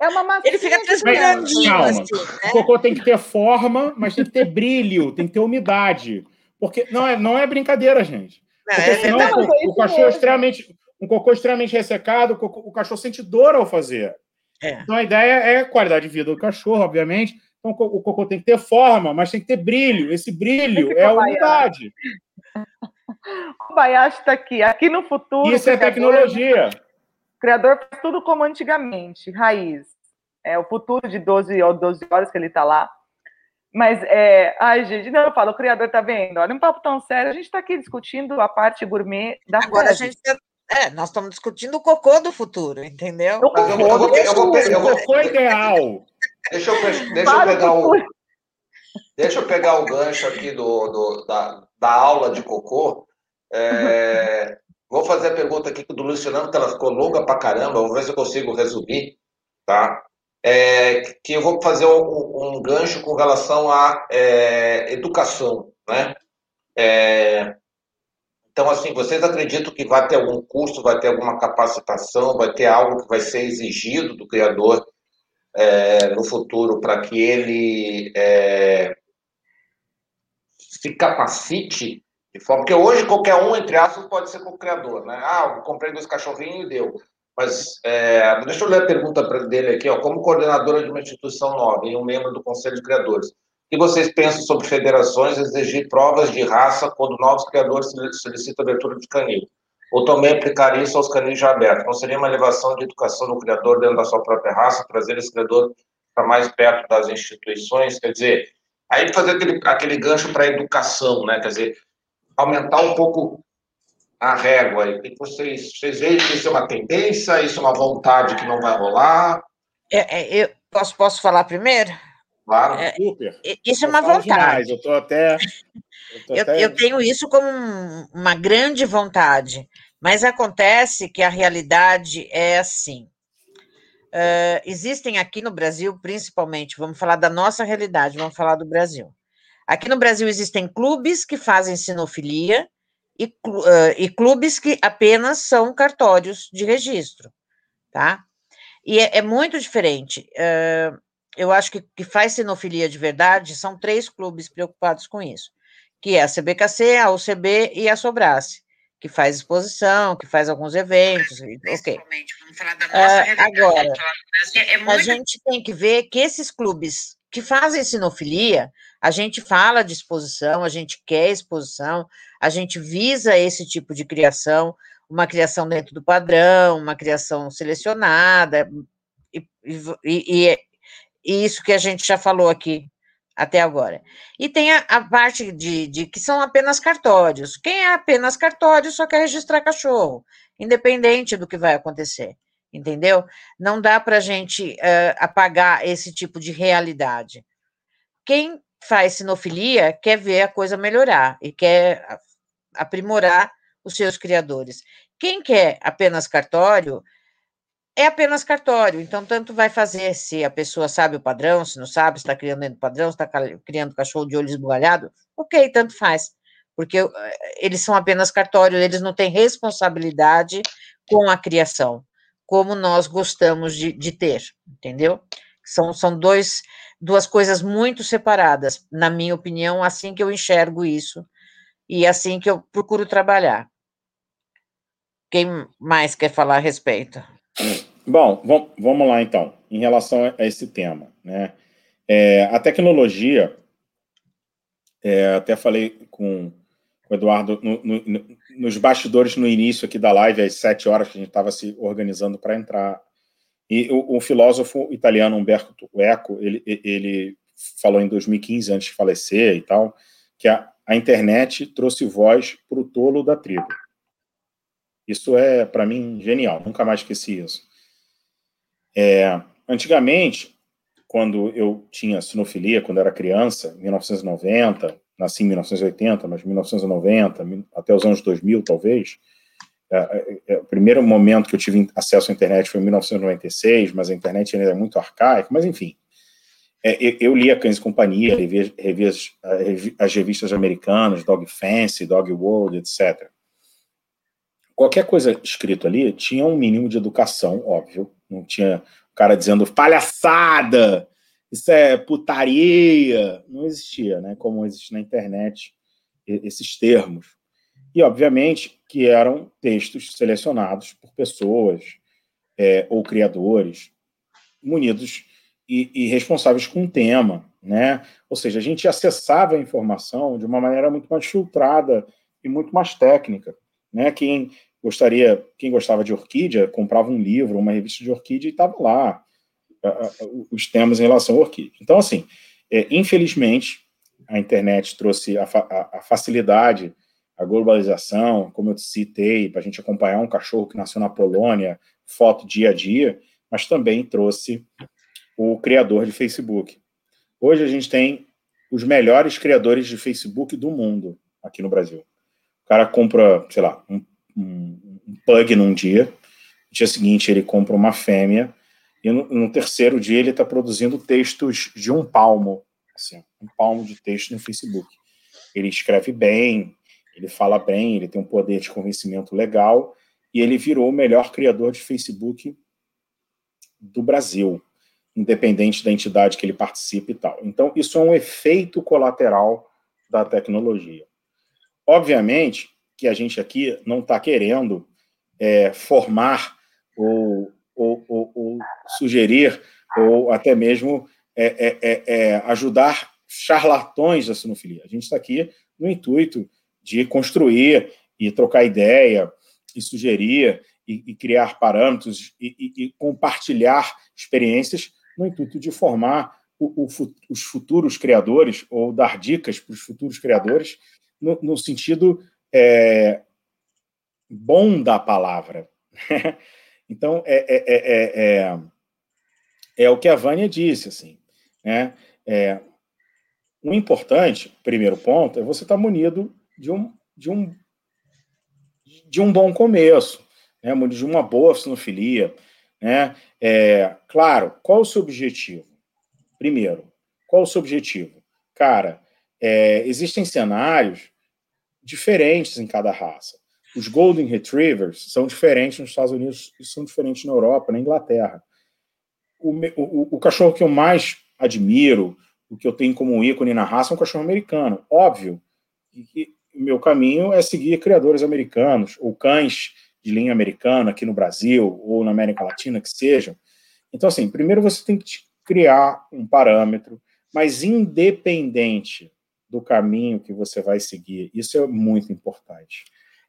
A: É uma massinha.
D: Ele fica transparente. Calma. Assim,
B: né? O cocô tem que ter forma, mas tem que ter brilho, tem que ter umidade. Porque não é, não é brincadeira, gente. Não, Porque é senão é o, o cachorro extremamente. Um cocô extremamente ressecado, o, cocô, o cachorro sente dor ao fazer. É. Então a ideia é a qualidade de vida do cachorro, obviamente. Então o cocô tem que ter forma, mas tem que ter brilho. Esse brilho é a umidade.
A: O Bayashi está aqui. Aqui no futuro.
B: Isso é tecnologia.
A: O criador faz tudo como antigamente, raiz. É o futuro de 12 ou 12 horas que ele está lá. Mas, é... ai, gente, não, eu falo, o criador está vendo. Olha, um papo tão sério. A gente está aqui discutindo a parte gourmet da
D: Agora, a gente tá... É, nós estamos discutindo o cocô do futuro, entendeu? O
B: cocô, eu vou, eu vou, eu vou, cocô ideal.
C: Deixa eu, deixa eu pegar o. Deixa eu pegar o gancho aqui do, do da, da aula de cocô. É, vou fazer a pergunta aqui do Luciano, que ela ficou longa pra caramba. Vou ver se eu consigo resumir, tá? É, que eu vou fazer um, um gancho com relação à é, educação, né? É, então, assim, vocês acreditam que vai ter algum curso, vai ter alguma capacitação, vai ter algo que vai ser exigido do criador é, no futuro para que ele é, se capacite de forma que hoje qualquer um, entre aspas, pode ser o criador, né? Ah, eu comprei dois cachorrinhos e deu. Mas é, deixa eu ler a pergunta dele aqui, ó. Como coordenadora de uma instituição nova e um membro do Conselho de Criadores, que vocês pensam sobre federações exigir provas de raça quando novos criadores solicitam abertura de canil? Ou também aplicar isso aos canis já abertos? Não seria uma elevação de educação do criador dentro da sua própria raça, trazer esse criador para mais perto das instituições? Quer dizer, aí fazer aquele, aquele gancho para a educação, né? Quer dizer, aumentar um pouco a régua. E vocês, vocês veem que isso é uma tendência, isso é uma vontade que não vai rolar?
D: É, é, eu posso, posso falar primeiro?
C: Claro, é,
D: super. Isso é uma vontade. Demais.
B: Eu estou até.
D: Eu, eu, até... eu, tenho isso como uma grande vontade, mas acontece que a realidade é assim. Uh, existem aqui no Brasil, principalmente, vamos falar da nossa realidade, vamos falar do Brasil. Aqui no Brasil existem clubes que fazem sinofilia e, uh, e clubes que apenas são cartórios de registro, tá? E é, é muito diferente. Uh, eu acho que que faz sinofilia de verdade são três clubes preocupados com isso, que é a CBKC, a UCB e a Sobrace, que faz exposição, que faz alguns eventos, ok. Uh, agora, é muito... a gente tem que ver que esses clubes que fazem sinofilia, a gente fala de exposição, a gente quer exposição, a gente visa esse tipo de criação, uma criação dentro do padrão, uma criação selecionada, e, e, e, e isso que a gente já falou aqui até agora. E tem a, a parte de, de, que são apenas cartórios. Quem é apenas cartório só quer registrar cachorro, independente do que vai acontecer, entendeu? Não dá para a gente uh, apagar esse tipo de realidade. Quem faz sinofilia quer ver a coisa melhorar e quer aprimorar os seus criadores. Quem quer apenas cartório é apenas cartório, então tanto vai fazer se a pessoa sabe o padrão, se não sabe, se está criando dentro do padrão, se está criando cachorro de olho esbugalhado, ok, tanto faz, porque eh, eles são apenas cartório, eles não têm responsabilidade com a criação, como nós gostamos de, de ter, entendeu? São, são dois, duas coisas muito separadas, na minha opinião, assim que eu enxergo isso, e assim que eu procuro trabalhar. Quem mais quer falar a respeito?
B: Bom, vamos lá então, em relação a esse tema. Né? É, a tecnologia, é, até falei com, o Eduardo no, no, nos bastidores no início aqui da live, às sete horas que a gente estava se organizando para entrar. E o, o, filósofo italiano Umberto Eco, ele, ele falou em 2015, antes de falecer e tal, que a, a internet trouxe voz para o tolo da tribo. Isso é, para mim, genial. Nunca mais esqueci isso. É, antigamente, quando eu tinha sinofilia, quando era criança, 1990, nasci em 1980, mas 1990, até os anos 2000, talvez, é, é, é, o primeiro momento que eu tive acesso à internet foi em 1996, mas a internet ainda é muito arcaica, mas enfim. Eu, lia Cães e Companhia, revia as revistas americanas, Dog Fancy, Dog World, etc qualquer coisa escrito ali tinha um mínimo de educação, óbvio. Não tinha o cara dizendo palhaçada, isso é putaria. Não existia, né? Como existe na internet esses termos. E, obviamente, que eram textos selecionados por pessoas é, ou criadores munidos e, e, responsáveis com um tema, né? Ou seja, a gente acessava a informação de uma maneira muito mais filtrada e muito mais técnica, né? Quem gostaria, quem gostava de orquídea, comprava um livro, uma revista de orquídea e estava lá os temas em relação à orquídea. Então, assim, é, infelizmente, a internet trouxe a, a, facilidade, a globalização, como eu citei, para a gente acompanhar um cachorro que nasceu na Polônia, foto dia a dia, mas também trouxe o criador de Facebook. Hoje a gente tem os melhores criadores de Facebook do mundo aqui no Brasil. O cara compra, sei lá, um, um, um pug num dia, no dia seguinte ele compra uma fêmea, e no, no terceiro dia ele está produzindo textos de um palmo, assim, um palmo de texto no Facebook. Ele escreve bem, ele fala bem, ele tem um poder de convencimento legal, e ele virou o melhor criador de Facebook do Brasil, independente da entidade que ele participe e tal. Então, isso é um efeito colateral da tecnologia. Obviamente que a gente aqui não está querendo é, formar ou ou, ou, ou sugerir, ou até mesmo é, é, é, é, ajudar charlatões da sinofilia. A gente está aqui no intuito de construir e trocar ideia, e sugerir, e, e criar parâmetros, e, e, e, compartilhar experiências no intuito de formar o, o, os futuros criadores, ou dar dicas para os futuros criadores, no, no sentido é, bom da palavra. Então, é, é, é, é, o que a Vânia disse, assim, né? É, o importante, primeiro ponto, é você estar munido de um, de um, de um bom começo, né? munido de uma boa sinofilia, né? É, claro, qual o seu objetivo? Primeiro, qual o seu objetivo? Cara, é, existem cenários diferentes em cada raça. Os Golden Retrievers são diferentes nos Estados Unidos e são diferentes na Europa, na Inglaterra. O, o, o cachorro que eu mais admiro, o que eu tenho como ícone na raça, é um cachorro americano. Óbvio que meu caminho é seguir criadores americanos, ou cães de linha americana aqui no Brasil, ou na América Latina, que sejam. Então, assim, primeiro você tem que criar um parâmetro, mas independente do caminho que você vai seguir, isso é muito importante.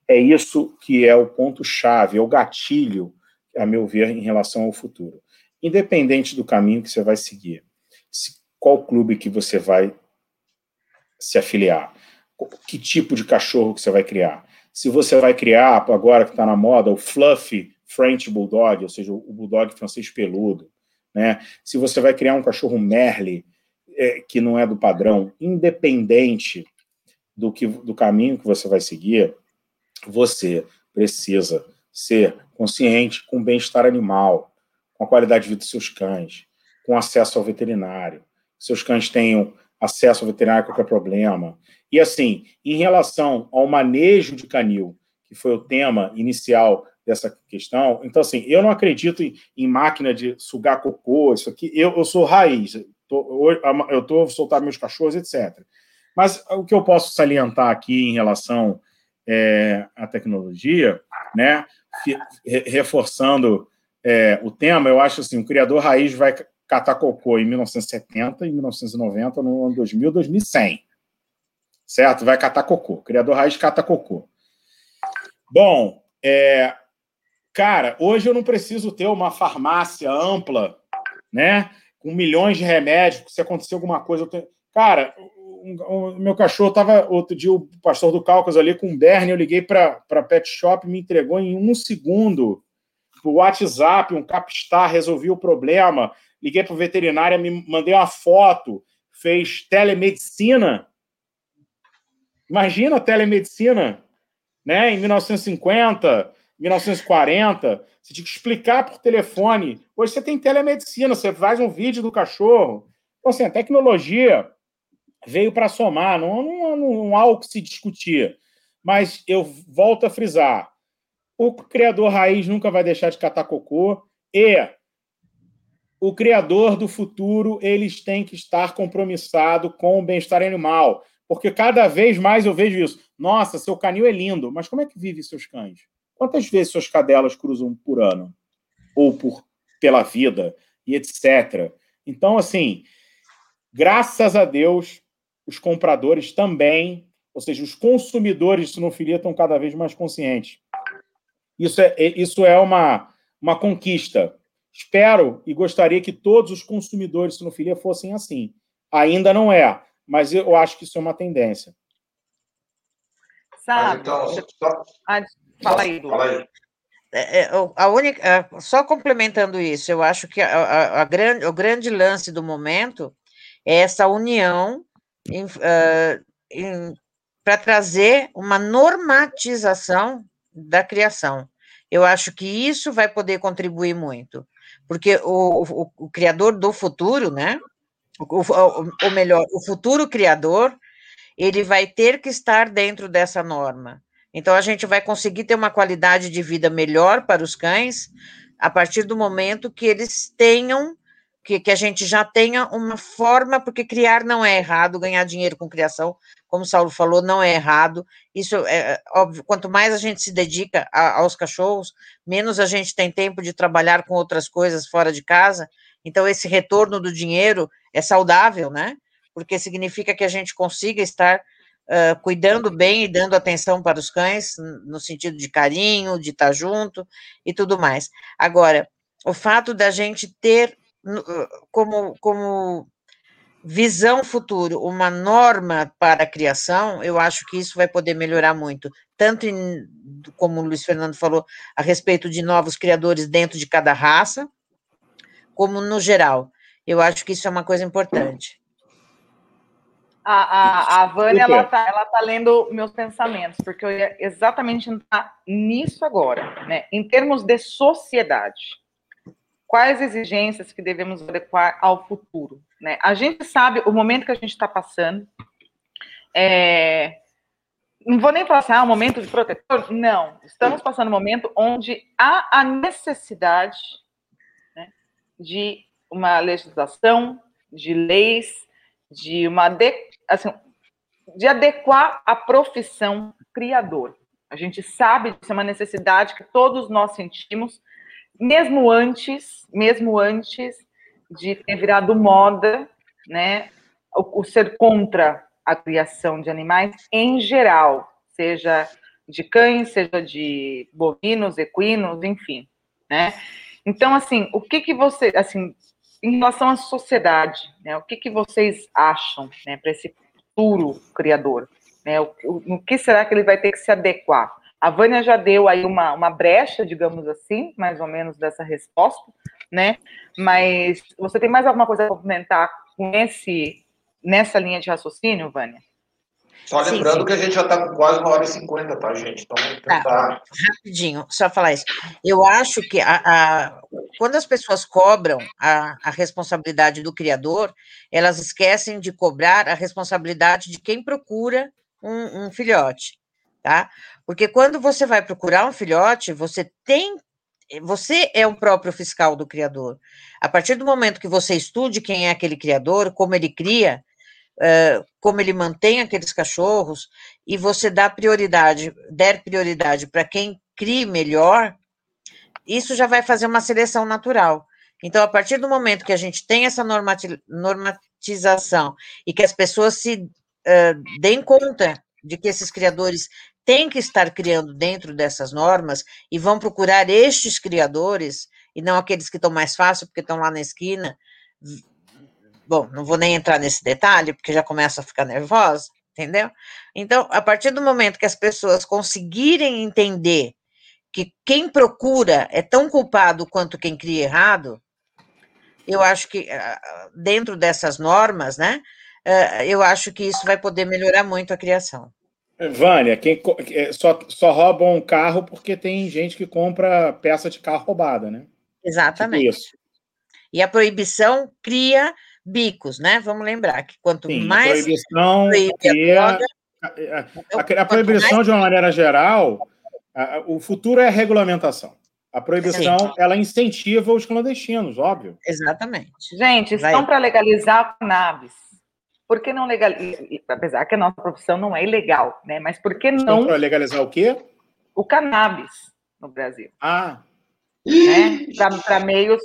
B: É isso que é o ponto-chave, é o gatilho, a meu ver, em relação ao futuro. Independente do caminho que você vai seguir, qual clube que você vai se afiliar, que tipo de cachorro que você vai criar. Se você vai criar, agora que está na moda, o fluffy French Bulldog, ou seja, o Bulldog francês peludo, né? se você vai criar um cachorro Merle, é, que não é do padrão, independente do, que, do caminho que você vai seguir, você precisa ser consciente com o bem-estar animal, com a qualidade de vida dos seus cães, com acesso ao veterinário. Seus cães tenham acesso ao veterinário qualquer problema. E assim, em relação ao manejo de canil, que foi o tema inicial dessa questão, então assim, eu não acredito em, em máquina de sugar cocô, isso aqui, eu, eu sou raiz, tô, eu estou soltar meus cachorros, etc. Mas o que eu posso salientar aqui em relação é, a tecnologia, né? reforçando é, o tema, eu acho assim, o criador raiz vai catar cocô em 1970, em 1990, no ano 2000, 2100. Certo? Vai catar cocô. Criador raiz cata cocô. Bom, é, cara, hoje eu não preciso ter uma farmácia ampla, né? Com milhões de remédios, se acontecer alguma coisa, eu tenho... Cara, um, um, meu cachorro estava outro dia, o pastor do Cáucaso ali com um Berne, eu liguei para Pet Shop, me entregou em um segundo o WhatsApp, um Capstar, resolvi o problema. Liguei para o veterinário, me mandei uma foto, fez telemedicina. Imagina a telemedicina, né? Em 1950, 1940, você tinha que explicar por telefone. Hoje você tem telemedicina, você faz um vídeo do cachorro. Então, assim, a tecnologia veio para somar, não, não, não há o que se discutir. Mas eu volto a frisar: o criador raiz nunca vai deixar de catar cocô e o criador do futuro eles têm que estar compromissado com o bem-estar animal, Porque cada vez mais eu vejo isso. Nossa, seu canil é lindo, mas como é que vive seus cães? Quantas vezes suas cadelas cruzam por ano? Ou por pela vida, e etc. Então, assim, graças a Deus, os compradores também, ou seja, os consumidores de sinofilia estão cada vez mais conscientes. Isso é, é, isso é uma, uma conquista. Espero e gostaria que todos os consumidores de sinofilia fossem assim. Ainda não é, mas eu acho que isso é uma tendência.
A: Sabe? Então, só... ah, fala aí, Fala aí.
D: É, é, a única, só complementando isso, eu acho que a, a, a grande, o grande lance do momento é essa união uh, para trazer uma normatização da criação. Eu acho que isso vai poder contribuir muito, porque o, o, o criador do futuro, né? Ou melhor, o futuro criador, ele vai ter que estar dentro dessa norma. Então, a gente vai conseguir ter uma qualidade de vida melhor para os cães a partir do momento que eles tenham que, que a gente já tenha uma forma, porque criar não é errado, ganhar dinheiro com criação, como o Saulo falou, não é errado. Isso é, é óbvio, quanto mais a gente se dedica a, aos cachorros, menos a gente tem tempo de trabalhar com outras coisas fora de casa. Então, esse retorno do dinheiro é saudável, né? Porque significa que a gente consiga estar uh, cuidando bem e dando atenção para os cães, no sentido de carinho, de estar junto e tudo mais. Agora, o fato da gente ter como, como visão futuro, uma norma para a criação, eu acho que isso vai poder melhorar muito, tanto em, como o Luiz Fernando falou, a respeito de novos criadores dentro de cada raça, como no geral. Eu acho que isso é uma coisa importante.
A: A, a, a Vânia, ela tá, ela tá lendo meus pensamentos, porque eu ia exatamente entrar nisso agora, né? Em termos de sociedade quais exigências que devemos adequar ao futuro. Né? A gente sabe o momento que a gente está passando. É... Não vou nem assim, ah, um momento de protetor. Não, estamos passando um momento onde há a necessidade né, de uma legislação, de leis, de uma de, assim, de adequar a profissão criador. A gente sabe disso é uma necessidade que todos nós sentimos mesmo antes, mesmo antes de ter virado moda, né, o, o ser contra a criação de animais em geral, seja de cães, seja de bovinos, equinos, enfim, né? Então, assim, o que que você, assim, em relação à sociedade, né, o que que vocês acham, né, para esse futuro criador, né? O, o, o que será que ele vai ter que se adequar? A Vânia já deu aí uma, uma brecha, digamos assim, mais ou menos dessa resposta, né? Mas você tem mais alguma coisa a complementar com esse, nessa linha de raciocínio, Vânia?
C: Só lembrando sim, sim. que a gente já está com quase uma hora e cinquenta, tá, gente? Então, tentar... tá,
D: rapidinho, só falar isso. Eu acho que a, a, quando as pessoas cobram a, a responsabilidade do criador, elas esquecem de cobrar a responsabilidade de quem procura um, um filhote tá? Porque quando você vai procurar um filhote, você tem você é o próprio fiscal do criador. A partir do momento que você estude quem é aquele criador, como ele cria, como ele mantém aqueles cachorros, e você dá prioridade, der prioridade para quem cria melhor, isso já vai fazer uma seleção natural. Então, a partir do momento que a gente tem essa normatização e que as pessoas se uh, deem conta de que esses criadores tem que estar criando dentro dessas normas e vão procurar estes criadores e não aqueles que estão mais fácil porque estão lá na esquina. Bom, não vou nem entrar nesse detalhe porque já começa a ficar nervosa, entendeu? Então, a partir do momento que as pessoas conseguirem entender que quem procura é tão culpado quanto quem cria errado, eu acho que ah, dentro dessas normas, né, ah, eu acho que isso vai poder melhorar muito a criação.
B: Vânia, quem é, só, só roubam um carro porque tem gente que compra peça de carro roubada, né?
D: Exatamente. Tipo isso. E a proibição cria bicos, né? Vamos lembrar que quanto Sim, mais. A
B: proibição cria. A, a, a, proibição, mais... de uma maneira geral, o futuro é a regulamentação. A proibição, Sim. ela incentiva os clandestinos, óbvio.
D: Exatamente.
A: Gente, estão para legalizar cannabis. Por que não legalizar? Apesar que a nossa profissão não é ilegal, né? Mas por que não.
B: Para legalizar o quê?
A: O cannabis no Brasil.
B: Ah.
A: Né? Para meios.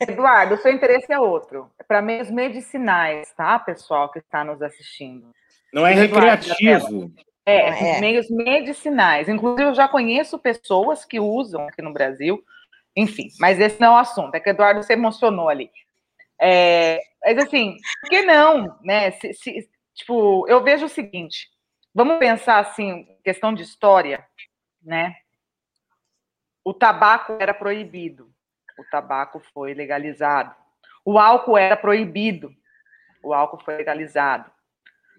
A: Eduardo, o seu interesse é outro. É para meios medicinais, tá, pessoal que está nos assistindo.
B: Não é recreativo.
A: É, é, meios medicinais. Inclusive, eu já conheço pessoas que usam aqui no Brasil. Enfim, mas esse não é o assunto. É que o Eduardo se emocionou ali. É, mas assim, por que não, né? Se, se, tipo, eu vejo o seguinte: vamos pensar assim, questão de história, né? O tabaco era proibido, o tabaco foi legalizado. O álcool era proibido, o álcool foi legalizado.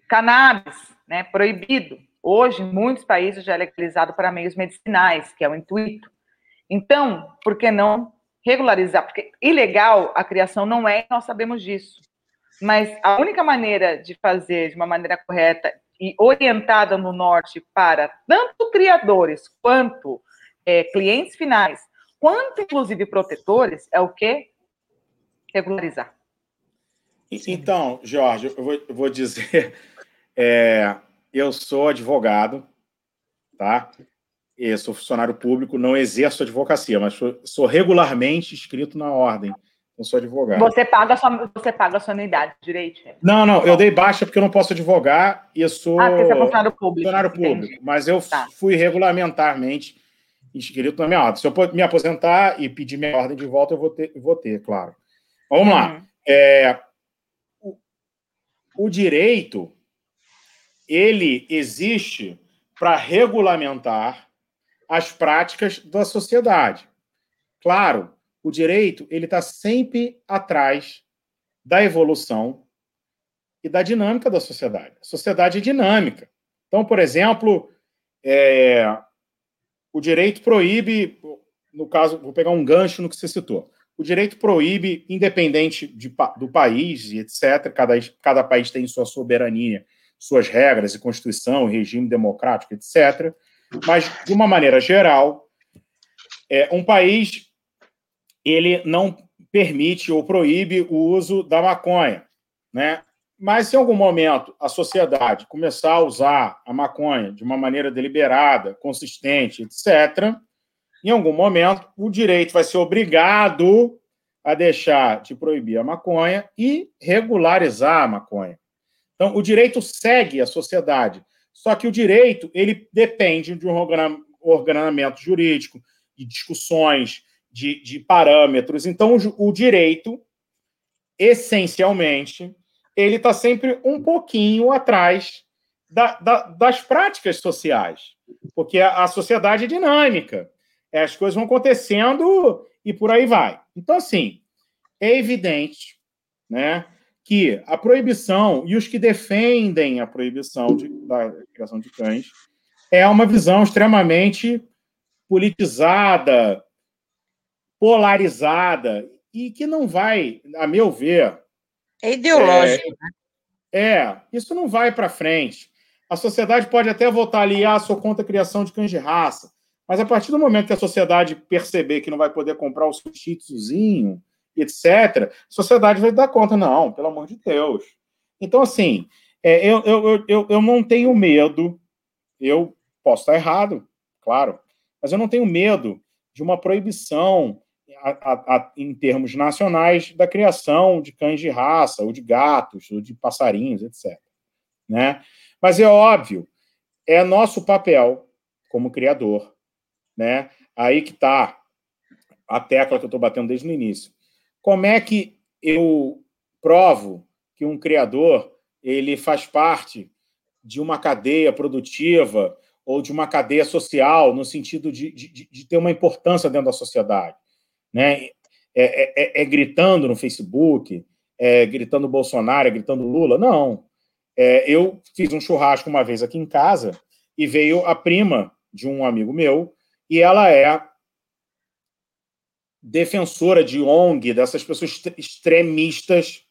A: Cannabis, né? Proibido. Hoje, em muitos países já é legalizado para meios medicinais, que é o intuito. Então, por que não regularizar? Porque ilegal a criação não é, nós sabemos disso. Mas a única maneira de fazer de uma maneira correta e orientada no norte para tanto criadores quanto é, clientes finais, quanto inclusive protetores, é o que? Regularizar.
B: Então, Jorge, eu vou, eu vou dizer, é, eu sou advogado, tá? Eu sou funcionário público, não exerço advocacia, mas sou, sou regularmente inscrito na ordem. Eu sou advogado.
A: Você paga a sua, você paga a sua anuidade direito?
B: Não, não, eu dei baixa porque eu não posso advogar e eu sou
A: ah, porque você é funcionário público.
B: Funcionário público, mas eu tá. fui regulamentarmente inscrito na minha ordem. Se eu me aposentar e pedir minha ordem de volta, eu vou ter, vou ter claro. Vamos uhum. lá. É, o, o direito ele existe para regulamentar as práticas da sociedade. Claro, o direito ele está sempre atrás da evolução e da dinâmica da sociedade. A sociedade é dinâmica. Então, por exemplo, é, o direito proíbe, no caso, vou pegar um gancho no que você citou. O direito proíbe, independente de, do país e etc., cada, cada país tem sua soberania suas regras e constituição, regime democrático, etc. Mas, de uma maneira geral, é, um país ele não permite ou proíbe o uso da maconha, né? Mas se em algum momento a sociedade começar a usar a maconha de uma maneira deliberada, consistente, etc., em algum momento o direito vai ser obrigado a deixar de proibir a maconha e regularizar a maconha. Então, o direito segue a sociedade. Só que o direito ele depende de um ordenamento jurídico, de discussões, de, de parâmetros. Então, o, direito, essencialmente, ele está sempre um pouquinho atrás da, da, das práticas sociais, porque a, a sociedade é dinâmica, é, as coisas vão acontecendo e por aí vai. Então, assim, é evidente, né, que a proibição e os que defendem a proibição de, da criação de cães é uma visão extremamente politizada, polarizada e que não vai, a meu ver.
D: É ideológico,
B: é, né? É, isso não vai para frente. A sociedade pode até votar ali, ah, sou contra a criação de cães de raça, mas a partir do momento que a sociedade perceber que não vai poder comprar o seu etc., a sociedade vai dar conta, não, pelo amor de Deus. Então, assim, é, eu, eu, eu, eu não tenho medo, eu posso estar errado, claro, mas eu não tenho medo de uma proibição a, a, a, em termos nacionais da criação de cães de raça, ou de gatos, ou de passarinhos, etc. Né? Mas é óbvio, é nosso papel como criador, né? Aí que está a tecla que eu estou batendo desde o início. Como é que eu provo que um criador ele faz parte de uma cadeia produtiva ou de uma cadeia social, no sentido de, de, de ter uma importância dentro da sociedade? Né? É, é, é gritando no Facebook, é gritando Bolsonaro, é gritando Lula? Não. É, eu fiz um churrasco uma vez aqui em casa e veio a prima de um amigo meu e ela é defensora de ONG, dessas pessoas extremistas,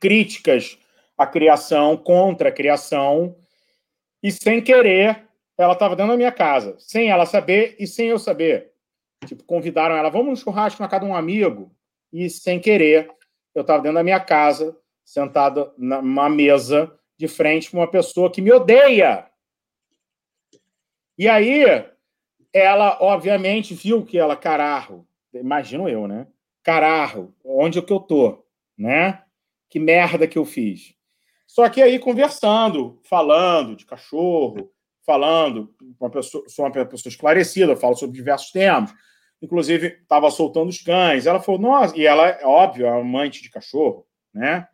B: críticas à criação, contra a criação, e sem querer, ela estava dentro da minha casa, sem ela saber e sem eu saber. Tipo, convidaram ela, vamos no churrasco na casa de um amigo, e sem querer, eu estava dentro da minha casa, sentada numa mesa de frente com uma pessoa que me odeia. E aí, ela, obviamente, viu que ela, cararro, imagino eu, né? Cararro, onde é que eu tô, né? Que merda que eu fiz. Só que aí, conversando, falando de cachorro, falando, uma pessoa, sou uma pessoa esclarecida, falo sobre diversos temas. Inclusive, estava soltando os cães. Ela falou, nossa, e ela, é óbvio, é amante de cachorro, né?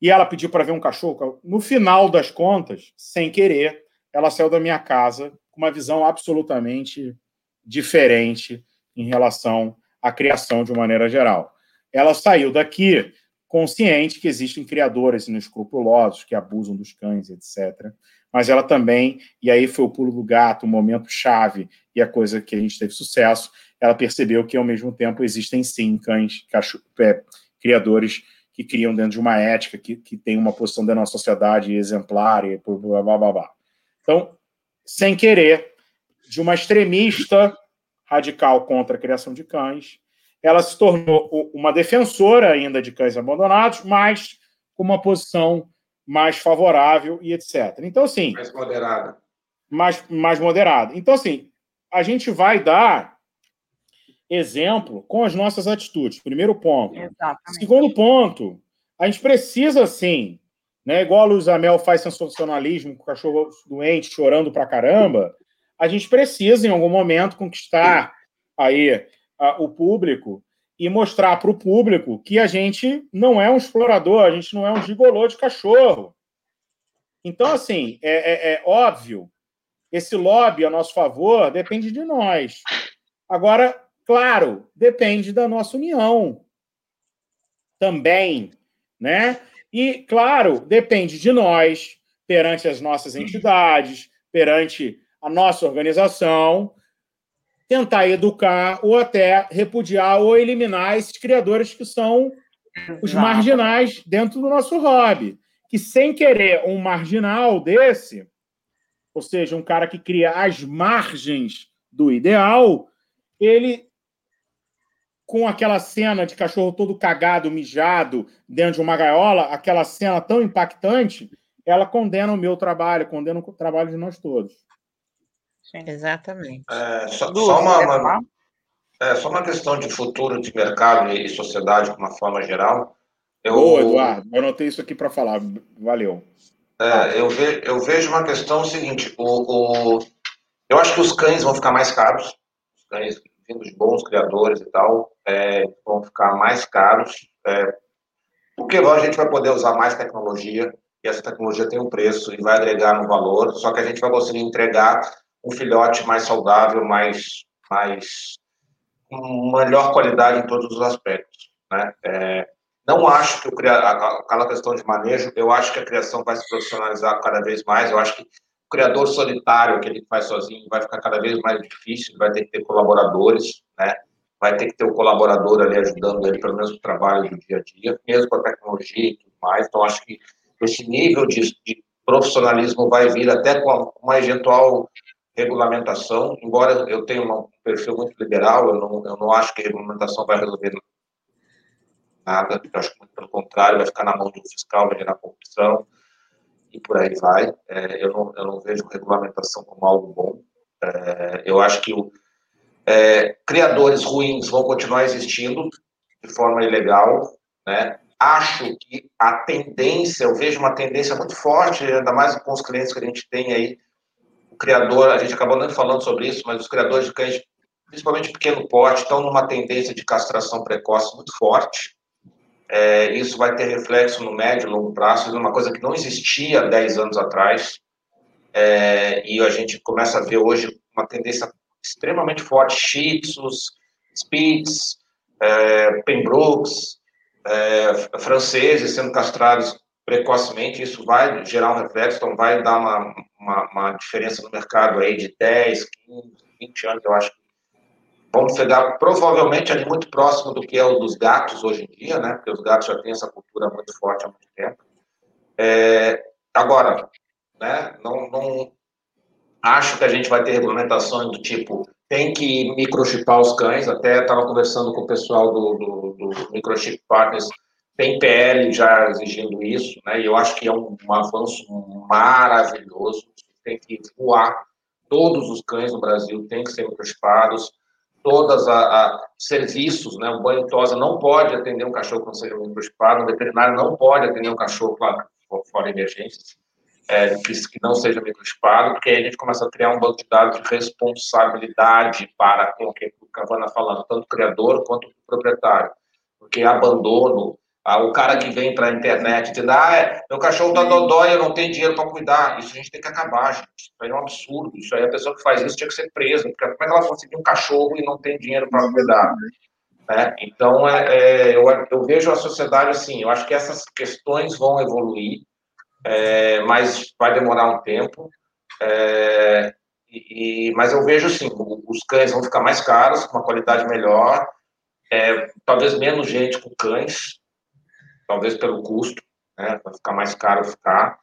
B: E ela pediu para ver um cachorro. No final das contas, sem querer, ela saiu da minha casa com uma visão absolutamente diferente em relação à criação de maneira geral. Ela saiu daqui consciente que existem criadores inescrupulosos que abusam dos cães, etc. Mas ela também, e aí foi o pulo do gato, o momento chave e a coisa que a gente teve sucesso, ela percebeu que ao mesmo tempo existem sim cães, cachorro, é, criadores que criam dentro de uma ética, que, que tem uma posição dentro da sociedade exemplar e blá, blá, blá, blá. Então, sem querer, de uma extremista radical contra a criação de cães, ela se tornou uma defensora ainda de cães abandonados, mas com uma posição mais favorável e etc. Então, assim.
C: Mais moderada.
B: Mais, mais moderada. Então, assim, a gente vai dar exemplo com as nossas atitudes. Primeiro ponto. Exatamente. Segundo ponto, a gente precisa, sim, né, igual a Luiz Amel faz sensacionalismo com o cachorro doente chorando pra caramba, a gente precisa, em algum momento, conquistar aí a, o público e mostrar para o público que a gente não é um explorador, a gente não é um gigolô de cachorro. Então, assim, é, é, é óbvio, esse lobby a nosso favor depende de nós. Agora, Claro, depende da nossa união também, né? E, claro, depende de nós, perante as nossas entidades, perante a nossa organização, tentar educar ou até repudiar ou eliminar esses criadores que são os marginais dentro do nosso hobby. Que sem querer um marginal desse, ou seja, um cara que cria as margens do ideal, ele com aquela cena de cachorro todo cagado, mijado, dentro de uma gaiola, aquela cena tão impactante, ela condena o meu trabalho, condena o trabalho de nós todos.
D: Exatamente.
C: É, só, só, uma, uma, é, só uma questão de futuro de mercado e sociedade de uma forma geral.
B: Eu, Boa, Eduardo, eu anotei isso aqui para falar. Valeu.
C: É, eu, ve, eu vejo uma questão seguinte: o, o, eu acho que os cães vão ficar mais caros. Os cães vindo de bons criadores e tal, é, vão ficar mais caros, é, porque agora a gente vai poder usar mais tecnologia, e essa tecnologia tem um preço e vai agregar no valor, só que a gente vai conseguir entregar um filhote mais saudável, mais, mais com melhor qualidade em todos os aspectos. Né? É, não acho que o, aquela questão de manejo, eu acho que a criação vai se profissionalizar cada vez mais, eu acho que o criador solitário, que ele faz sozinho, vai ficar cada vez mais difícil, vai ter que ter colaboradores, né? vai ter que ter o um colaborador ali ajudando ele, pelo menos no trabalho do dia a dia, mesmo com a tecnologia e tudo mais. Então, acho que esse nível de, de profissionalismo vai vir até com uma eventual regulamentação, embora eu tenha um perfil muito liberal, eu não, eu não acho que a regulamentação vai resolver nada, eu acho que, muito pelo contrário, vai ficar na mão do fiscal, vai gerar corrupção, e por aí vai. É, eu, não, eu não vejo regulamentação como algo bom. É, eu acho que o, é, criadores ruins vão continuar existindo de forma ilegal, né? Acho que a tendência, eu vejo uma tendência muito forte, ainda mais com os clientes que a gente tem aí, criador, a gente acabou nem falando sobre isso, mas os criadores de cães, principalmente pequeno porte, estão numa tendência de castração precoce muito forte, é, isso vai ter reflexo no médio e longo prazo, é uma coisa que não existia 10 anos atrás, é, e a gente começa a ver hoje uma tendência extremamente forte, Shih Tzus, Spitz, é, Pembrokes, é, franceses sendo castrados precocemente, isso vai gerar um reflexo, então vai dar uma, uma, uma diferença no mercado aí de 10, 15, 20 anos, eu acho Vamos chegar provavelmente ali muito próximo do que é o dos gatos hoje em dia, né? Porque os gatos já têm essa cultura muito forte há muito tempo. É, agora, né? Não, não acho que a gente vai ter regulamentações do tipo tem que microchipar os cães. Até estava conversando com o pessoal do, do, do Microchip Partners tem PL já exigindo isso, né? E eu acho que é um, um avanço maravilhoso. Tem que voar. Todos os cães no Brasil têm que ser microchipados. Todas a, serviços, né? O banho tosa não pode atender um cachorro quando seja microchipado. O veterinário não pode atender um cachorro, claro, fora emergências, é, que, não seja microchipado, porque aí a gente começa a criar um banco de dados de responsabilidade para com o que o Cavana falando, tanto o criador quanto o proprietário. Porque abandono, ah, o cara que vem para a internet dizendo, ah, é, meu cachorro tá dodói, eu não tenho dinheiro para cuidar. Isso a gente tem que acabar, gente. Isso é um absurdo. Isso aí a pessoa que faz isso tinha que ser presa. Porque como é que ela conseguir um cachorro e não tem dinheiro para cuidar? Né? Então, é, é, eu, eu, vejo a sociedade assim, eu acho que essas questões vão evoluir, é, mas vai demorar um tempo. É, e, mas eu vejo assim, os cães vão ficar mais caros, com uma qualidade melhor, é, talvez menos gente com cães, talvez pelo custo, né, vai ficar mais caro ficar.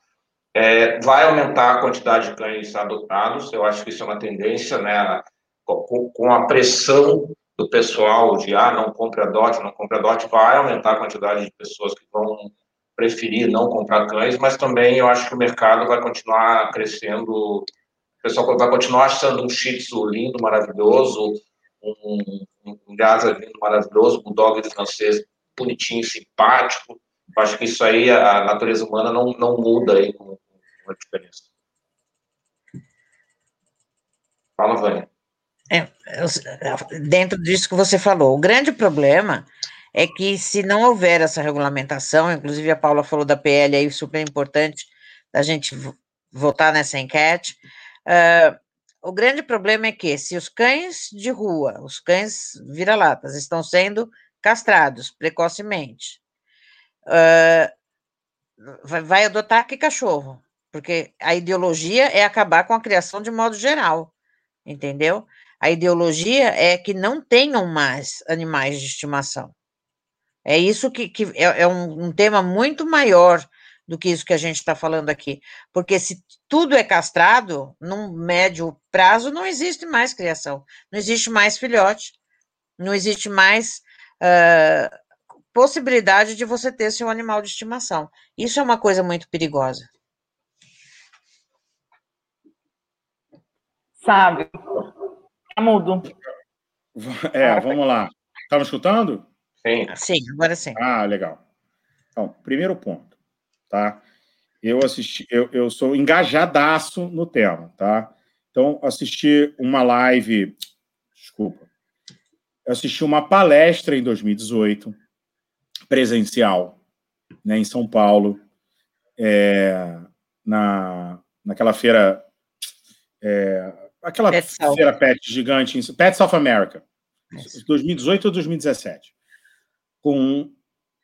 C: É, vai aumentar a quantidade de cães adotados, eu acho que isso é uma tendência, né, com, com a pressão do pessoal de, ah, não compre a DOT, não compre a DOT, vai aumentar a quantidade de pessoas que vão preferir não comprar cães, mas também eu acho que o mercado vai continuar crescendo, o pessoal vai continuar achando um Shih Tzu lindo, maravilhoso, um, um, um Gaza lindo, maravilhoso, um Dog francês bonitinho, simpático. Eu acho que isso aí, a natureza humana não, não muda aí com, a diferença. Fala, Vânia.
D: É, dentro disso que você falou, o grande problema é que se não houver essa regulamentação, inclusive a Paula falou da PL aí, super importante da gente votar nessa enquete, uh, o grande problema é que se os cães de rua, os cães vira-latas, estão sendo castrados precocemente, uh, vai, vai adotar que cachorro? Porque a ideologia é acabar com a criação de modo geral, entendeu? A ideologia é que não tenham mais animais de estimação. É isso que, que é, é um, um, tema muito maior do que isso que a gente está falando aqui. Porque se tudo é castrado, num médio prazo, não existe mais criação, não existe mais filhote, não existe mais uh, possibilidade de você ter seu animal de estimação. Isso é uma coisa muito perigosa.
A: Sabe? Tá mudo.
B: É, vamos lá. Estava tá escutando?
D: Sim. Sim, agora sim.
B: Ah, legal. Então, primeiro ponto, tá? Eu assisti, eu, eu sou engajadaço no tema, tá? Então, assisti uma live, desculpa, eu assisti uma palestra em 2018, presencial, né, em São Paulo, é, na, naquela feira, é, aquela Pet feira pet gigante, Pet South America, 2018 ou 2017, com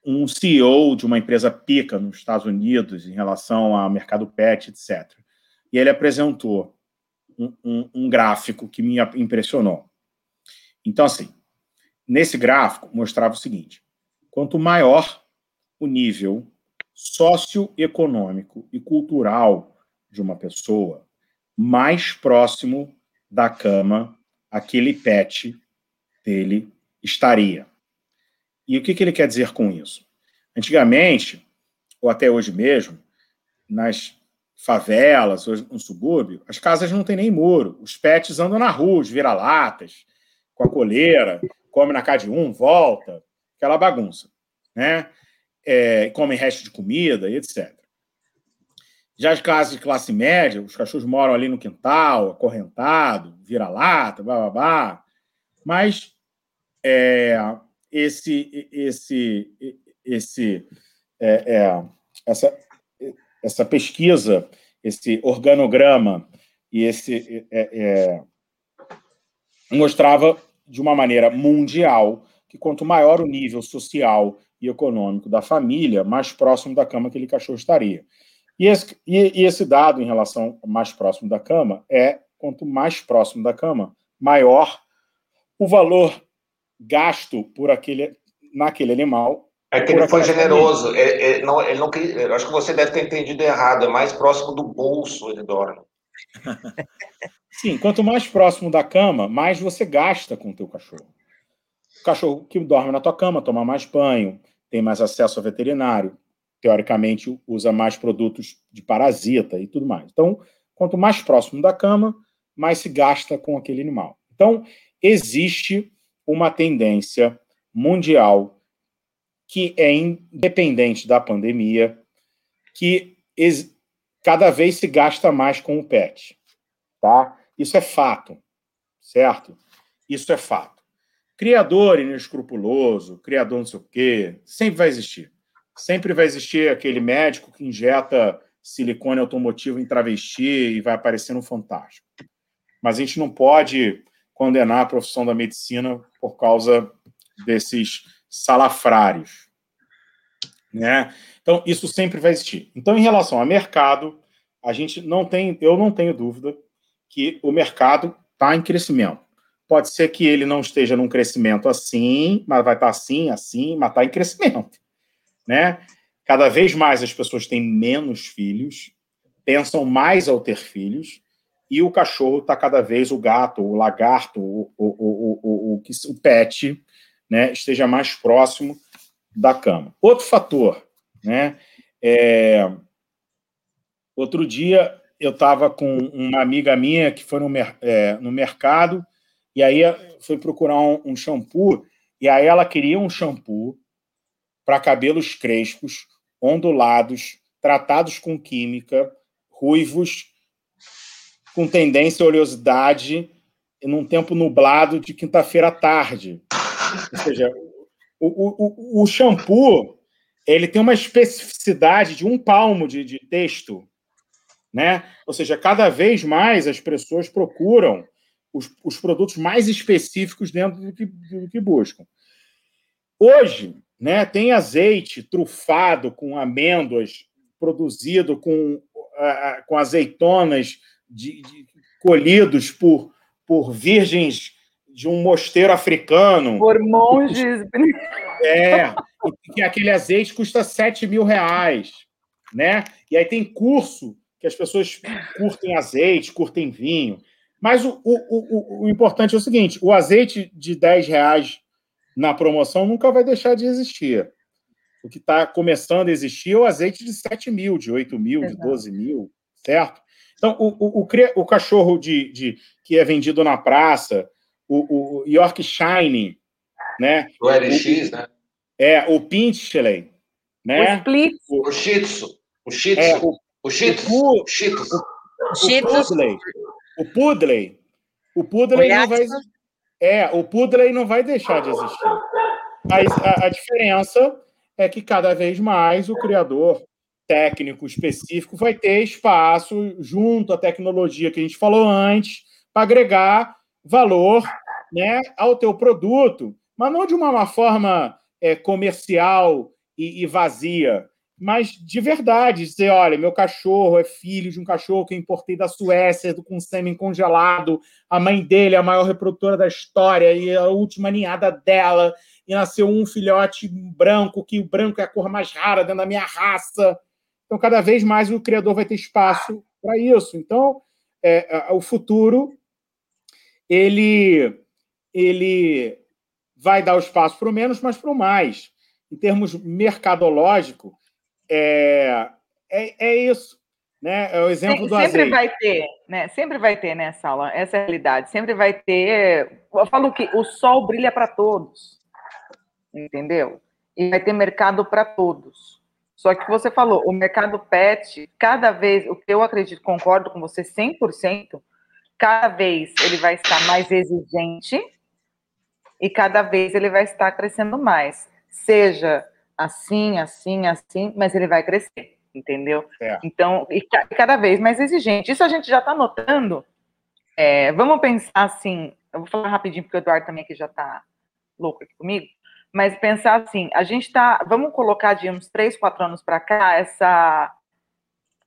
B: um CEO de uma empresa pica nos Estados Unidos em relação ao mercado pet, etc. E ele apresentou um, um, um gráfico que me impressionou. Então, assim, Nesse gráfico, mostrava o seguinte: quanto maior o nível socioeconômico e cultural de uma pessoa, mais próximo da cama aquele pet dele estaria. E o que, que ele quer dizer com isso? Antigamente, ou até hoje mesmo, nas favelas, hoje no subúrbio, as casas não têm nem muro. Os pets andam na rua, os vira-latas, com a coleira, come na casa de um, volta, aquela bagunça, né? É, come resto de comida etc. Já as casas de classe média, os cachorros moram ali no quintal, acorrentado, vira-lata, blá, blá, blá. Mas é, esse, esse, esse, é, é, essa, essa pesquisa, esse organograma e esse é, é, mostrava de uma maneira mundial que quanto maior o nível social e econômico da família, mais próximo da cama aquele cachorro estaria. E esse, e, e esse dado em relação mais próximo da cama é quanto mais próximo da cama, maior o valor gasto por aquele naquele animal.
C: É que ele foi generoso. Ele, ele, não, ele não, acho que você deve ter entendido errado. É mais próximo do bolso ele dorme.
B: Sim, quanto mais próximo da cama, mais você gasta com o teu cachorro. O cachorro que dorme na tua cama toma mais banho, tem mais acesso ao veterinário, teoricamente usa mais produtos de parasita e tudo mais. Então, quanto mais próximo da cama, mais se gasta com aquele animal. Então, existe uma tendência mundial que é independente da pandemia, que cada vez se gasta mais com o pet, tá? Isso é fato, certo? Isso é fato. Criador inescrupuloso, criador não sei o quê, sempre vai existir. Sempre vai existir aquele médico que injeta silicone automotivo em travesti e vai aparecer no Fantástico. Mas a gente não pode condenar a profissão da medicina por causa desses salafrários. Né? Então, isso sempre vai existir. Então, em relação ao mercado, a gente não tem, eu não tenho dúvida que o mercado está em crescimento. Pode ser que ele não esteja num crescimento assim, mas vai estar tá assim, assim, mas está em crescimento. Né? Cada vez mais as pessoas têm menos filhos, pensam mais ao ter filhos, e o cachorro está cada vez, o gato, o lagarto, o, o, o, o, o, o pet, né, esteja mais próximo da cama. Outro fator, né? É... Outro dia eu estava com uma amiga minha que foi no, é, no mercado e aí foi procurar um, um shampoo e aí ela queria um shampoo para cabelos crespos, ondulados, tratados com química, ruivos, com tendência à oleosidade, num tempo nublado de quinta-feira à tarde. Ou seja, o, o, o, shampoo ele tem uma especificidade de um palmo de, de texto, né? Ou seja, cada vez mais as pessoas procuram os, os produtos mais específicos dentro do que, do que buscam. Hoje, né, tem azeite trufado com amêndoas, produzido com, com azeitonas de, de, colhidos por, por virgens de um mosteiro africano.
A: Por monges.
B: É, que aquele azeite custa 7 mil reais, né? E aí tem curso que as pessoas curtem azeite, curtem vinho. Mas o, o, o, o importante é o seguinte: o azeite de 10 reais na promoção nunca vai deixar de existir. O que está começando a existir é o azeite de 7 mil, de 8 mil, Exato. de 12 mil, certo? Então, o, o, o, o cachorro de, de, que é vendido na praça, o, o York Shine, né?
C: O LX, né?
B: É, o Pinchley, né?
A: O Split.
C: O, Shih Tzu. O Shih Tzu. É, o, o Shih Tzu. O, Shih Tzu.
B: O, o Pudley. O Pudley. O Pudley não vai... É, o Pudley não vai deixar de existir. Mas a, a diferença é que cada vez mais o criador técnico específico vai ter espaço junto à tecnologia que a gente falou antes para agregar valor né, ao teu produto, mas não de uma forma é, comercial e, e, vazia, mas de verdade, dizer, olha, meu cachorro é filho de um cachorro que eu importei da Suécia com sêmen congelado, a mãe dele é a maior reprodutora da história e a última ninhada dela, e nasceu um filhote branco, que o branco é a cor mais rara dentro da minha raça, então, cada vez mais o criador vai ter espaço para isso. Então, é, o futuro ele, ele vai dar o espaço para o menos, mas para o mais. Em termos mercadológico, é, é, é isso. Né? É o exemplo do
A: Sempre
B: azeite.
A: vai ter, né? Sempre vai ter nessa aula, essa é a realidade. Sempre vai ter. Eu falo que o sol brilha para todos. Entendeu? E vai ter mercado para todos. Só que você falou, o mercado pet, cada vez, o que eu acredito, concordo com você 100%, cada vez ele vai estar mais exigente e cada vez ele vai estar crescendo mais. Seja assim, assim, assim, mas ele vai crescer, entendeu? É. Então, e cada vez mais exigente. Isso a gente já está notando. É, vamos pensar assim, eu vou falar rapidinho, porque o Eduardo também aqui já está louco aqui comigo mas pensar assim, a gente está, vamos colocar de uns três, quatro anos para cá, essa,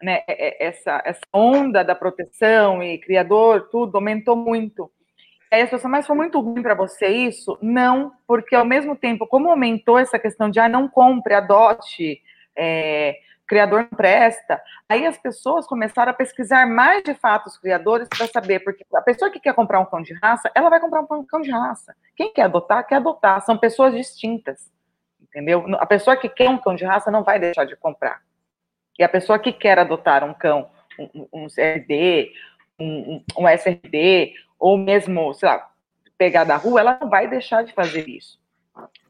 A: né, essa, essa onda da proteção e criador, tudo aumentou muito. Aí a situação, mas foi muito ruim para você isso? Não, porque ao mesmo tempo, como aumentou essa questão de, ah, não compre, adote, é, criador não presta. Aí as pessoas começaram a pesquisar mais de fato os criadores para saber, porque a pessoa que quer comprar um cão de raça, ela vai comprar um cão de raça. Quem quer adotar, quer adotar. São pessoas distintas, entendeu? A pessoa que quer um cão de raça não vai deixar de comprar. E a pessoa que quer adotar um cão, um, um CRD, um, um SRD, ou mesmo, sei lá, pegar da rua, ela não vai deixar de fazer isso.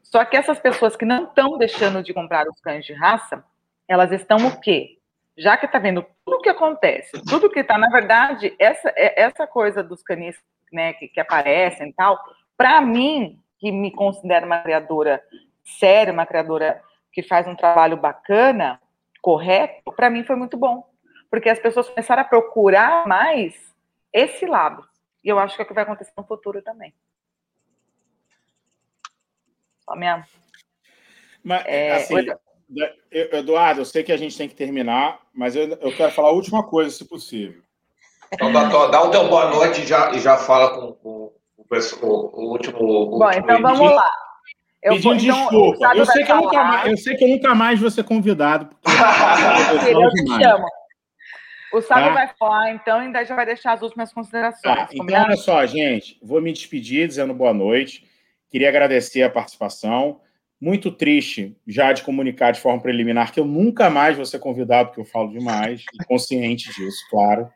A: Só que essas pessoas que não estão deixando de comprar os cães de raça, elas estão o quê? Já que está vendo tudo o que acontece, tudo que está, na verdade, essa, é, essa coisa dos canis né, que, que aparecem e tal, para mim, que me considero uma criadora séria, uma criadora que faz um trabalho bacana, correto, para mim foi muito bom. Porque as pessoas começaram a procurar mais esse lado. E eu acho que é o que vai acontecer no futuro também. Só minha.
B: Mas, é, assim, Eduardo, eu sei que a gente tem que terminar, mas eu, eu quero falar a última coisa, se possível.
C: Então, dá, dá um teu boa noite e já, e já fala com, com, com o, o, último. O
A: Bom, último então vamos lá.
B: Eu Pedindo vou, então, desculpa. Eu sei, que eu, nunca mais, eu sei que eu nunca mais vou ser convidado.
A: eu te chamo. O Sábio tá? vai falar, então, e ainda já vai deixar as últimas considerações. Tá.
B: Então, olha só, gente. Vou me despedir dizendo boa noite. Queria agradecer a participação. Muito triste já de comunicar de forma preliminar que eu nunca mais vou ser convidado, porque eu falo demais, e consciente disso, claro.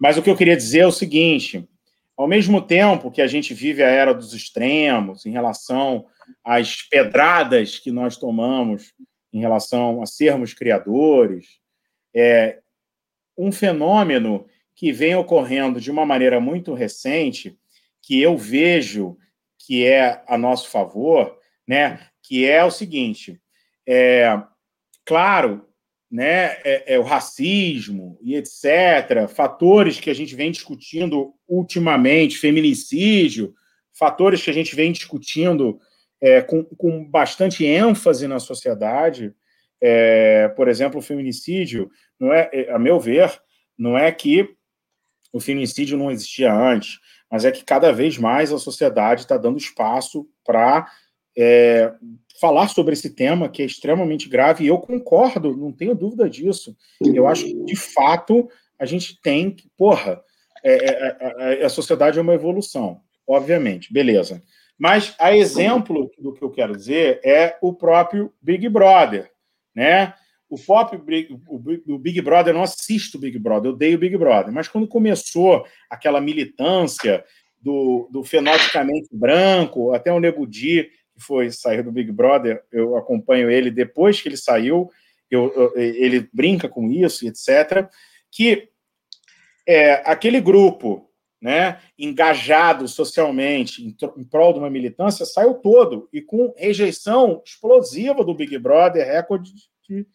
B: Mas o que eu queria dizer é o seguinte: ao mesmo tempo que a gente vive a era dos extremos em relação às pedradas que nós tomamos em relação a sermos criadores, é um fenômeno que vem ocorrendo de uma maneira muito recente, que eu vejo que é a nosso favor, né? Que é o seguinte: é, claro, né, é, é, o racismo e etc., fatores que a gente vem discutindo ultimamente, feminicídio, fatores que a gente vem discutindo é, com, com bastante ênfase na sociedade, é, por exemplo, o feminicídio, não é, é, a meu ver, não é que o feminicídio não existia antes, mas é que cada vez mais a sociedade está dando espaço para é, falar sobre esse tema que é extremamente grave, e eu concordo, não tenho dúvida disso. Eu acho que, de fato, a gente tem que, porra, é, é, é, a sociedade é uma evolução, obviamente, beleza. Mas a exemplo do que eu quero dizer é o próprio Big Brother, né? O pop, o Big Brother, eu não assisto Big Brother, eu odeio Big Brother, mas quando começou aquela militância do, do branco, até o Nego Di, que foi sair do Big Brother, eu acompanho ele depois que ele saiu, eu, eu, ele brinca com isso, etc. Que é, aquele grupo né, engajado socialmente em, em prol de uma militância saiu todo e com rejeição explosiva do Big Brother, recorde de,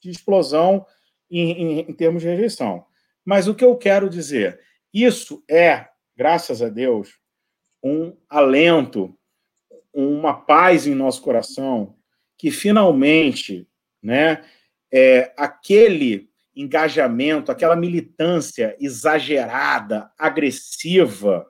B: de explosão em, em, em termos de rejeição. Mas o que eu quero dizer, isso é, graças a Deus, um alento uma paz em nosso coração, que finalmente, né, é, aquele engajamento, aquela militância exagerada, agressiva,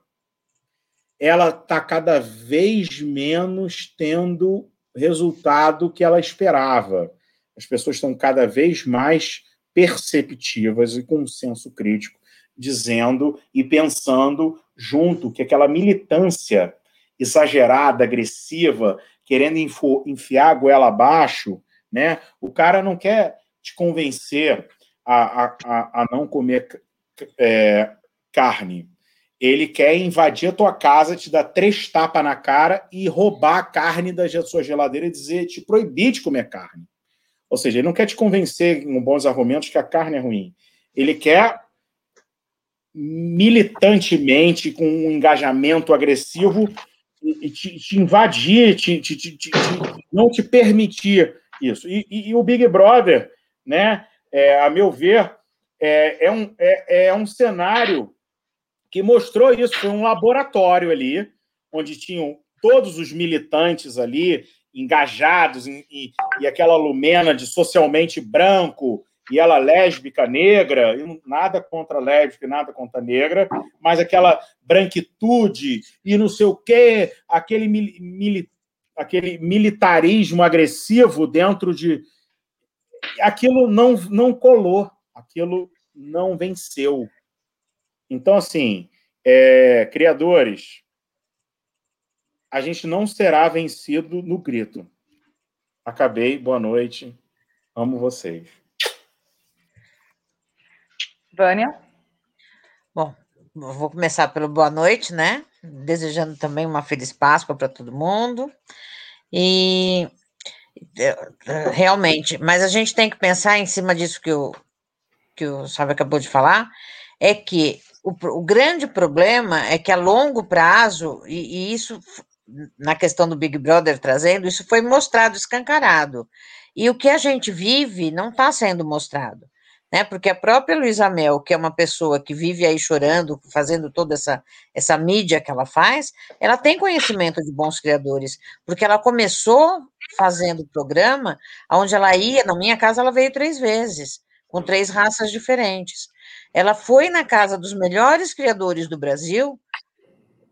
B: ela está cada vez menos tendo resultado que ela esperava. As pessoas estão cada vez mais perceptivas e com um senso crítico, dizendo e pensando junto que aquela militância exagerada, agressiva, querendo enfiar a goela abaixo, né? O cara não quer te convencer a, a, a, não comer é, carne. Ele quer invadir a tua casa, te dar três tapas na cara e roubar a carne da sua geladeira e dizer, te proibir de comer carne. Ou seja, ele não quer te convencer com bons argumentos que a carne é ruim. Ele quer militantemente, com um engajamento agressivo, te, te invadir, te, te, não te permitir isso. E, e, e, o Big Brother, né, é, a meu ver, é, é, um, é, é um cenário que mostrou isso. Foi um laboratório ali, onde tinham todos os militantes ali engajados em, em, e aquela lumena de socialmente branco, e ela lésbica, negra, nada contra lésbica, nada contra negra, mas aquela branquitude e não sei o quê, aquele, mili, aquele militarismo agressivo dentro de. Aquilo não, não colou, aquilo não venceu. Então, assim, é, criadores, a gente não será vencido no grito. Acabei. Boa noite. Amo vocês.
A: Vânia?
D: Bom, vou começar pelo boa noite, né? Desejando também uma feliz Páscoa para todo mundo. E realmente, mas a gente tem que pensar em cima disso que o, que o Sábio acabou de falar, é que o, o, grande problema é que a longo prazo, e, e isso na questão do Big Brother trazendo, isso foi mostrado, escancarado. E o que a gente vive não está sendo mostrado né? Porque a própria Luísa Mel, que é uma pessoa que vive aí chorando, fazendo toda essa, essa mídia que ela faz, ela tem conhecimento de bons criadores, porque ela começou fazendo programa, onde ela ia, na minha casa ela veio três vezes, com três raças diferentes. Ela foi na casa dos melhores criadores do Brasil,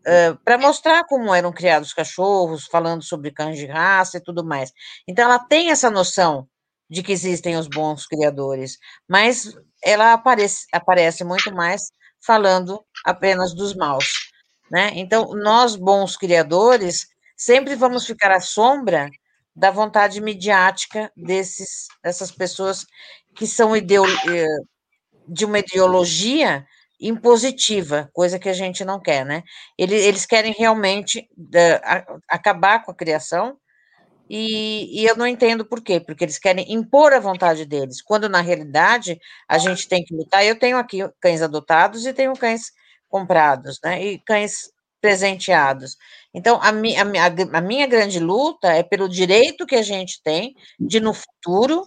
D: Uh, para mostrar como eram criados os cachorros, falando sobre cães de raça e tudo mais. Então, ela tem essa noção de que existem os bons criadores, mas ela aparece, aparece muito mais falando apenas dos maus. Né? Então, nós, bons criadores, sempre vamos ficar à sombra da vontade midiática desses, dessas pessoas que são eh, de uma ideologia impositiva, coisa que a gente não quer, né? Eles, eles querem realmente uh, acabar com a criação, e, e, eu não entendo por quê, porque eles querem impor a vontade deles, quando na realidade a gente tem que lutar. Eu tenho aqui cães adotados e tenho cães comprados, né? E cães presenteados. Então, a, mi, a, a minha grande luta é pelo direito que a gente tem de, no futuro,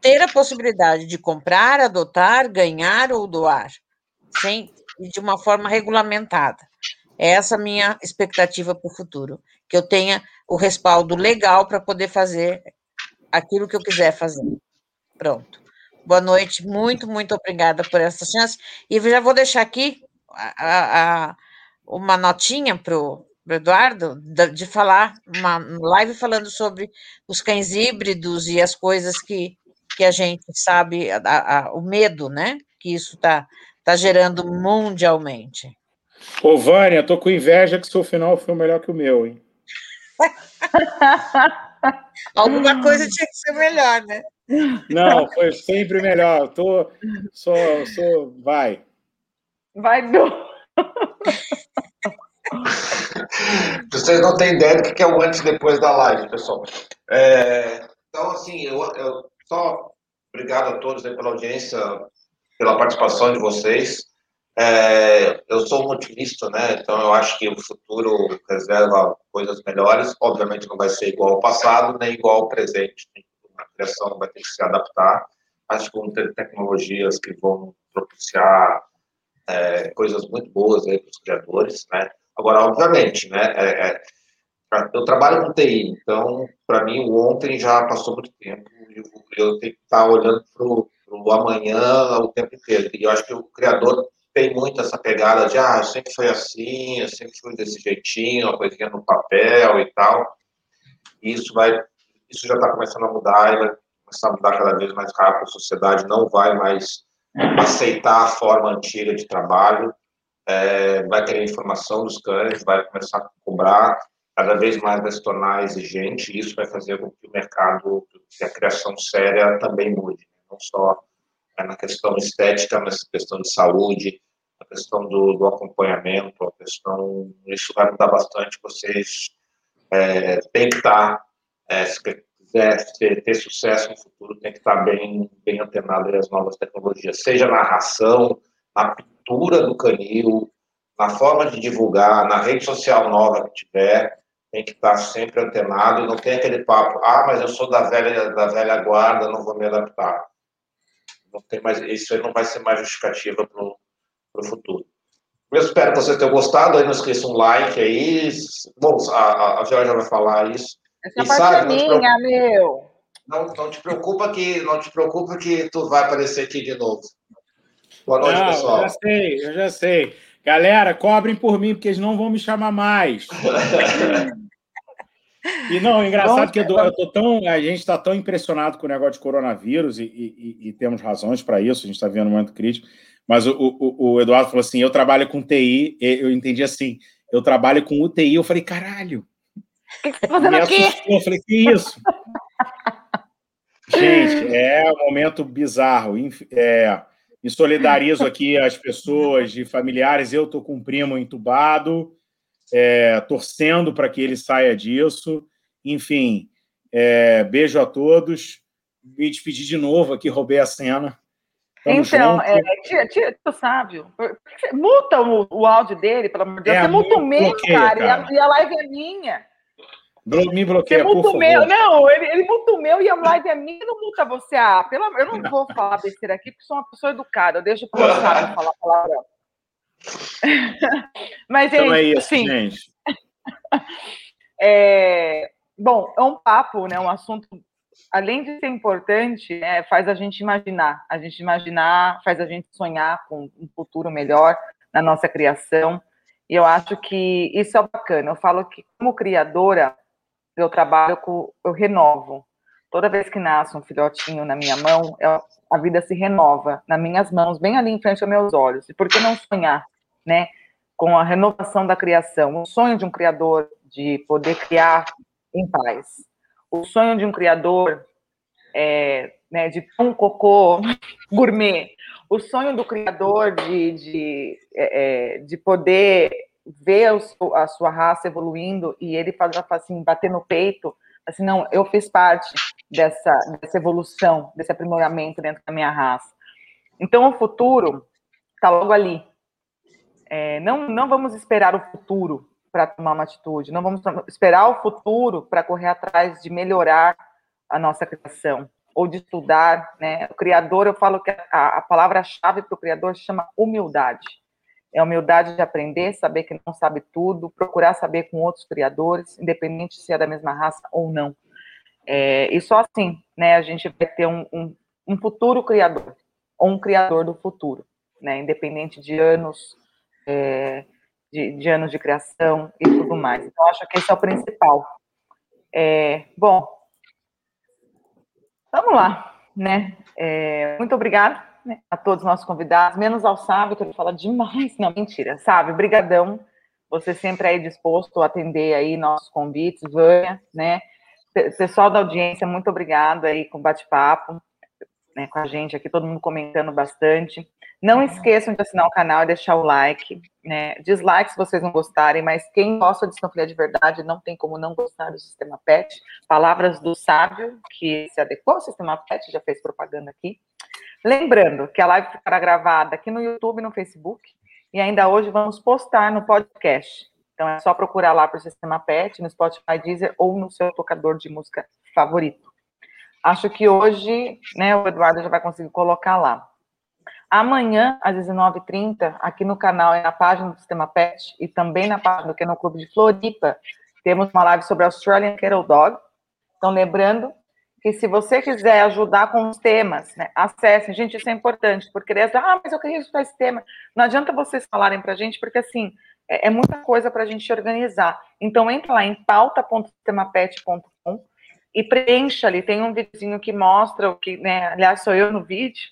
D: ter a possibilidade de comprar, adotar, ganhar ou doar, sem, de uma forma regulamentada. É essa a minha expectativa para o futuro, que eu tenha o respaldo legal para poder fazer aquilo que eu quiser fazer. Pronto. Boa noite, muito, muito obrigada por essa chance. E já vou deixar aqui a, a, uma notinha para o Eduardo de falar, uma live falando sobre os cães híbridos e as coisas que, que a gente sabe, a, o medo, né? Que isso está tá gerando mundialmente.
B: Ô, Vânia, tô com inveja que seu final foi melhor que o meu, hein?
D: Alguma coisa tinha que ser melhor, né?
B: Não, foi sempre melhor. Tô, sou, sou, vai.
A: Vai, do.
C: Vocês não têm ideia do que é o antes e depois da live, pessoal. É, então, assim, eu, eu, só obrigado a todos pela audiência, pela participação de vocês. É, eu sou um otimista, né? Então eu acho que o futuro reserva coisas melhores. Obviamente não vai ser igual ao passado, nem igual ao presente. A criação vai ter que se adaptar. Acho que vão ter tecnologias que vão propiciar é, coisas muito boas aí para os criadores, né? Agora, obviamente, né? É, é eu trabalho com TI, então para mim o ontem já passou muito tempo. Eu, tenho que estar olhando para o amanhã o tempo inteiro. E eu acho que o criador tem muito essa pegada de, ah, sempre foi assim, eu sempre fui desse jeitinho, uma coisinha no papel e tal. E isso vai, isso já está começando a mudar e vai começar a mudar cada vez mais rápido. A sociedade não vai mais aceitar a forma antiga de trabalho, é, vai ter informação dos cães, vai começar a cobrar, cada vez mais vai se tornar exigente, e isso vai fazer com que o mercado, que a criação séria também mude, não só é na questão estética, mas questão de saúde, a questão do, do, acompanhamento, a questão. Isso vai mudar bastante. Vocês é, têm que estar, é, se quiser ter, ter, sucesso no futuro, tem que estar bem, bem antenado às novas tecnologias, seja na ração, na pintura do canil, na forma de divulgar, na rede social nova que tiver, tem que estar sempre antenado e não tem aquele papo, ah, mas eu sou da velha, da velha guarda, não vou me adaptar não tem mais, isso não vai ser mais justificativa para o futuro. Eu espero que vocês tenham gostado. Aí não esqueça um like aí. Bom, a, a Georgia vai falar isso.
A: Essa e, parte sabe, é minha, meu.
C: Não, não te preocupa que não te preocupa que tu vai aparecer aqui de novo. Boa noite, não, pessoal.
B: Eu já sei, eu já sei. Galera, cobrem por mim, porque eles não vão me chamar mais. E não, é engraçado que eu, tô tão, a gente está tão impressionado com o negócio de coronavírus e, e, e temos razões para isso, a gente está vendo um momento crítico. Mas o, o, o, Eduardo falou assim: eu trabalho com TI, eu entendi assim, eu trabalho com UTI. Eu falei, caralho.
A: O que você está fazendo aqui?
B: Eu falei, que isso? Gente, é um momento bizarro. É, me solidarizo aqui as pessoas e familiares. Eu estou com um primo entubado, é, torcendo para que ele saia disso. Enfim, é, beijo a todos. Me despedir de novo aqui, roubei a cena.
A: Então, é, tia, tia, tu sabe, multa o, o, áudio dele, pelo amor de Deus. É, você multa o meu, cara, cara. E, a, e a live é minha.
B: Me bloqueia, por favor.
A: Meu. Não, ele, ele multa o meu e a live é minha não multa você. Ah, pelo, eu não vou falar besteira aqui, porque sou uma pessoa educada. Eu deixo o Sábio falar palavrão. Mas, então é isso, sim. gente. é, bom, é um papo, né? Um assunto, além de ser importante, né, faz a gente imaginar. A gente imaginar, faz a gente sonhar com um futuro melhor na nossa criação. E eu acho que isso é bacana. Eu falo que, como criadora, eu trabalho com, eu renovo. Toda vez que nasce um filhotinho na minha mão, eu, a vida se renova nas minhas mãos, bem ali em frente aos meus olhos. E por que não sonhar, né, com a renovação da criação? O sonho de um criador de poder criar em paz. O sonho de um criador é, né, de um cocô gourmet. O sonho do criador de, de, é, é de poder ver a sua raça evoluindo e ele faz assim, bater no peito, assim, não, eu fiz parte dessa, dessa evolução, desse aprimoramento dentro da minha raça. Então, o futuro está logo ali. É, não, não vamos esperar o futuro para tomar uma atitude, não vamos esperar o futuro para correr atrás de melhorar a nossa criação ou de estudar, né? O criador, eu falo que a, a palavra-chave para o criador chama humildade é a humildade de aprender, saber que não sabe tudo, procurar saber com outros criadores, independente se é da mesma raça ou não. É, e só assim, né, a gente vai ter um, um, um futuro criador, ou um criador do futuro, né, independente de anos, é, de, de, anos de criação e tudo mais. Então, acho que esse é o principal. É, bom, vamos lá, né, é, muito obrigada né, a todos os nossos convidados, menos ao Sábio, que ele fala demais. Não, mentira. Sábio, brigadão. Você sempre aí disposto a atender aí nossos convites, Vânia, né? Pessoal da audiência, muito obrigado aí com o bate-papo, né, com a gente aqui, todo mundo comentando bastante. Não esqueçam de assinar o canal e deixar o like, né? Dislike se vocês não gostarem, mas quem gosta de sintonia de verdade não tem como não gostar do sistema PET. Palavras do sábio que se adequou ao sistema PET, já fez propaganda aqui. Lembrando que a live ficará gravada aqui no YouTube e no Facebook. E ainda hoje vamos postar no podcast. Então é só procurar lá para o Sistema PET, no Spotify Deezer ou no seu tocador de música favorito. Acho que hoje, né, o Eduardo já vai conseguir colocar lá. Amanhã, às 19h30, aqui no canal e na página do Sistema PET e também na página do Kennel Clube de Floripa, temos uma live sobre Australian Kettle Dog. Então, lembrando que se você quiser ajudar com os temas, né, acesse. Gente, isso é importante, porque eles ah, mas eu queria estudar esse tema. Não adianta vocês falarem para a gente, porque assim, é, é muita coisa para a gente organizar. Então, entra lá em pauta.sistemapet.com e preencha ali. Tem um videozinho que mostra o que, né, aliás, sou eu no vídeo,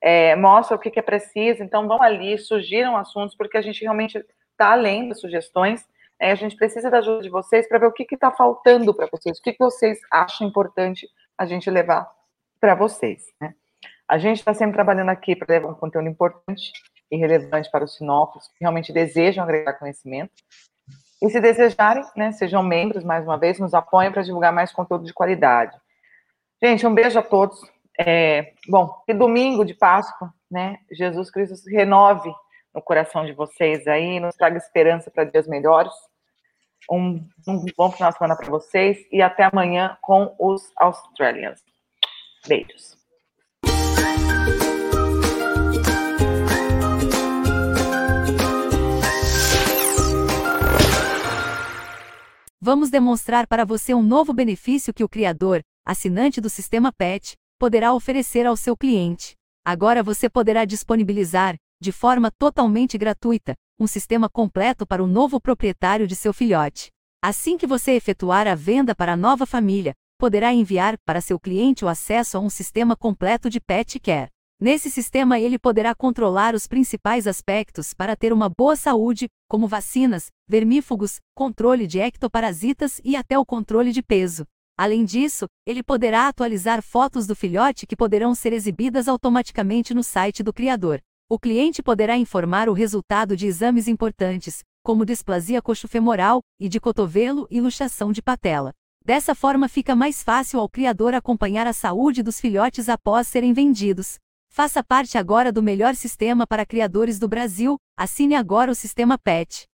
A: é, mostra o que, que é preciso. Então, vão ali, sugiram assuntos, porque a gente realmente está além das sugestões. Né, a gente precisa da ajuda de vocês para ver o que está faltando para vocês, o que, que vocês acham importante a gente levar para vocês. Né? A gente está sempre trabalhando aqui para levar um conteúdo importante e relevante para os sinófilos que realmente desejam agregar conhecimento. E se desejarem, né, sejam membros, mais uma vez, nos apoiem para divulgar mais conteúdo de qualidade. Gente, um beijo a todos. É, bom, que domingo de Páscoa, né? Jesus Cristo renove no coração de vocês aí, nos traga esperança para dias melhores. Um, um bom final de semana para vocês e até amanhã com os Australians. Beijos.
E: Vamos demonstrar para você um novo benefício que o criador, assinante do sistema PET, poderá oferecer ao seu cliente. Agora você poderá disponibilizar, de forma totalmente gratuita, um sistema completo para o novo proprietário de seu filhote. Assim que você efetuar a venda para a nova família, poderá enviar para seu cliente o acesso a um sistema completo de pet care. Nesse sistema, ele poderá controlar os principais aspectos para ter uma boa saúde, como vacinas, vermífugos, controle de ectoparasitas e até o controle de peso. Além disso, ele poderá atualizar fotos do filhote que poderão ser exibidas automaticamente no site do criador. O cliente poderá informar o resultado de exames importantes, como displasia coxofemoral e de cotovelo e luxação de patela. Dessa forma fica mais fácil ao criador acompanhar a saúde dos filhotes após serem vendidos. Faça parte agora do melhor sistema para criadores do Brasil. Assine agora o sistema PET.